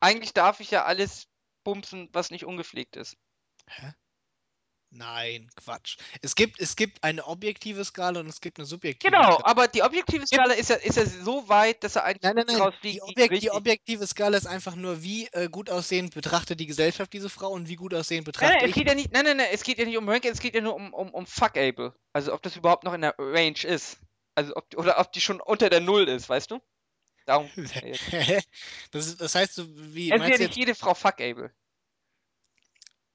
eigentlich darf ich ja alles bumsen, was nicht ungepflegt ist. Hä? Nein, Quatsch. Es gibt, es gibt eine objektive Skala und es gibt eine subjektive Genau, Skala. aber die objektive Skala ist ja, ist ja so weit, dass er eigentlich Nein, nein, nein. rausfliegt, Die, Objek die objektive Skala ist einfach nur, wie äh, gut aussehend betrachtet die Gesellschaft diese Frau und wie gut aussehend Nein, betrachte nein, es ich. geht ja nicht, nein, nein, nein, es geht ja nicht um Ranking, es geht ja nur um, um, um Fuckable. Also ob das überhaupt noch in der Range ist. Also ob, oder ob die schon unter der Null ist, weißt du? Darum. das, das heißt, du, wie Es ist ja nicht jetzt, jede Frau Fuckable.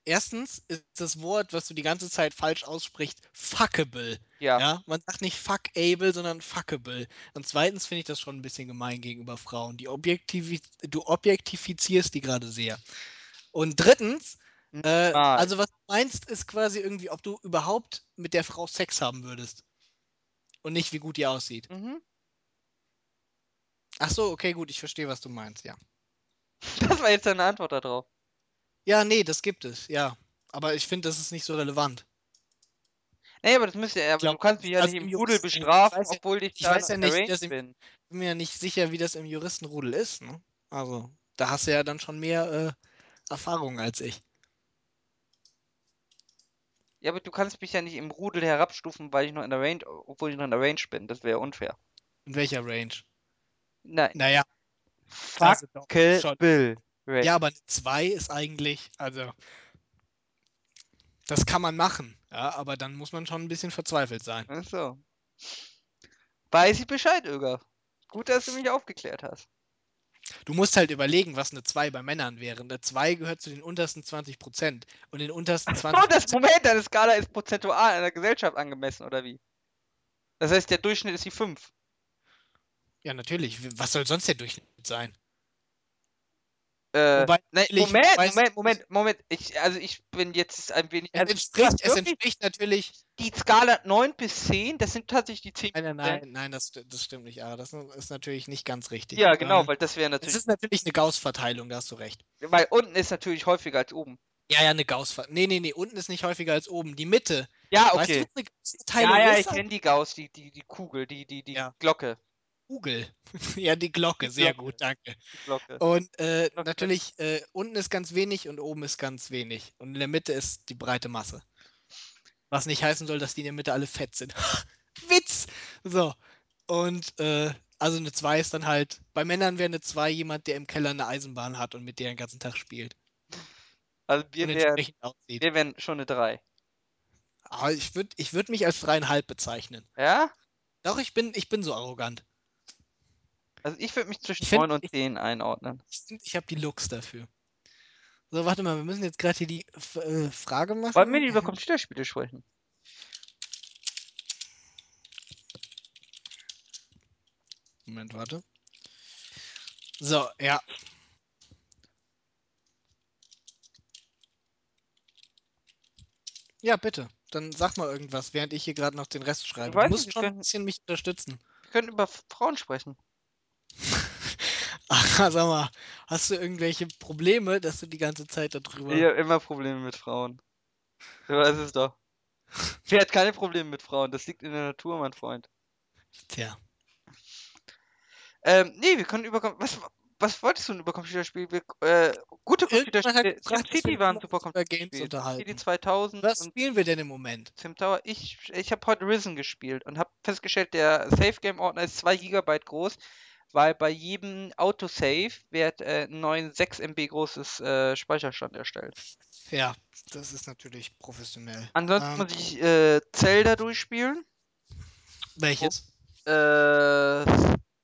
Erstens ist das Wort, was du die ganze Zeit falsch aussprichst, fuckable. Ja. Ja, man sagt nicht fuckable, sondern fuckable. Und zweitens finde ich das schon ein bisschen gemein gegenüber Frauen. Die objektivi du objektifizierst die gerade sehr. Und drittens, äh, Niemals. also was du meinst, ist quasi irgendwie, ob du überhaupt mit der Frau Sex haben würdest. Und nicht, wie gut die aussieht. Mhm. Ach so, okay, gut, ich verstehe, was du meinst, ja. Das war jetzt deine Antwort darauf. Ja, nee, das gibt es, ja. Aber ich finde, das ist nicht so relevant. Nee, aber das müsste ja, aber glaub, du kannst mich ja also nicht im Rudel ich bestrafen, ja- obwohl ich ich da weiß ja nicht, wie arranged das im- bin. Ich bin mir ja nicht sicher, wie das im Juristenrudel ist. Ne? Also, da hast du ja dann schon mehr äh, Erfahrung als ich. Ja, aber du kannst mich ja nicht im Rudel herabstufen, weil ich noch in der Range, obwohl ich noch in der Range bin. Das wäre unfair. In welcher Range? Nein, Naja, fuck also. Bill. Range. Ja, aber eine 2 ist eigentlich, also, das kann man machen. Ja, aber dann muss man schon ein bisschen verzweifelt sein. Ach so. Weiß ich Bescheid, Öger. Gut, dass du mich aufgeklärt hast. Du musst halt überlegen, was eine 2 bei Männern wäre. Eine 2 gehört zu den untersten 20%. Und den untersten So, 20%. das Moment, deine Skala ist prozentual einer Gesellschaft angemessen, oder wie? Das heißt, der Durchschnitt ist die 5. Ja, natürlich. Was soll sonst der Durchschnitt sein? Äh, Wobei, nein, natürlich, Moment, weiß Moment, Moment, Moment. Ich, also ich bin jetzt ein wenig. Es Also entspricht, es entspricht natürlich. die Skala 9 bis 10, das sind tatsächlich die 10 Nein, nein, nein, nein, das, das stimmt nicht. Aber das ist natürlich nicht ganz richtig. Ja, genau, Ähm, weil das wäre es natürlich. ist natürlich eine Gauss-Verteilung, da hast du recht. Weil unten ist natürlich häufiger als oben. Ja, ja, eine Gauss-Verteilung. Nee, nee, nee, unten ist nicht häufiger als oben. Die Mitte. Ja, Weißt du, okay. eine Gauss-Verteilung Ja, ja, ist? ich kenne die Gauss, die, die, die Kugel, die, die, die Ja. Glocke. Kugel. ja, die Glocke, sehr Glocke. gut, danke. Glocke. Und äh, Glocke. natürlich, äh, unten ist ganz wenig und oben ist ganz wenig. Und in der Mitte ist die breite Masse. Was nicht heißen soll, dass die in der Mitte alle fett sind. Witz! So. Und äh, also eine 2 ist dann halt, bei Männern wäre eine 2 jemand, der im Keller eine Eisenbahn hat und mit der den ganzen Tag spielt. Also wir wären, wären schon eine 3. Aber ich würde ich würd mich als dreieinhalb bezeichnen. Ja? Doch, ich bin, ich bin so arrogant. Also ich würde mich zwischen find- 9 und ich- 10 einordnen. Ich, ich habe die Looks dafür. So, warte mal, wir müssen jetzt gerade hier die äh, Frage machen. Wollen wir nicht über Computerspiele sprechen? Moment, warte. So, ja. Ja, bitte. Dann sag mal irgendwas, während ich hier gerade noch den Rest schreibe. Du musst nicht, schon ein bisschen mich unterstützen. Wir können über Frauen sprechen. Ach, sag mal, hast du irgendwelche Probleme, dass du die ganze Zeit darüber. Ich habe immer Probleme mit Frauen. Du weißt es doch. Wer hat keine Probleme mit Frauen? Das liegt in der Natur, mein Freund. Tja. Ähm, nee, wir können über. Was, was wolltest du denn über Computerspiele? Wir, äh, gute Computerspiele. wir SimCity waren super Computerspiele. Games unterhalten. SimCity 2000 Was spielen wir denn im Moment? Sim Tower. Ich, ich habe heute Risen gespielt und habe festgestellt, der Safe Game Ordner ist 2 GB groß, weil bei jedem Autosave wird äh, ein neuen 6 MB großes äh, Speicherstand erstellt. Ja, das ist natürlich professionell. Ansonsten Ähm, muss ich äh, Zelda durchspielen. welches? Äh,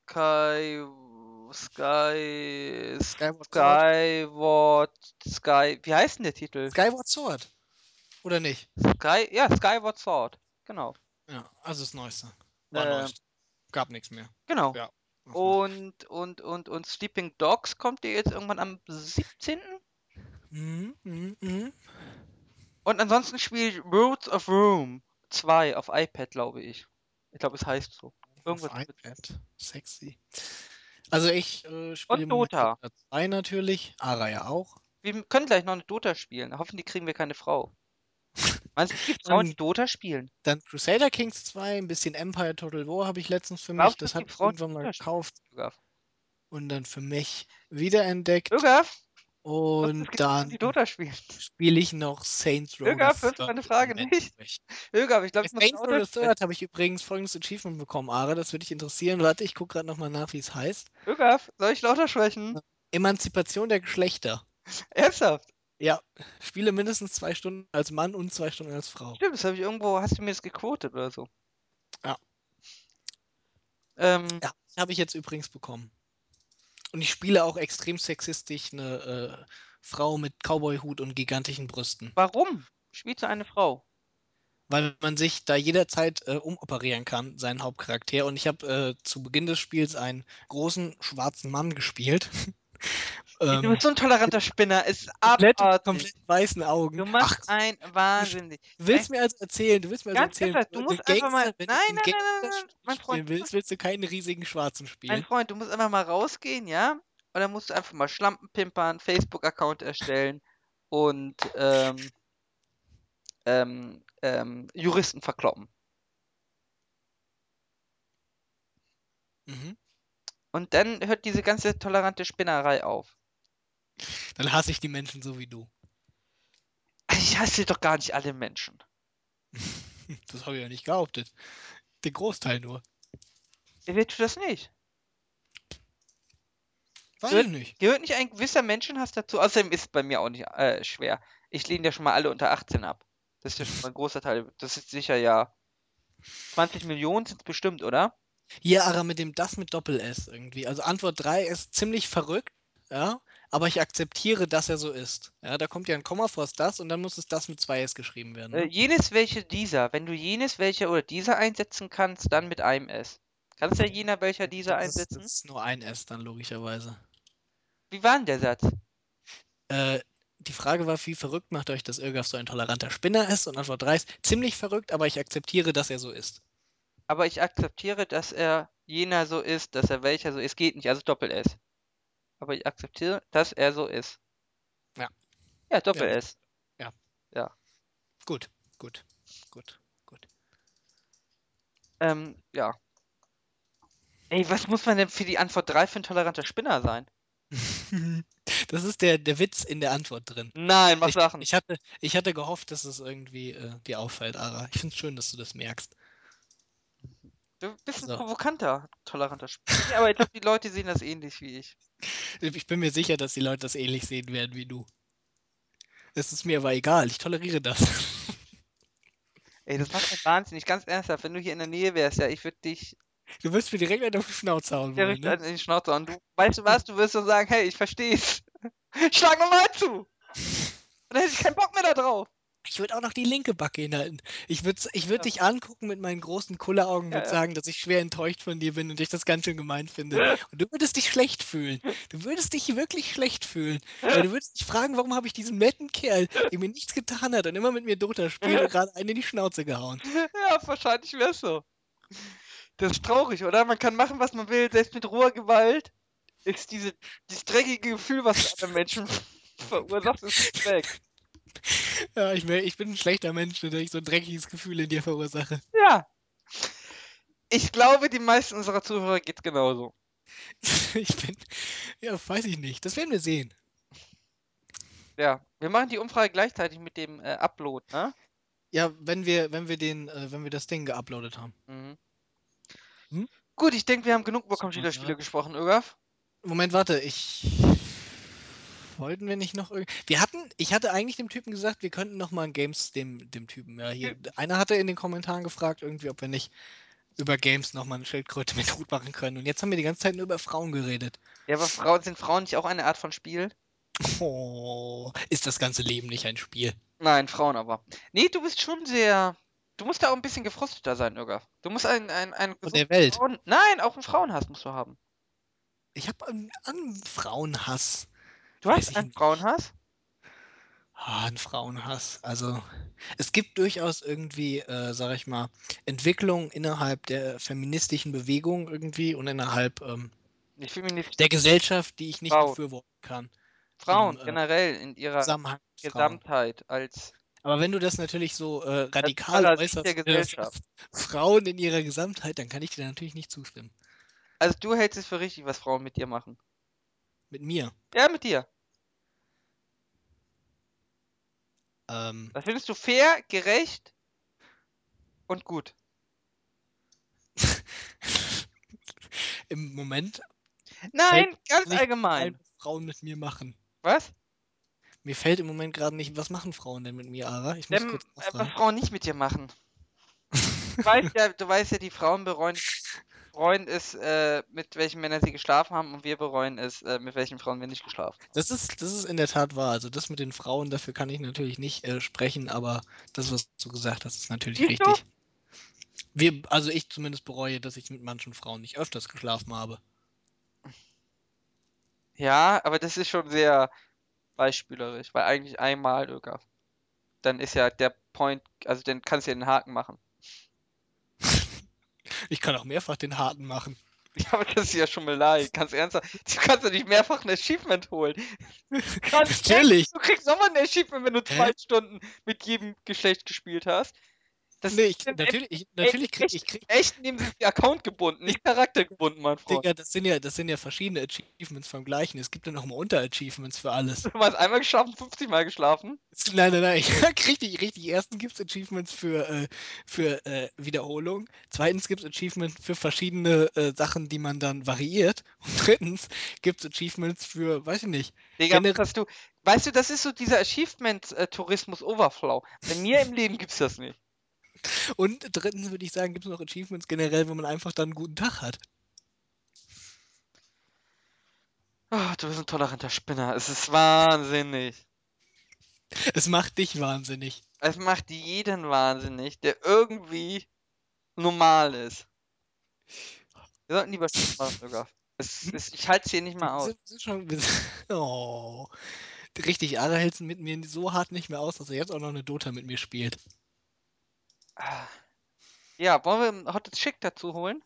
Sky. Sky. Skyward? Skyward. Sky. Wie heißt denn der Titel? Skyward Sword. Oder nicht? Sky. Ja, Skyward Sword. Genau. Ja, also das Neueste. War Ähm, Neueste. Gab nichts mehr. Genau. Ja. Und, und, und, und Sleeping Dogs kommt ihr jetzt irgendwann am 17. Mhm, mhm, mhm. Und ansonsten spiele ich Roads of Rome 2 auf iPad, glaube ich. Ich glaube, es heißt so. Irgendwas Auf iPad. Sexy. Also ich äh, spiele Und Dota. 2 natürlich. Ara ja auch. Wir können gleich noch eine Dota spielen. Hoffentlich kriegen wir keine Frau. Meinst du, es gibt Frauen, die Dota spielen? Dann Crusader Kings 2, ein bisschen Empire Total War habe ich letztens für mich. Glaubst Das habe ich irgendwann mal gekauft und dann für mich wiederentdeckt. Ögaf, Und dann spiele ich noch Saints Row. Ögaf, Third meine Frage nicht? Ögaf, ich glaube, ich Saints Row the. Third habe ich übrigens folgendes Achievement bekommen, Ara. Das würde dich interessieren. Warte, ich gucke gerade nochmal nach, wie es heißt. Ögaf, soll ich lauter sprechen? Emanzipation der Geschlechter. Ernsthaft? Ja, spiele mindestens zwei Stunden als Mann und zwei Stunden als Frau. Stimmt, das habe ich irgendwo, hast du mir das gequotet oder so? Ja. Ähm, Ja, habe ich jetzt übrigens bekommen. Und ich spiele auch extrem sexistisch eine äh, Frau mit Cowboy-Hut und gigantischen Brüsten. warum? Spielst du eine Frau? Weil man sich da jederzeit äh, umoperieren kann, seinen Hauptcharakter. Und ich habe äh, zu Beginn des Spiels einen großen schwarzen Mann gespielt. Du ähm, bist so ein toleranter Spinner, ist komplett, abartig. komplett weißen Augen. Du machst Ach, ein wahnsinnig. du willst mir also erzählen, du willst mir also Ganz erzählen, ernsthaft, du musst einen einfach mal. Gangster- Nein, du nein, nein, nein, Gangster nein, mein Freund, du willst, willst du keinen riesigen Schwarzen mein spielen. Freund, du musst einfach mal rausgehen, ja? und dann musst du einfach mal Schlampen pimpern, Facebook-Account erstellen und ähm, ähm, ähm, Juristen verkloppen. Mhm. Und dann hört diese ganze tolerante Spinnerei auf. Dann hasse ich die Menschen so wie du. Ich hasse doch gar nicht alle Menschen. Das habe ich ja nicht behauptet. Den Großteil nur. Wer tut das nicht? Weiß Gehört, ich nicht. gehört nicht ein gewisser Menschenhass dazu? Außerdem ist es bei mir auch nicht äh, schwer. Ich lehne ja schon mal alle unter 18 ab. Das ist ja schon mal ein großer Teil. Das ist sicher ja 20 Millionen sind es bestimmt, oder? Hier, Ara, mit dem das mit Doppel-S irgendwie. Also Antwort 3 ist ziemlich verrückt, ja, aber ich akzeptiere, dass er so ist. Ja, da kommt ja ein Komma vor das und dann muss es das mit zwei S geschrieben werden. Äh, Ne? jenes welche dieser. Wenn du jenes welcher oder dieser einsetzen kannst, dann mit einem S. Kannst du ja jener welcher dieser das, ist, einsetzen? das ist nur ein S dann logischerweise. Wie war denn der Satz? Äh, die Frage war, wie verrückt macht euch, dass Irgaf so ein toleranter Spinner ist? Und Antwort 3 ist ziemlich verrückt, aber ich akzeptiere, dass er so ist. Aber ich akzeptiere, dass er jener so ist, dass er welcher so ist. Geht nicht, also Doppel-S. Aber ich akzeptiere, dass er so ist. Ja. Ja, Doppel-S. ja. Ja. Gut, gut, gut, gut. Ähm, ja. Ey, was muss man denn für die Antwort 3 für ein toleranter Spinner sein? das ist der, der Witz in der Antwort drin. Nein, mach Ich, Sachen. ich, hatte, ich hatte gehofft, dass es irgendwie äh, dir auffällt, Ara. Ich finde es schön, dass du das merkst. Du bist ein So. provokanter, toleranter Spinner. Nee, aber ich glaube, die Leute sehen das ähnlich wie ich. Ich bin mir sicher, dass die Leute das ähnlich sehen werden wie du. Es ist mir aber egal, ich toleriere das. Ey, das macht mich wahnsinnig, ganz ernsthaft. Wenn du hier in der Nähe wärst, ja, ich würde dich Du wirst mir direkt einen auf die Schnauze hauen wollen, direkt ne? in die Schnauze hauen. Du, weißt du was? Du wirst so sagen, hey, ich versteh's. Schlag nochmal zu. Und dann hätte ich keinen Bock mehr da drauf. Ich würde auch noch die linke Backe hinhalten. Ich würde ich würd Ja. dich angucken mit meinen großen Kulleraugen und Ja, ja. sagen, dass ich schwer enttäuscht von dir bin und ich das ganz schön gemein finde. Und du würdest dich schlecht fühlen. Du würdest dich wirklich schlecht fühlen. Weil du würdest dich fragen, warum habe ich diesen netten Kerl, der mir nichts getan hat und immer mit mir Dota spielt gerade einen in die Schnauze gehauen. Ja, wahrscheinlich wär's so. Das ist traurig, oder? Man kann machen, was man will, selbst mit roher Gewalt ist diese, dieses dreckige Gefühl, was anderen Menschen verursacht, ist weg. Ja, ich, mer- ich bin ein schlechter Mensch, wenn ich so ein dreckiges Gefühl in dir verursache. Ja. Ich glaube, die meisten unserer Zuhörer geht genauso. Ich bin. Ja, weiß ich nicht. Das werden wir sehen. Ja, wir machen die Umfrage gleichzeitig mit dem äh, Upload, ne? Ja, wenn wir, wenn wir den, äh, wenn wir das Ding geuploadet haben. Mhm. Hm? Gut, ich denke, wir haben genug über Computerspiele ja. gesprochen, Ögaf. Moment, warte, ich. Wollten wir nicht noch irgendwie. Wir hatten, ich hatte eigentlich dem Typen gesagt, wir könnten noch mal ein Games dem, dem Typen, ja, hier. Einer hatte in den Kommentaren gefragt, irgendwie, ob wir nicht über Games noch mal eine Schildkröte mit Hut machen können. Und jetzt haben wir die ganze Zeit nur über Frauen geredet. Ja, aber Frauen, sind Frauen nicht auch eine Art von Spiel? Oh, ist das ganze Leben nicht ein Spiel? Nein, Frauen aber. Nee, du bist schon sehr. Du musst da auch ein bisschen gefrusteter sein, Ögaf. Du musst ein, ein, ein Von der Welt. Frauen... Nein, auch einen Frauenhass musst du haben. Ich habe einen, einen Frauenhass. Du Weiß hast einen. Frauenhass? Ah, ein Frauenhass. Also, es gibt durchaus irgendwie, äh, sag ich mal, Entwicklungen innerhalb der feministischen Bewegung irgendwie und innerhalb ähm, der Gesellschaft, die ich nicht Frauen. befürworten kann. Frauen Im, äh, generell in ihrer. Gesamtheit als, Aber wenn du das natürlich so äh, radikal äußerst, der äh, Gesellschaft. Frauen in ihrer Gesamtheit, dann kann ich dir natürlich nicht zustimmen. Also du hältst es für richtig, was Frauen mit dir machen. Mit mir. Ja, mit dir. Ähm, Das findest du fair, gerecht und gut. Im Moment Nein, ganz allgemein. ein, was Frauen mit mir machen. Was? Mir fällt im Moment gerade nicht, was machen Frauen denn mit mir, Ara? Ich muss Dem, kurz äh, was. Frauen nicht mit dir machen. Du weißt ja, du weißt ja, die Frauen bereuen, bereuen es, äh, mit welchen Männern sie geschlafen haben und wir bereuen es, äh, mit welchen Frauen wir nicht geschlafen haben. Das ist, das ist in der Tat wahr. Also das mit den Frauen, dafür kann ich natürlich nicht äh, sprechen, aber das, was du gesagt hast, ist natürlich Siehst du? richtig. Wir, also ich zumindest bereue, dass ich mit manchen Frauen nicht öfters geschlafen habe. Ja, aber das ist schon sehr beispielerisch, weil eigentlich einmal, dann ist ja der Point, also dann kannst du ja den Haken machen. Ich kann auch mehrfach den harten machen. Ja, aber das ist ja Schummelei, ganz ernsthaft. Du kannst ja nicht mehrfach ein Achievement holen. Kannst Natürlich. Du kriegst nochmal ein Achievement, wenn du Hä? zwei Stunden mit jedem Geschlecht gespielt hast. Das Nee, ich, natürlich, ich, natürlich krieg ich krieg, echt sind sie Account gebunden, nicht Charakter gebunden, mein Freund. Digga, das sind ja, das sind ja verschiedene Achievements vom gleichen. Es gibt ja noch mal Unter-Achievements für alles. Du hast einmal geschlafen, 50 Mal geschlafen. Nein, nein, nein. richtig, richtig. Erstens gibt es Achievements für, äh, für äh, Wiederholung. Zweitens gibt es Achievements für verschiedene äh, Sachen, die man dann variiert. Und drittens gibt es Achievements für, weiß ich nicht. Digga, hast du. Weißt du, das ist so dieser Achievement-Tourismus-Overflow. Bei mir im Leben gibt's das nicht. Und drittens würde ich sagen, gibt es noch Achievements generell, wo man einfach dann einen guten Tag hat. Oh, du bist ein toleranter Spinner. Es ist wahnsinnig. Es macht dich wahnsinnig. Es macht jeden wahnsinnig, der irgendwie normal ist. Wir sollten lieber Schluss machen sogar. Ich halte es hier nicht mehr aus. wir sind schon, wir sind, oh. Richtig, Ara hält es mit mir so hart nicht mehr aus, dass er jetzt auch noch eine Dota mit mir spielt. Ah. Ja, wollen wir einen Hot Chick dazu holen?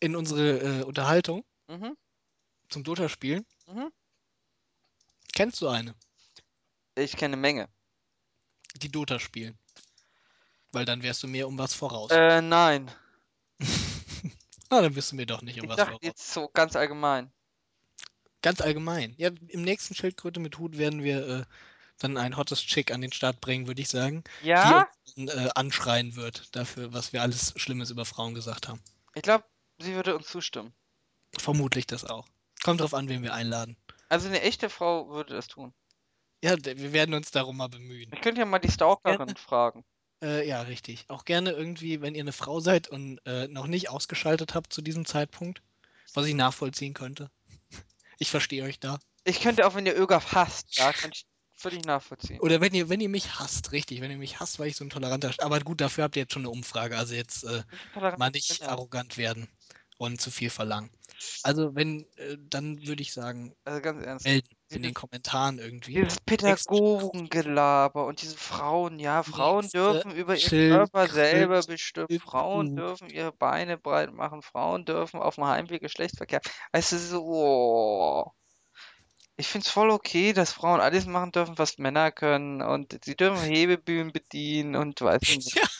In unsere äh, Unterhaltung Mhm. zum Dota-Spielen. Mhm. Kennst du eine, Ich kenne eine Menge. die Dota spielen? Weil dann wärst du mir um was voraus. Äh, nein. Ah, dann wirst du mir doch nicht um Ich was dachte voraus. jetzt so ganz allgemein. Ganz allgemein. Ja, im nächsten Schildkröte mit Hut werden wir äh, dann ein hottes Chick an den Start bringen, würde ich sagen. Ja? Die uns äh, anschreien wird dafür, was wir alles Schlimmes über Frauen gesagt haben. Ich glaube, sie würde uns zustimmen. Vermutlich das auch. Kommt drauf an, wen wir einladen. Also eine echte Frau würde das tun. Ja, wir werden uns darum mal bemühen. Ich könnte ja mal die Stalkerin Gerne. fragen. Äh, ja, richtig. Auch gerne irgendwie, wenn ihr eine Frau seid und äh, noch nicht ausgeschaltet habt zu diesem Zeitpunkt, was ich nachvollziehen könnte. Ich verstehe euch da. Ich könnte auch, wenn ihr Ögaf hasst, ja, könnte ich völlig nachvollziehen. Oder wenn ihr, wenn ihr mich hasst, richtig, wenn ihr mich hasst, weil ich so ein toleranter. Aber gut, dafür habt ihr jetzt schon eine Umfrage. Also jetzt äh, mal nicht Spinner. arrogant werden und zu viel verlangen. Also wenn, äh, dann würde ich sagen, Also ganz ernst. melden in den Kommentaren irgendwie. Dieses Pädagogengelaber und diese Frauen, ja, Frauen Nächste dürfen über ihren Körper selber bestimmen. Frauen dürfen ihre Beine breit machen. Frauen dürfen auf dem Heimweg Geschlechtsverkehr. Weißt du, so, oh. Ich find's voll okay, dass Frauen alles machen dürfen, was Männer können. Und sie dürfen Hebebühnen bedienen und weiß ich nicht.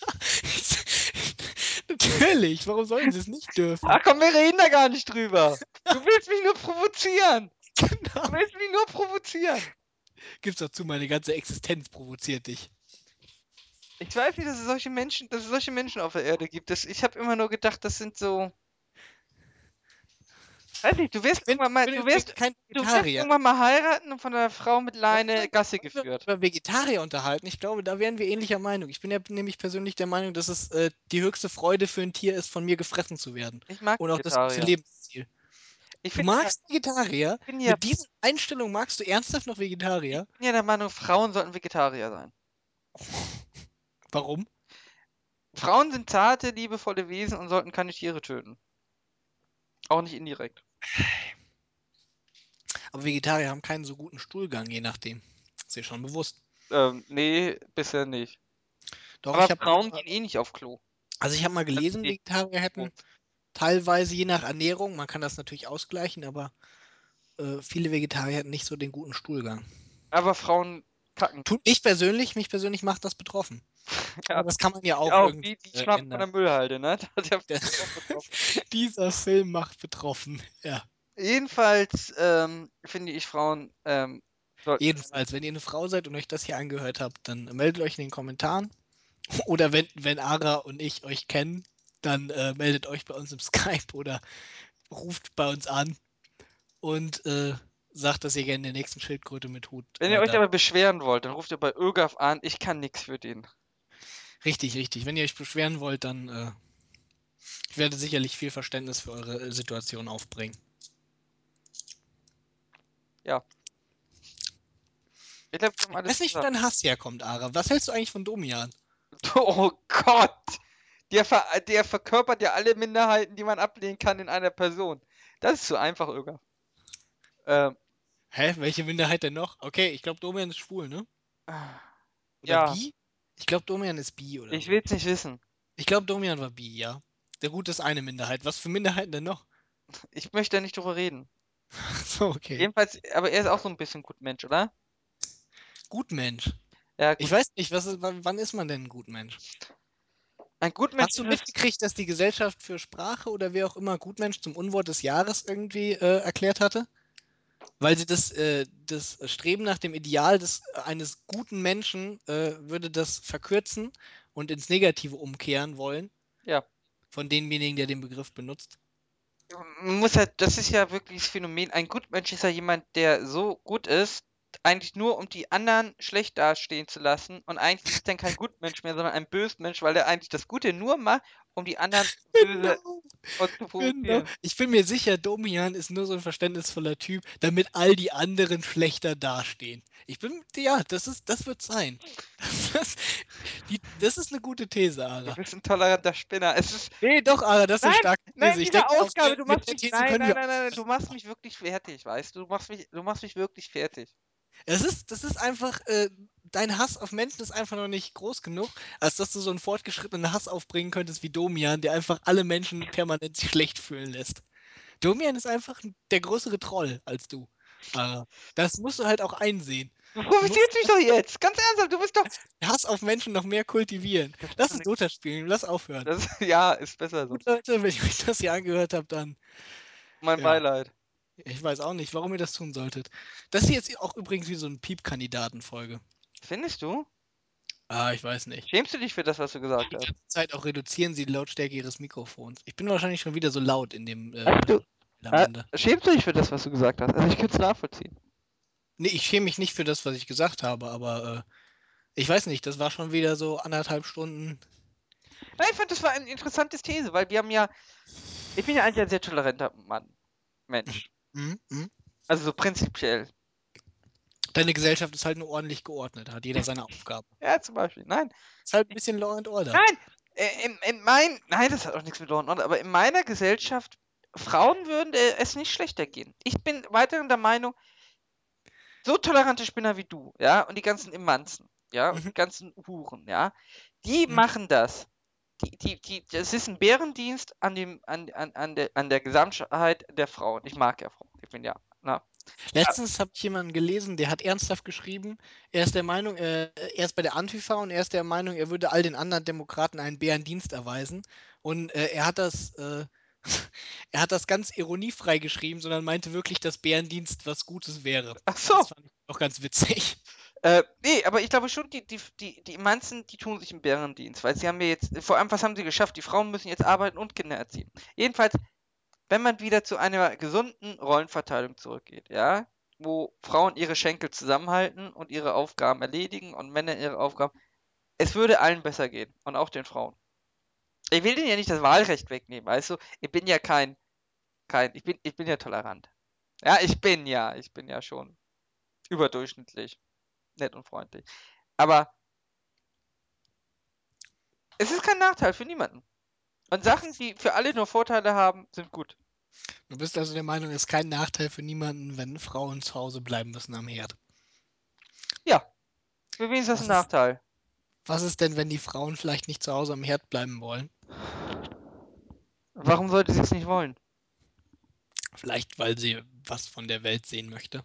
Ja, natürlich. Warum sollen sie es nicht dürfen? Ach komm, wir reden da gar nicht drüber. Du willst mich nur provozieren. Du Genau. willst mich nur provozieren. Gib's dazu, meine ganze Existenz provoziert dich. Ich weiß nicht, dass es solche Menschen, dass es solche Menschen auf der Erde gibt. Das, ich habe immer nur gedacht, das sind so. Weiß nicht, du wirst Bin, irgendwann mal, bin du wirst, du wirst irgendwann mal heiraten und von einer Frau mit Leine Gasse geführt. Über Vegetarier unterhalten. Ich glaube, da wären wir ähnlicher Meinung. Ich bin ja nämlich persönlich der Meinung, dass es äh, die höchste Freude für ein Tier ist, von mir gefressen zu werden. Ich mag Und auch das Vegetarier. Lebensziel. Ich Du bin, ja, magst Vegetarier? ja, Mit dieser Einstellung magst du ernsthaft noch Vegetarier? bin ja der Meinung, Frauen sollten Vegetarier sein. Warum? Frauen sind zarte, liebevolle Wesen und sollten keine Tiere töten. Auch nicht indirekt. Aber Vegetarier haben keinen so guten Stuhlgang, je nachdem. Ist dir schon bewusst. Ähm, nee, bisher nicht. Doch, Aber ich Frauen gehen eh nicht auf Klo. also ich habe mal gelesen, die- Vegetarier hätten teilweise je nach Ernährung, man kann das natürlich ausgleichen, aber äh, viele Vegetarier hätten nicht so den guten Stuhlgang. Aber Frauen kacken. Tut mich persönlich, mich persönlich macht das betroffen. Ja, Aber das kann man ja auch, auch irgendwie die, die äh, schlafen von der. Müllhalde, ne? Der. Dieser Film macht betroffen. Ja. Jedenfalls ähm, finde ich Frauen ähm, Jedenfalls, wenn ihr eine Frau seid und euch das hier angehört habt, dann meldet euch in den Kommentaren. Oder wenn, wenn Ara und ich euch kennen, dann äh, meldet euch bei uns im Skype oder ruft bei uns an und äh, sagt, dass ihr gerne in der nächsten Schildkröte mit Hut. Wenn äh, ihr euch da- aber beschweren wollt, dann ruft ihr bei ÖGAF an. Ich kann nichts für den. Richtig, richtig. Wenn ihr euch beschweren wollt, dann äh, ich werde sicherlich viel Verständnis für eure äh, Situation aufbringen. Ich glaube, wir alles weiß nicht, wo dein Hass herkommt, Ara. Was hältst du eigentlich von Domian? Oh Gott! Der, ver der verkörpert ja alle Minderheiten, die man ablehnen kann in einer Person. Das ist zu einfach, ÖGAF. Ähm, Hä? Welche Minderheit denn noch? Okay, ich glaube, Domian ist schwul, ne? Oder Ja. bi? Ich glaube, Domian ist bi oder ich so. will's nicht wissen. Ich glaube, Domian war bi, ja. Der Gut ist eine Minderheit. Was für Minderheiten denn noch? Ich möchte da nicht drüber reden. so, okay. Jedenfalls, aber er ist auch so ein bisschen Gutmensch, oder? Gutmensch. Ja, Ich gut. weiß nicht, was ist, wann, ist man denn ein Gutmensch? Ein Gutmensch Hast du es- mitgekriegt, dass die Gesellschaft für Sprache oder wer auch immer Gutmensch zum Unwort des Jahres irgendwie äh, erklärt hatte? Weil sie das, äh, das Streben nach dem Ideal des, eines guten Menschen äh, würde das verkürzen und ins Negative umkehren wollen. Ja. Von demjenigen, der den Begriff benutzt. man muss halt, das ist ja wirklich das Phänomen. Ein Gutmensch ist ja jemand, der so gut ist, eigentlich nur um die anderen schlecht dastehen zu lassen. Und eigentlich ist dann kein Gutmensch mehr, sondern ein Bösmensch, weil er eigentlich das Gute nur macht, um die anderen böse Genau. zu Genau. provozieren. Ich bin mir sicher, Domian ist nur so ein verständnisvoller Typ, damit all die anderen schlechter dastehen. Ich bin, ja, das ist, das wird sein. Das ist, die, das ist eine gute These, Du Ara. bist ein toleranter Spinner. Es ist. Nee, doch, Ara, das ist eine Nein, starke These. Nein, ich denke, Ausgabe, der, du machst mich. Nein, nein, nein, nein, du machst mich wirklich fertig, weißt du? Du machst mich, du machst mich wirklich fertig. Es ist, das ist einfach, äh, dein Hass auf Menschen ist einfach noch nicht groß genug, als dass du so einen fortgeschrittenen Hass aufbringen könntest wie Domian, der einfach alle Menschen permanent schlecht fühlen lässt. Domian ist einfach der größere Troll als du. Ara. Das musst du halt auch einsehen. Du provozierst mich doch jetzt. Ganz ernsthaft, du bist doch. Hass auf Menschen noch mehr kultivieren. Lass es Dota spielen, lass aufhören. Das, ja, ist besser so. Gut, Leute, wenn ihr euch das hier angehört habt, dann. Mein Ja. Beileid. Ich weiß auch nicht, warum ihr das tun solltet. Das hier ist auch übrigens wie so eine Piep-Kandidaten-Folge. Findest du? Ah, ich weiß nicht. Schämst du dich für das, was du gesagt Die hast? ganze Zeit auch reduzieren sie die Lautstärke ihres Mikrofons. Ich bin wahrscheinlich schon wieder so laut in dem äh, Ach du- Ende. Schämst du dich für das, was du gesagt hast? Also ich könnte es nachvollziehen. Nee, ich schäme mich nicht für das, was ich gesagt habe, aber äh, ich weiß nicht, das war schon wieder so anderthalb Stunden. Nein, ich fand, das war eine interessante These, weil wir haben ja. Ich bin ja eigentlich ein sehr toleranter Mann. Mensch. Mhm, mhm. Also so prinzipiell. Deine Gesellschaft ist halt nur ordentlich geordnet, hat jeder seine Aufgabe. Ja, zum Beispiel. Nein. Ist halt ein bisschen Law and Order. Nein! Äh, in, in mein. Nein, das hat auch nichts mit Law and Order, aber in meiner Gesellschaft, Frauen würden äh, es nicht schlechter gehen. Ich bin weiterhin der Meinung, so tolerante Spinner wie du, ja, und die ganzen Immanzen, ja, und Mhm. die ganzen Huren, ja, die Mhm. machen das. Die, die, die, das ist ein Bärendienst an, dem, an, an, an, der, an der Gesamtheit der Frauen. Ich mag ja Frauen. Ich bin ja. Na. Letztens habe ich jemanden gelesen, der hat ernsthaft geschrieben, er ist der Meinung, äh, er ist bei der Antifa und er ist der Meinung, er würde all den anderen Demokraten einen Bärendienst erweisen. Und äh, er hat das, äh, er hat das ganz ironiefrei geschrieben, sondern meinte wirklich, dass Bärendienst was Gutes wäre. Ach so. Das fand ich auch ganz witzig. Äh, nee, aber ich glaube schon, die, die, die, die Immanzen, die tun sich im Bärendienst, weil sie haben ja jetzt, vor allem, was haben sie geschafft? Die Frauen müssen jetzt arbeiten und Kinder erziehen. Jedenfalls, wenn man wieder zu einer gesunden Rollenverteilung zurückgeht, ja, wo Frauen ihre Schenkel zusammenhalten und ihre Aufgaben erledigen und Männer ihre Aufgaben, es würde allen besser gehen und auch den Frauen. Ich will denen ja nicht das Wahlrecht wegnehmen, weißt du? Ich bin ja kein, kein, ich bin, ich bin ja tolerant. Ja, ich bin ja, ich bin ja schon überdurchschnittlich nett und freundlich. Aber es ist kein Nachteil für niemanden. Und Sachen, die für alle nur Vorteile haben, sind gut. Du bist also der Meinung, es ist kein Nachteil für niemanden, wenn Frauen zu Hause bleiben müssen am Herd. Für wen ist das Was ein ist- Nachteil? Was ist denn, wenn die Frauen vielleicht nicht zu Hause am Herd bleiben wollen? Warum sollte sie es nicht wollen? Vielleicht, weil sie was von der Welt sehen möchte.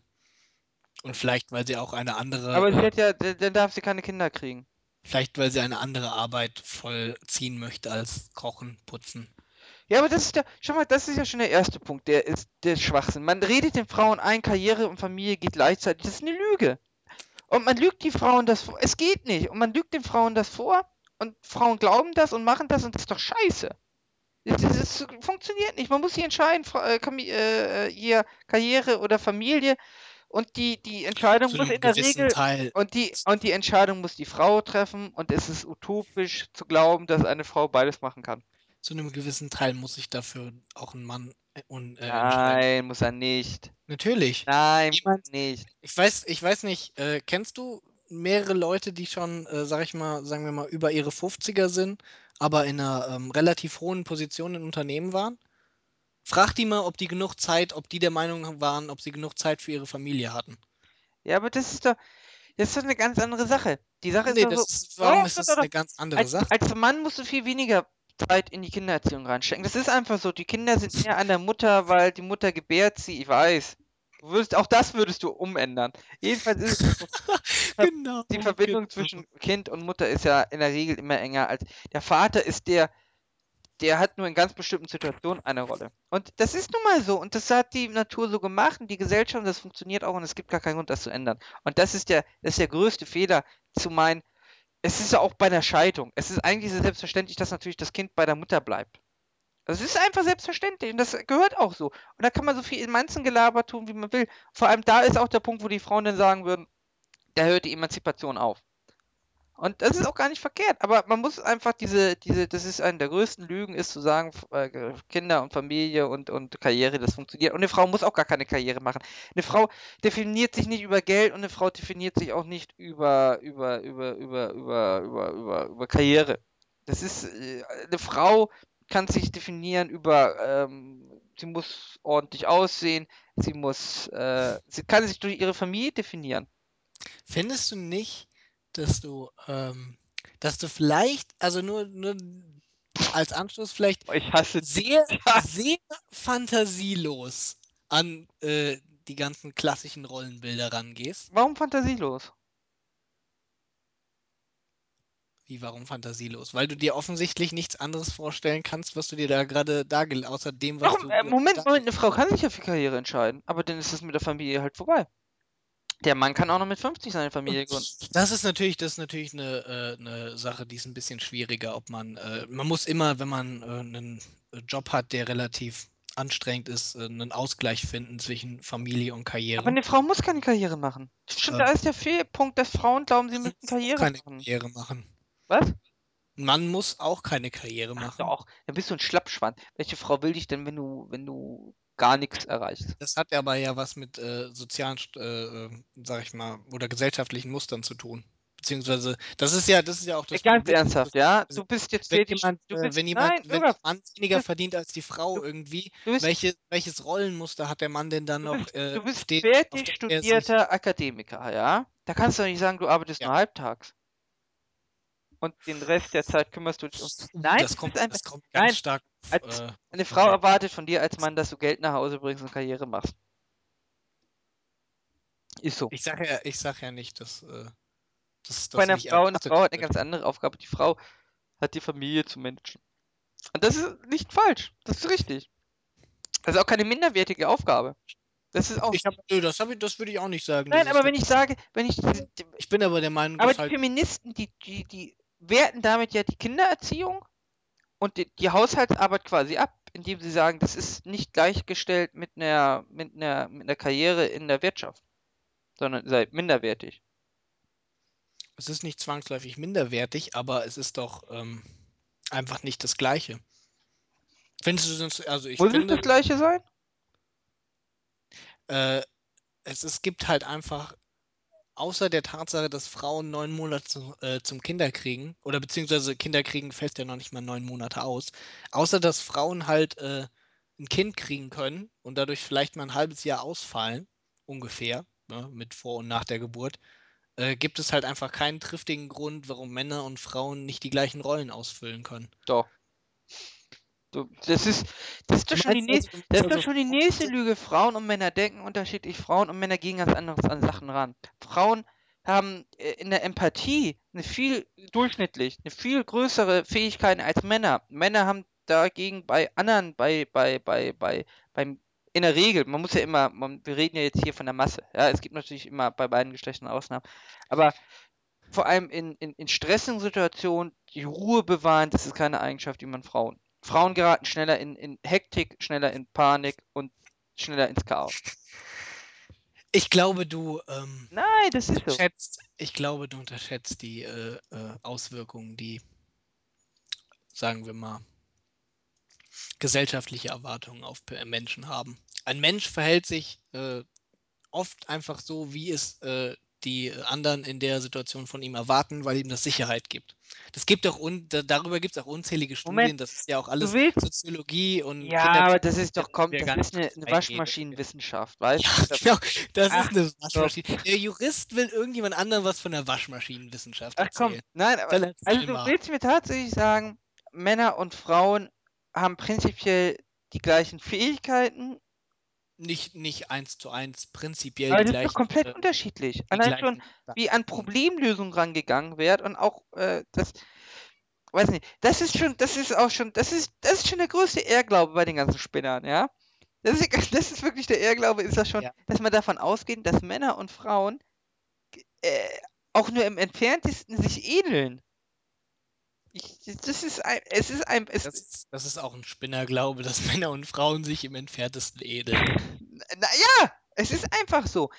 Und vielleicht, weil sie auch eine andere, Aber sie hat ja, dann darf sie keine Kinder kriegen. Vielleicht, weil sie eine andere Arbeit vollziehen möchte als Kochen, Putzen. Ja, aber das ist ja, schau mal, das ist ja schon der erste Punkt, der ist der Schwachsinn. Man redet den Frauen ein, Karriere und Familie geht gleichzeitig. Das ist eine Lüge. Und man lügt die Frauen das vor. Es geht nicht. Und man lügt den Frauen das vor und Frauen glauben das und machen das und das ist doch scheiße. Das, das, das funktioniert nicht. Man muss sich entscheiden, Fra- äh, Kami- äh, ihr Karriere oder Familie. Und die, die Entscheidung muss in der Regel Teil. und die, und die Entscheidung muss die Frau treffen und es ist utopisch zu glauben, dass eine Frau beides machen kann. Zu einem gewissen Teil muss sich dafür auch ein Mann äh, un, äh, entscheiden. Nein, muss er nicht. Natürlich. Nein, Jemand- nicht. Ich weiß, ich weiß nicht, äh, kennst du mehrere Leute, die schon, äh, sag ich mal, sagen wir mal, über ihre 50er sind, aber in einer ähm, relativ hohen Position in Unternehmen waren? Frag die mal, ob die genug Zeit, ob die der Meinung waren, ob sie genug Zeit für ihre Familie hatten. Ja, aber das ist doch, das ist doch eine ganz andere Sache. Die Sache Nee, ist doch das so, ist, warum ist das doch, eine ganz andere als, Sache? als Mann musst du viel weniger Zeit in die Kindererziehung reinstecken. Das ist einfach so. Die Kinder sind näher an der Mutter, weil die Mutter gebärt sie. Ich weiß. Würdest, auch das würdest du umändern. Jedenfalls ist es so, Genau. die Verbindung genau. zwischen Kind und Mutter ist ja in der Regel immer enger als der Vater ist der, der hat nur in ganz bestimmten Situationen eine Rolle. Und das ist nun mal so. Und das hat die Natur so gemacht und die Gesellschaft, das funktioniert auch und es gibt gar keinen Grund, das zu ändern. Und das ist der, das ist der größte Fehler, zu meinen, es ist ja auch bei der Scheidung. Es ist eigentlich selbstverständlich, dass natürlich das Kind bei der Mutter bleibt. Das ist einfach selbstverständlich und das gehört auch so. Und da kann man so viel in manchen Gelaber tun, wie man will. Vor allem da ist auch der Punkt, wo die Frauen dann sagen würden, da hört die Emanzipation auf. Und das ist auch gar nicht verkehrt, aber man muss einfach diese, diese, das ist eine der größten Lügen, ist zu sagen, äh, Kinder und Familie und, und Karriere, das funktioniert. Und eine Frau muss auch gar keine Karriere machen. Eine Frau definiert sich nicht über Geld und eine Frau definiert sich auch nicht über, über, über, über, über, über, über, über Karriere. Das ist, äh, eine Frau kann sich definieren über, ähm, sie muss ordentlich aussehen, sie muss, äh, sie kann sich durch ihre Familie definieren. Findest du nicht, dass du, ähm, dass du vielleicht, also nur, nur als Anschluss vielleicht Oh, Ich hasse sehr, Ja. sehr fantasielos an äh, die ganzen klassischen Rollenbilder rangehst? Warum fantasielos? Wie, warum fantasielos? Weil du dir offensichtlich nichts anderes vorstellen kannst, was du dir da gerade dargelegt außer dem, was Warum? du. Äh, Moment, Moment, eine Frau kann sich ja für Karriere entscheiden, aber dann ist es mit der Familie halt vorbei. Der Mann kann auch noch mit 50 seine Familie gründen. Das ist natürlich, das ist natürlich eine, äh, eine Sache, die ist ein bisschen schwieriger, ob man, äh, man muss immer, wenn man äh, einen Job hat, der relativ anstrengend ist, äh, einen Ausgleich finden zwischen Familie und Karriere. Aber eine Frau muss keine Karriere machen. Stimmt, Ähm. da ist der Fehlpunkt, dass Frauen glauben, sie müssen Karriere keine machen. Karriere machen. Was? Ein Mann muss auch keine Karriere Ach machen. doch, dann bist du ein Schlappschwanz. Welche Frau will dich denn, wenn du, wenn du gar nichts erreichst? Das hat aber ja was mit äh, sozialen, äh, äh, sag ich mal, oder gesellschaftlichen Mustern zu tun. Beziehungsweise, das ist ja, das ist ja auch das Ganz Problem. ernsthaft, ja? Du bist jetzt Wenn jemand, Du äh, bist, wenn jemand, nein, wenn Mann weniger verdient als die Frau du- irgendwie, du bist, welche, welches Rollenmuster hat der Mann denn dann noch bist, äh, du bist fertig er studierter Akademiker, ja? Da kannst du doch nicht sagen, du arbeitest Ja. nur halbtags. Und den Rest der Zeit kümmerst du dich um. Uh, Nein, das kommt, einfach- das kommt ganz nein, stark. als- äh, Eine Frau den- erwartet von dir als Mann, dass du Geld nach Hause bringst und Karriere machst. Ist so. Ich sage ja, ich sag ja nicht, dass, äh, dass Bei einer nicht Frau, eine Frau hat eine ganz andere Aufgabe. Die Frau hat die Familie zu managen. Und das ist nicht falsch. Das ist richtig. Das ist auch keine minderwertige Aufgabe. Das ist auch. Ich hab, nö, das, hab ich, das würde ich auch nicht sagen. Nein, aber wenn ich sage, wenn ich. ich bin aber der Meinung, Aber die halt Feministen, die, die, die werten damit ja die Kindererziehung und die, die Haushaltsarbeit quasi ab, indem sie sagen, das ist nicht gleichgestellt mit einer, mit einer, mit einer Karriere in der Wirtschaft, sondern sei minderwertig. es ist nicht zwangsläufig minderwertig, aber es ist doch ähm, einfach nicht das Gleiche. Findest du das, also ich Muss es finde, das Gleiche sein? äh, es, es gibt halt einfach, außer der Tatsache, dass Frauen neun Monate zu, äh, zum Kinderkriegen, oder beziehungsweise Kinderkriegen fällt ja noch nicht mal neun Monate aus, außer dass Frauen halt äh, ein Kind kriegen können und dadurch vielleicht mal ein halbes Jahr ausfallen, ungefähr, ne, mit vor und nach der Geburt, äh, gibt es halt einfach keinen triftigen Grund, warum Männer und Frauen nicht die gleichen Rollen ausfüllen können. Doch. Du, das ist, das ist doch schon die nächste, also, das ist meinst doch also, schon die nächste Lüge. Frauen und Männer denken unterschiedlich. Frauen und Männer gehen ganz anders an Sachen ran. Frauen haben äh, in der Empathie eine viel durchschnittlich eine viel größere Fähigkeit als Männer. Männer haben dagegen bei anderen, bei, bei, bei, bei, beim in der Regel, man muss ja immer, man, wir reden ja jetzt hier von der Masse, ja, es gibt natürlich immer bei beiden Geschlechtern Ausnahmen, aber vor allem in, in, in stressigen Situationen die Ruhe bewahren, das ist keine Eigenschaft, die man Frauen. Frauen geraten schneller in, in Hektik, schneller in Panik und schneller ins Chaos. Ich glaube, du ähm, Nein, das ist so. unterschätzt, ich glaube, du unterschätzt die äh, äh, Auswirkungen, die, sagen wir mal, gesellschaftliche Erwartungen auf Menschen haben. Ein Mensch verhält sich äh, oft einfach so, wie es äh, die anderen in der Situation von ihm erwarten, weil ihm das Sicherheit gibt. Das gibt auch un da, darüber gibt es auch unzählige Studien, Moment, das ist ja auch alles Soziologie und Ja, aber das ist doch, komm, wir das ist eine, eine. Waschmaschinenwissenschaft, weißt Ja, du? genau. Das Ach, ist eine Waschmaschine. Der Jurist will irgendjemand anderem was von der Waschmaschinenwissenschaft Ach komm, nein, aber also du willst mir tatsächlich sagen, Männer und Frauen haben prinzipiell die gleichen Fähigkeiten, Nicht, nicht eins zu eins, prinzipiell aber die das ist doch gleichen. komplett Äh, unterschiedlich. Allein schon, wie an Problemlösungen rangegangen wird und auch äh, das, weiß nicht, das ist schon, das ist auch schon, das ist, das ist schon der größte Irrglaube bei den ganzen Spinnern, ja. Das ist, das ist wirklich der Irrglaube, ist das schon, Ja. dass man davon ausgeht, dass Männer und Frauen äh, auch nur im entferntesten sich ähneln. Ich, das ist ein, es ist ein, es, Das ist, das ist auch ein Spinnerglaube, dass Männer und Frauen sich im entferntesten ähneln. naja, es ist einfach so.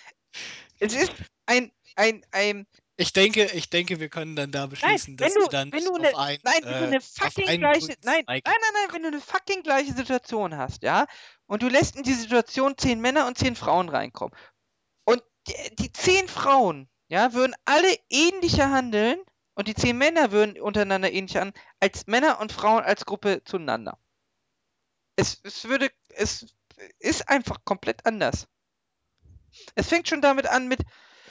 Es ist ein, ein, ein, Ich denke, ich denke, wir können dann da beschließen, wenn dass du- dann wenn du nicht ne- auf ein, nein, wenn du äh, eine auf fucking gleiche, nein, nein, nein, nein, wenn du eine fucking gleiche Situation hast, ja, und du lässt in die Situation zehn Männer und zehn Frauen reinkommen und die, die zehn Frauen, ja, würden alle ähnlicher handeln und die zehn Männer würden untereinander ähnlicher handeln als Männer und Frauen als Gruppe zueinander. Es, es würde, es ist einfach komplett anders. Es fängt schon damit an mit,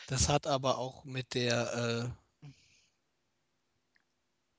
Das hat aber auch mit der äh,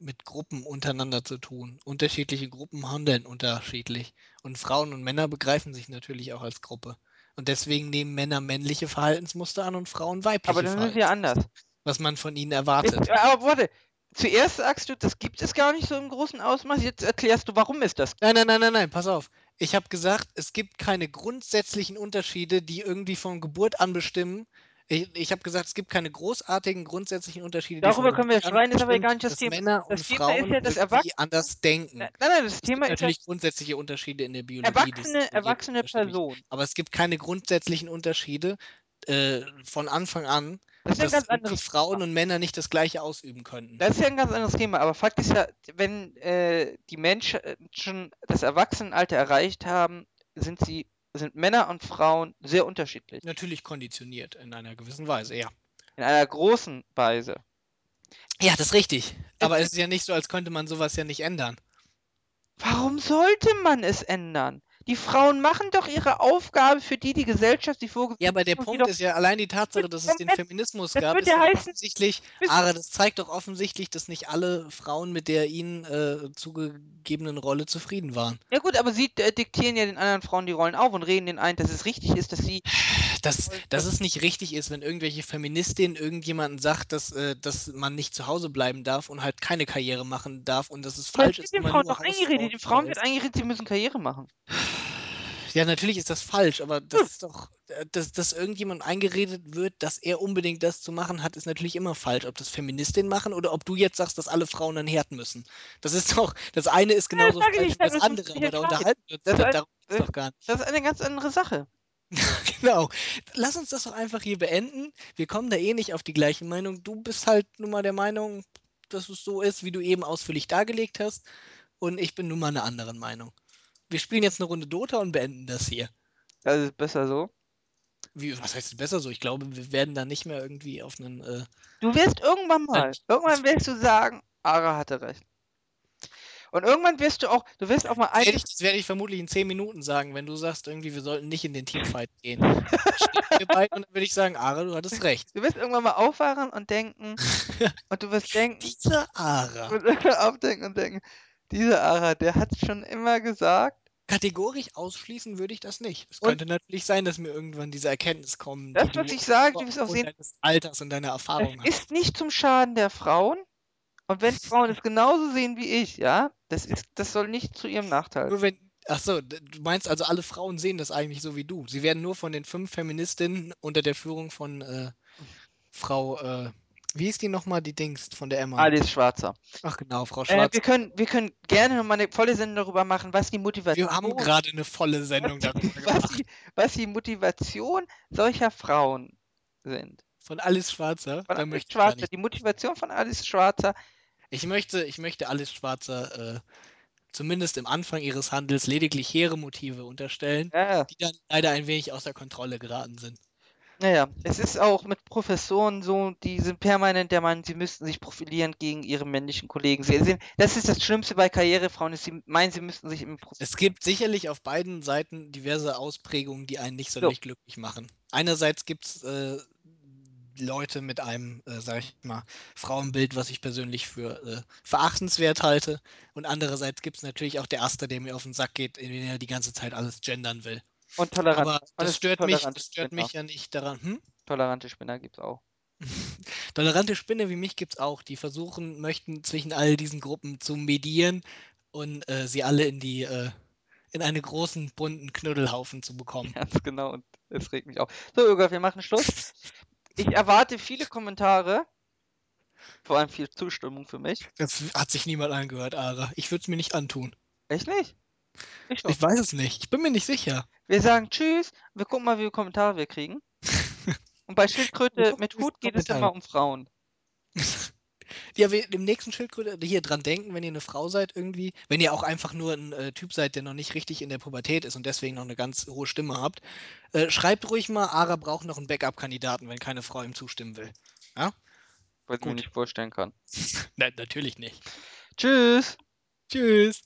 mit Gruppen untereinander zu tun. Unterschiedliche Gruppen handeln unterschiedlich. Und Frauen und Männer begreifen sich natürlich auch als Gruppe. Und deswegen nehmen Männer männliche Verhaltensmuster an und Frauen weibliche aber dann sind sie ja anders. Was man von ihnen erwartet. Aber warte, zuerst sagst du, das gibt es gar nicht so im großen Ausmaß, jetzt erklärst du, warum ist das? Nein, nein, nein, nein, nein, pass auf. Ich habe gesagt, es gibt keine grundsätzlichen Unterschiede, die irgendwie von Geburt an bestimmen. Ich, ich habe gesagt, es gibt keine großartigen grundsätzlichen Unterschiede, Darüber können wir schreien, ist aber gar nicht das Thema. Männer Das und Thema Frauen ist ja, dass irgendwie Erwachsene- anders denken. Nein, nein, das Es Thema gibt ist ja, natürlich grundsätzliche Unterschiede in der Biologie. erwachsene, erwachsene. Personen. Aber es gibt keine grundsätzlichen Unterschiede äh, von Anfang an, Das ist ja ein ganz anderes Frauen Thema. und Männer nicht das Gleiche ausüben könnten. Das ist ja ein ganz anderes Thema, aber Fakt ist ja, wenn äh, die Menschen schon das Erwachsenenalter erreicht haben, sind sie, sind Männer und Frauen sehr unterschiedlich. Natürlich konditioniert in einer gewissen Weise, ja. In einer großen Weise. Ja, das ist richtig. Aber es ist ja nicht so, als könnte man sowas ja nicht ändern. Warum sollte man es ändern? Die Frauen machen doch ihre Aufgabe, für die die Gesellschaft sie vorgesehen Ja, aber der hat, Punkt ist ja, allein die Tatsache, dass es den Feminismus gab, ist ja offensichtlich, Ara, das zeigt doch offensichtlich, dass nicht alle Frauen mit der ihnen äh, zugegebenen Rolle zufrieden waren. Ja gut, aber sie äh, diktieren ja den anderen Frauen die Rollen auf und reden denen ein, dass es richtig ist, dass sie. Dass, dass es nicht richtig ist, wenn irgendwelche Feministinnen irgendjemanden sagt, dass, äh, dass man nicht zu Hause bleiben darf und halt keine Karriere machen darf und dass es falsch das ist, den Frauen doch eingeredet. Den Frauen wird eingeredet, sie müssen Karriere machen. Ja, natürlich ist das falsch, aber das Hm. ist doch, äh, dass, dass irgendjemand eingeredet wird, dass er unbedingt das zu machen hat, ist natürlich immer falsch. Ob das Feministinnen machen oder ob du jetzt sagst, dass alle Frauen einen Herd müssen. Das ist doch, das eine ist genauso ich falsch wie das andere, aber da unterhalten wir uns Das darum das- doch gar nicht. Das ist eine ganz andere Sache. Genau. Lass uns das doch einfach hier beenden. Wir kommen da eh nicht auf die gleiche Meinung. Du bist halt nun mal der Meinung, dass es so ist, wie du eben ausführlich dargelegt hast. Und ich bin nun mal einer anderen Meinung. Wir spielen jetzt eine Runde Dota und beenden das hier. Das ist besser so. Wie, was heißt besser so? Ich glaube, wir werden da nicht mehr irgendwie auf einen. Äh, Du wirst irgendwann mal, Nein. irgendwann wirst du sagen, Ara hatte recht. Und irgendwann wirst du auch, du wirst auch mal ich, das werde ich vermutlich in 10 Minuten sagen, wenn du sagst, irgendwie, wir sollten nicht in den Teamfight gehen. Wir beide und dann würde ich sagen, Ara, du hattest recht. du wirst irgendwann mal aufwachen und denken, und du wirst denken, Dieser Ara. du wirst aufdenken und denken, dieser Ara, der hat schon immer gesagt, Kategorisch ausschließen würde ich das nicht. Es könnte natürlich sein, dass mir irgendwann diese Erkenntnis kommen, Das du ich sagen, du wirst auch sehen, deines Alters und deiner Erfahrung hast. ist nicht zum Schaden der Frauen. Und wenn Frauen es genauso sehen wie ich, ja, das ist, das soll nicht zu ihrem Nachteil. Nur wenn, ach so, du meinst also, alle Frauen sehen das eigentlich so wie du. Sie werden nur von den fünf Feministinnen unter der Führung von äh, Frau, äh, wie ist die nochmal, die Dings von der Emma? Alice Schwarzer. Ach genau, Frau Äh, Schwarz. wir, können, wir können gerne nochmal eine volle Sendung darüber machen, was die Motivation, Wir haben gerade eine volle Sendung was, darüber die, was, gemacht. die, was die Motivation solcher Frauen sind. Von Alice Schwarzer. Von Alice möchte ich gar Schwarzer, nicht. die Motivation von Alice Schwarzer. Ich möchte, ich möchte Alice Schwarzer äh, zumindest im Anfang ihres Handels lediglich hehre Motive unterstellen, Ja, die dann leider ein wenig außer Kontrolle geraten sind. Naja, es ist auch mit Professoren so, die sind permanent der Meinung, sie müssten sich profilieren gegen ihre männlichen Kollegen. Sie sehen, das ist das Schlimmste bei Karrierefrauen, ist, sie meinen, sie müssten sich im Prof Es gibt sicherlich auf beiden Seiten diverse Ausprägungen, die einen nicht sonderlich glücklich machen. Einerseits gibt es äh, Leute mit einem, äh, sag ich mal, Frauenbild, was ich persönlich für äh, verachtenswert halte. Und andererseits gibt es natürlich auch der Aster, der mir auf den Sack geht, in dem er die ganze Zeit alles gendern will. Und tolerant. Aber das es gibt stört mich, tolerante das stört Spinner. mich ja nicht daran. Hm? Tolerante Spinner gibt's auch. Tolerante Spinne wie mich gibt es auch, die versuchen, möchten zwischen all diesen Gruppen zu medieren und äh, sie alle in die, äh, in einen großen, bunten Knuddelhaufen zu bekommen. Ganz genau. Und es regt mich auf. So, Irga, wir machen Schluss. Ich erwarte viele Kommentare. Vor allem viel Zustimmung für mich. Das hat sich niemand angehört, Ara. Ich würde es mir nicht antun. Echt nicht? Ich. Ich weiß es nicht. Ich bin mir nicht sicher. Wir sagen Tschüss. Wir gucken mal, wie viele Kommentare wir kriegen. Und bei Schildkröte mit Hut geht es immer um Frauen. Ja, wir, im nächsten Schildkröte hier dran denken, wenn ihr eine Frau seid irgendwie, wenn ihr auch einfach nur ein äh, Typ seid, der noch nicht richtig in der Pubertät ist und deswegen noch eine ganz hohe Stimme habt, äh, schreibt ruhig mal, Ara braucht noch einen Backup-Kandidaten, wenn keine Frau ihm zustimmen will. Ja? Was ich mir nicht vorstellen kann. Nein, natürlich nicht. Tschüss. Tschüss.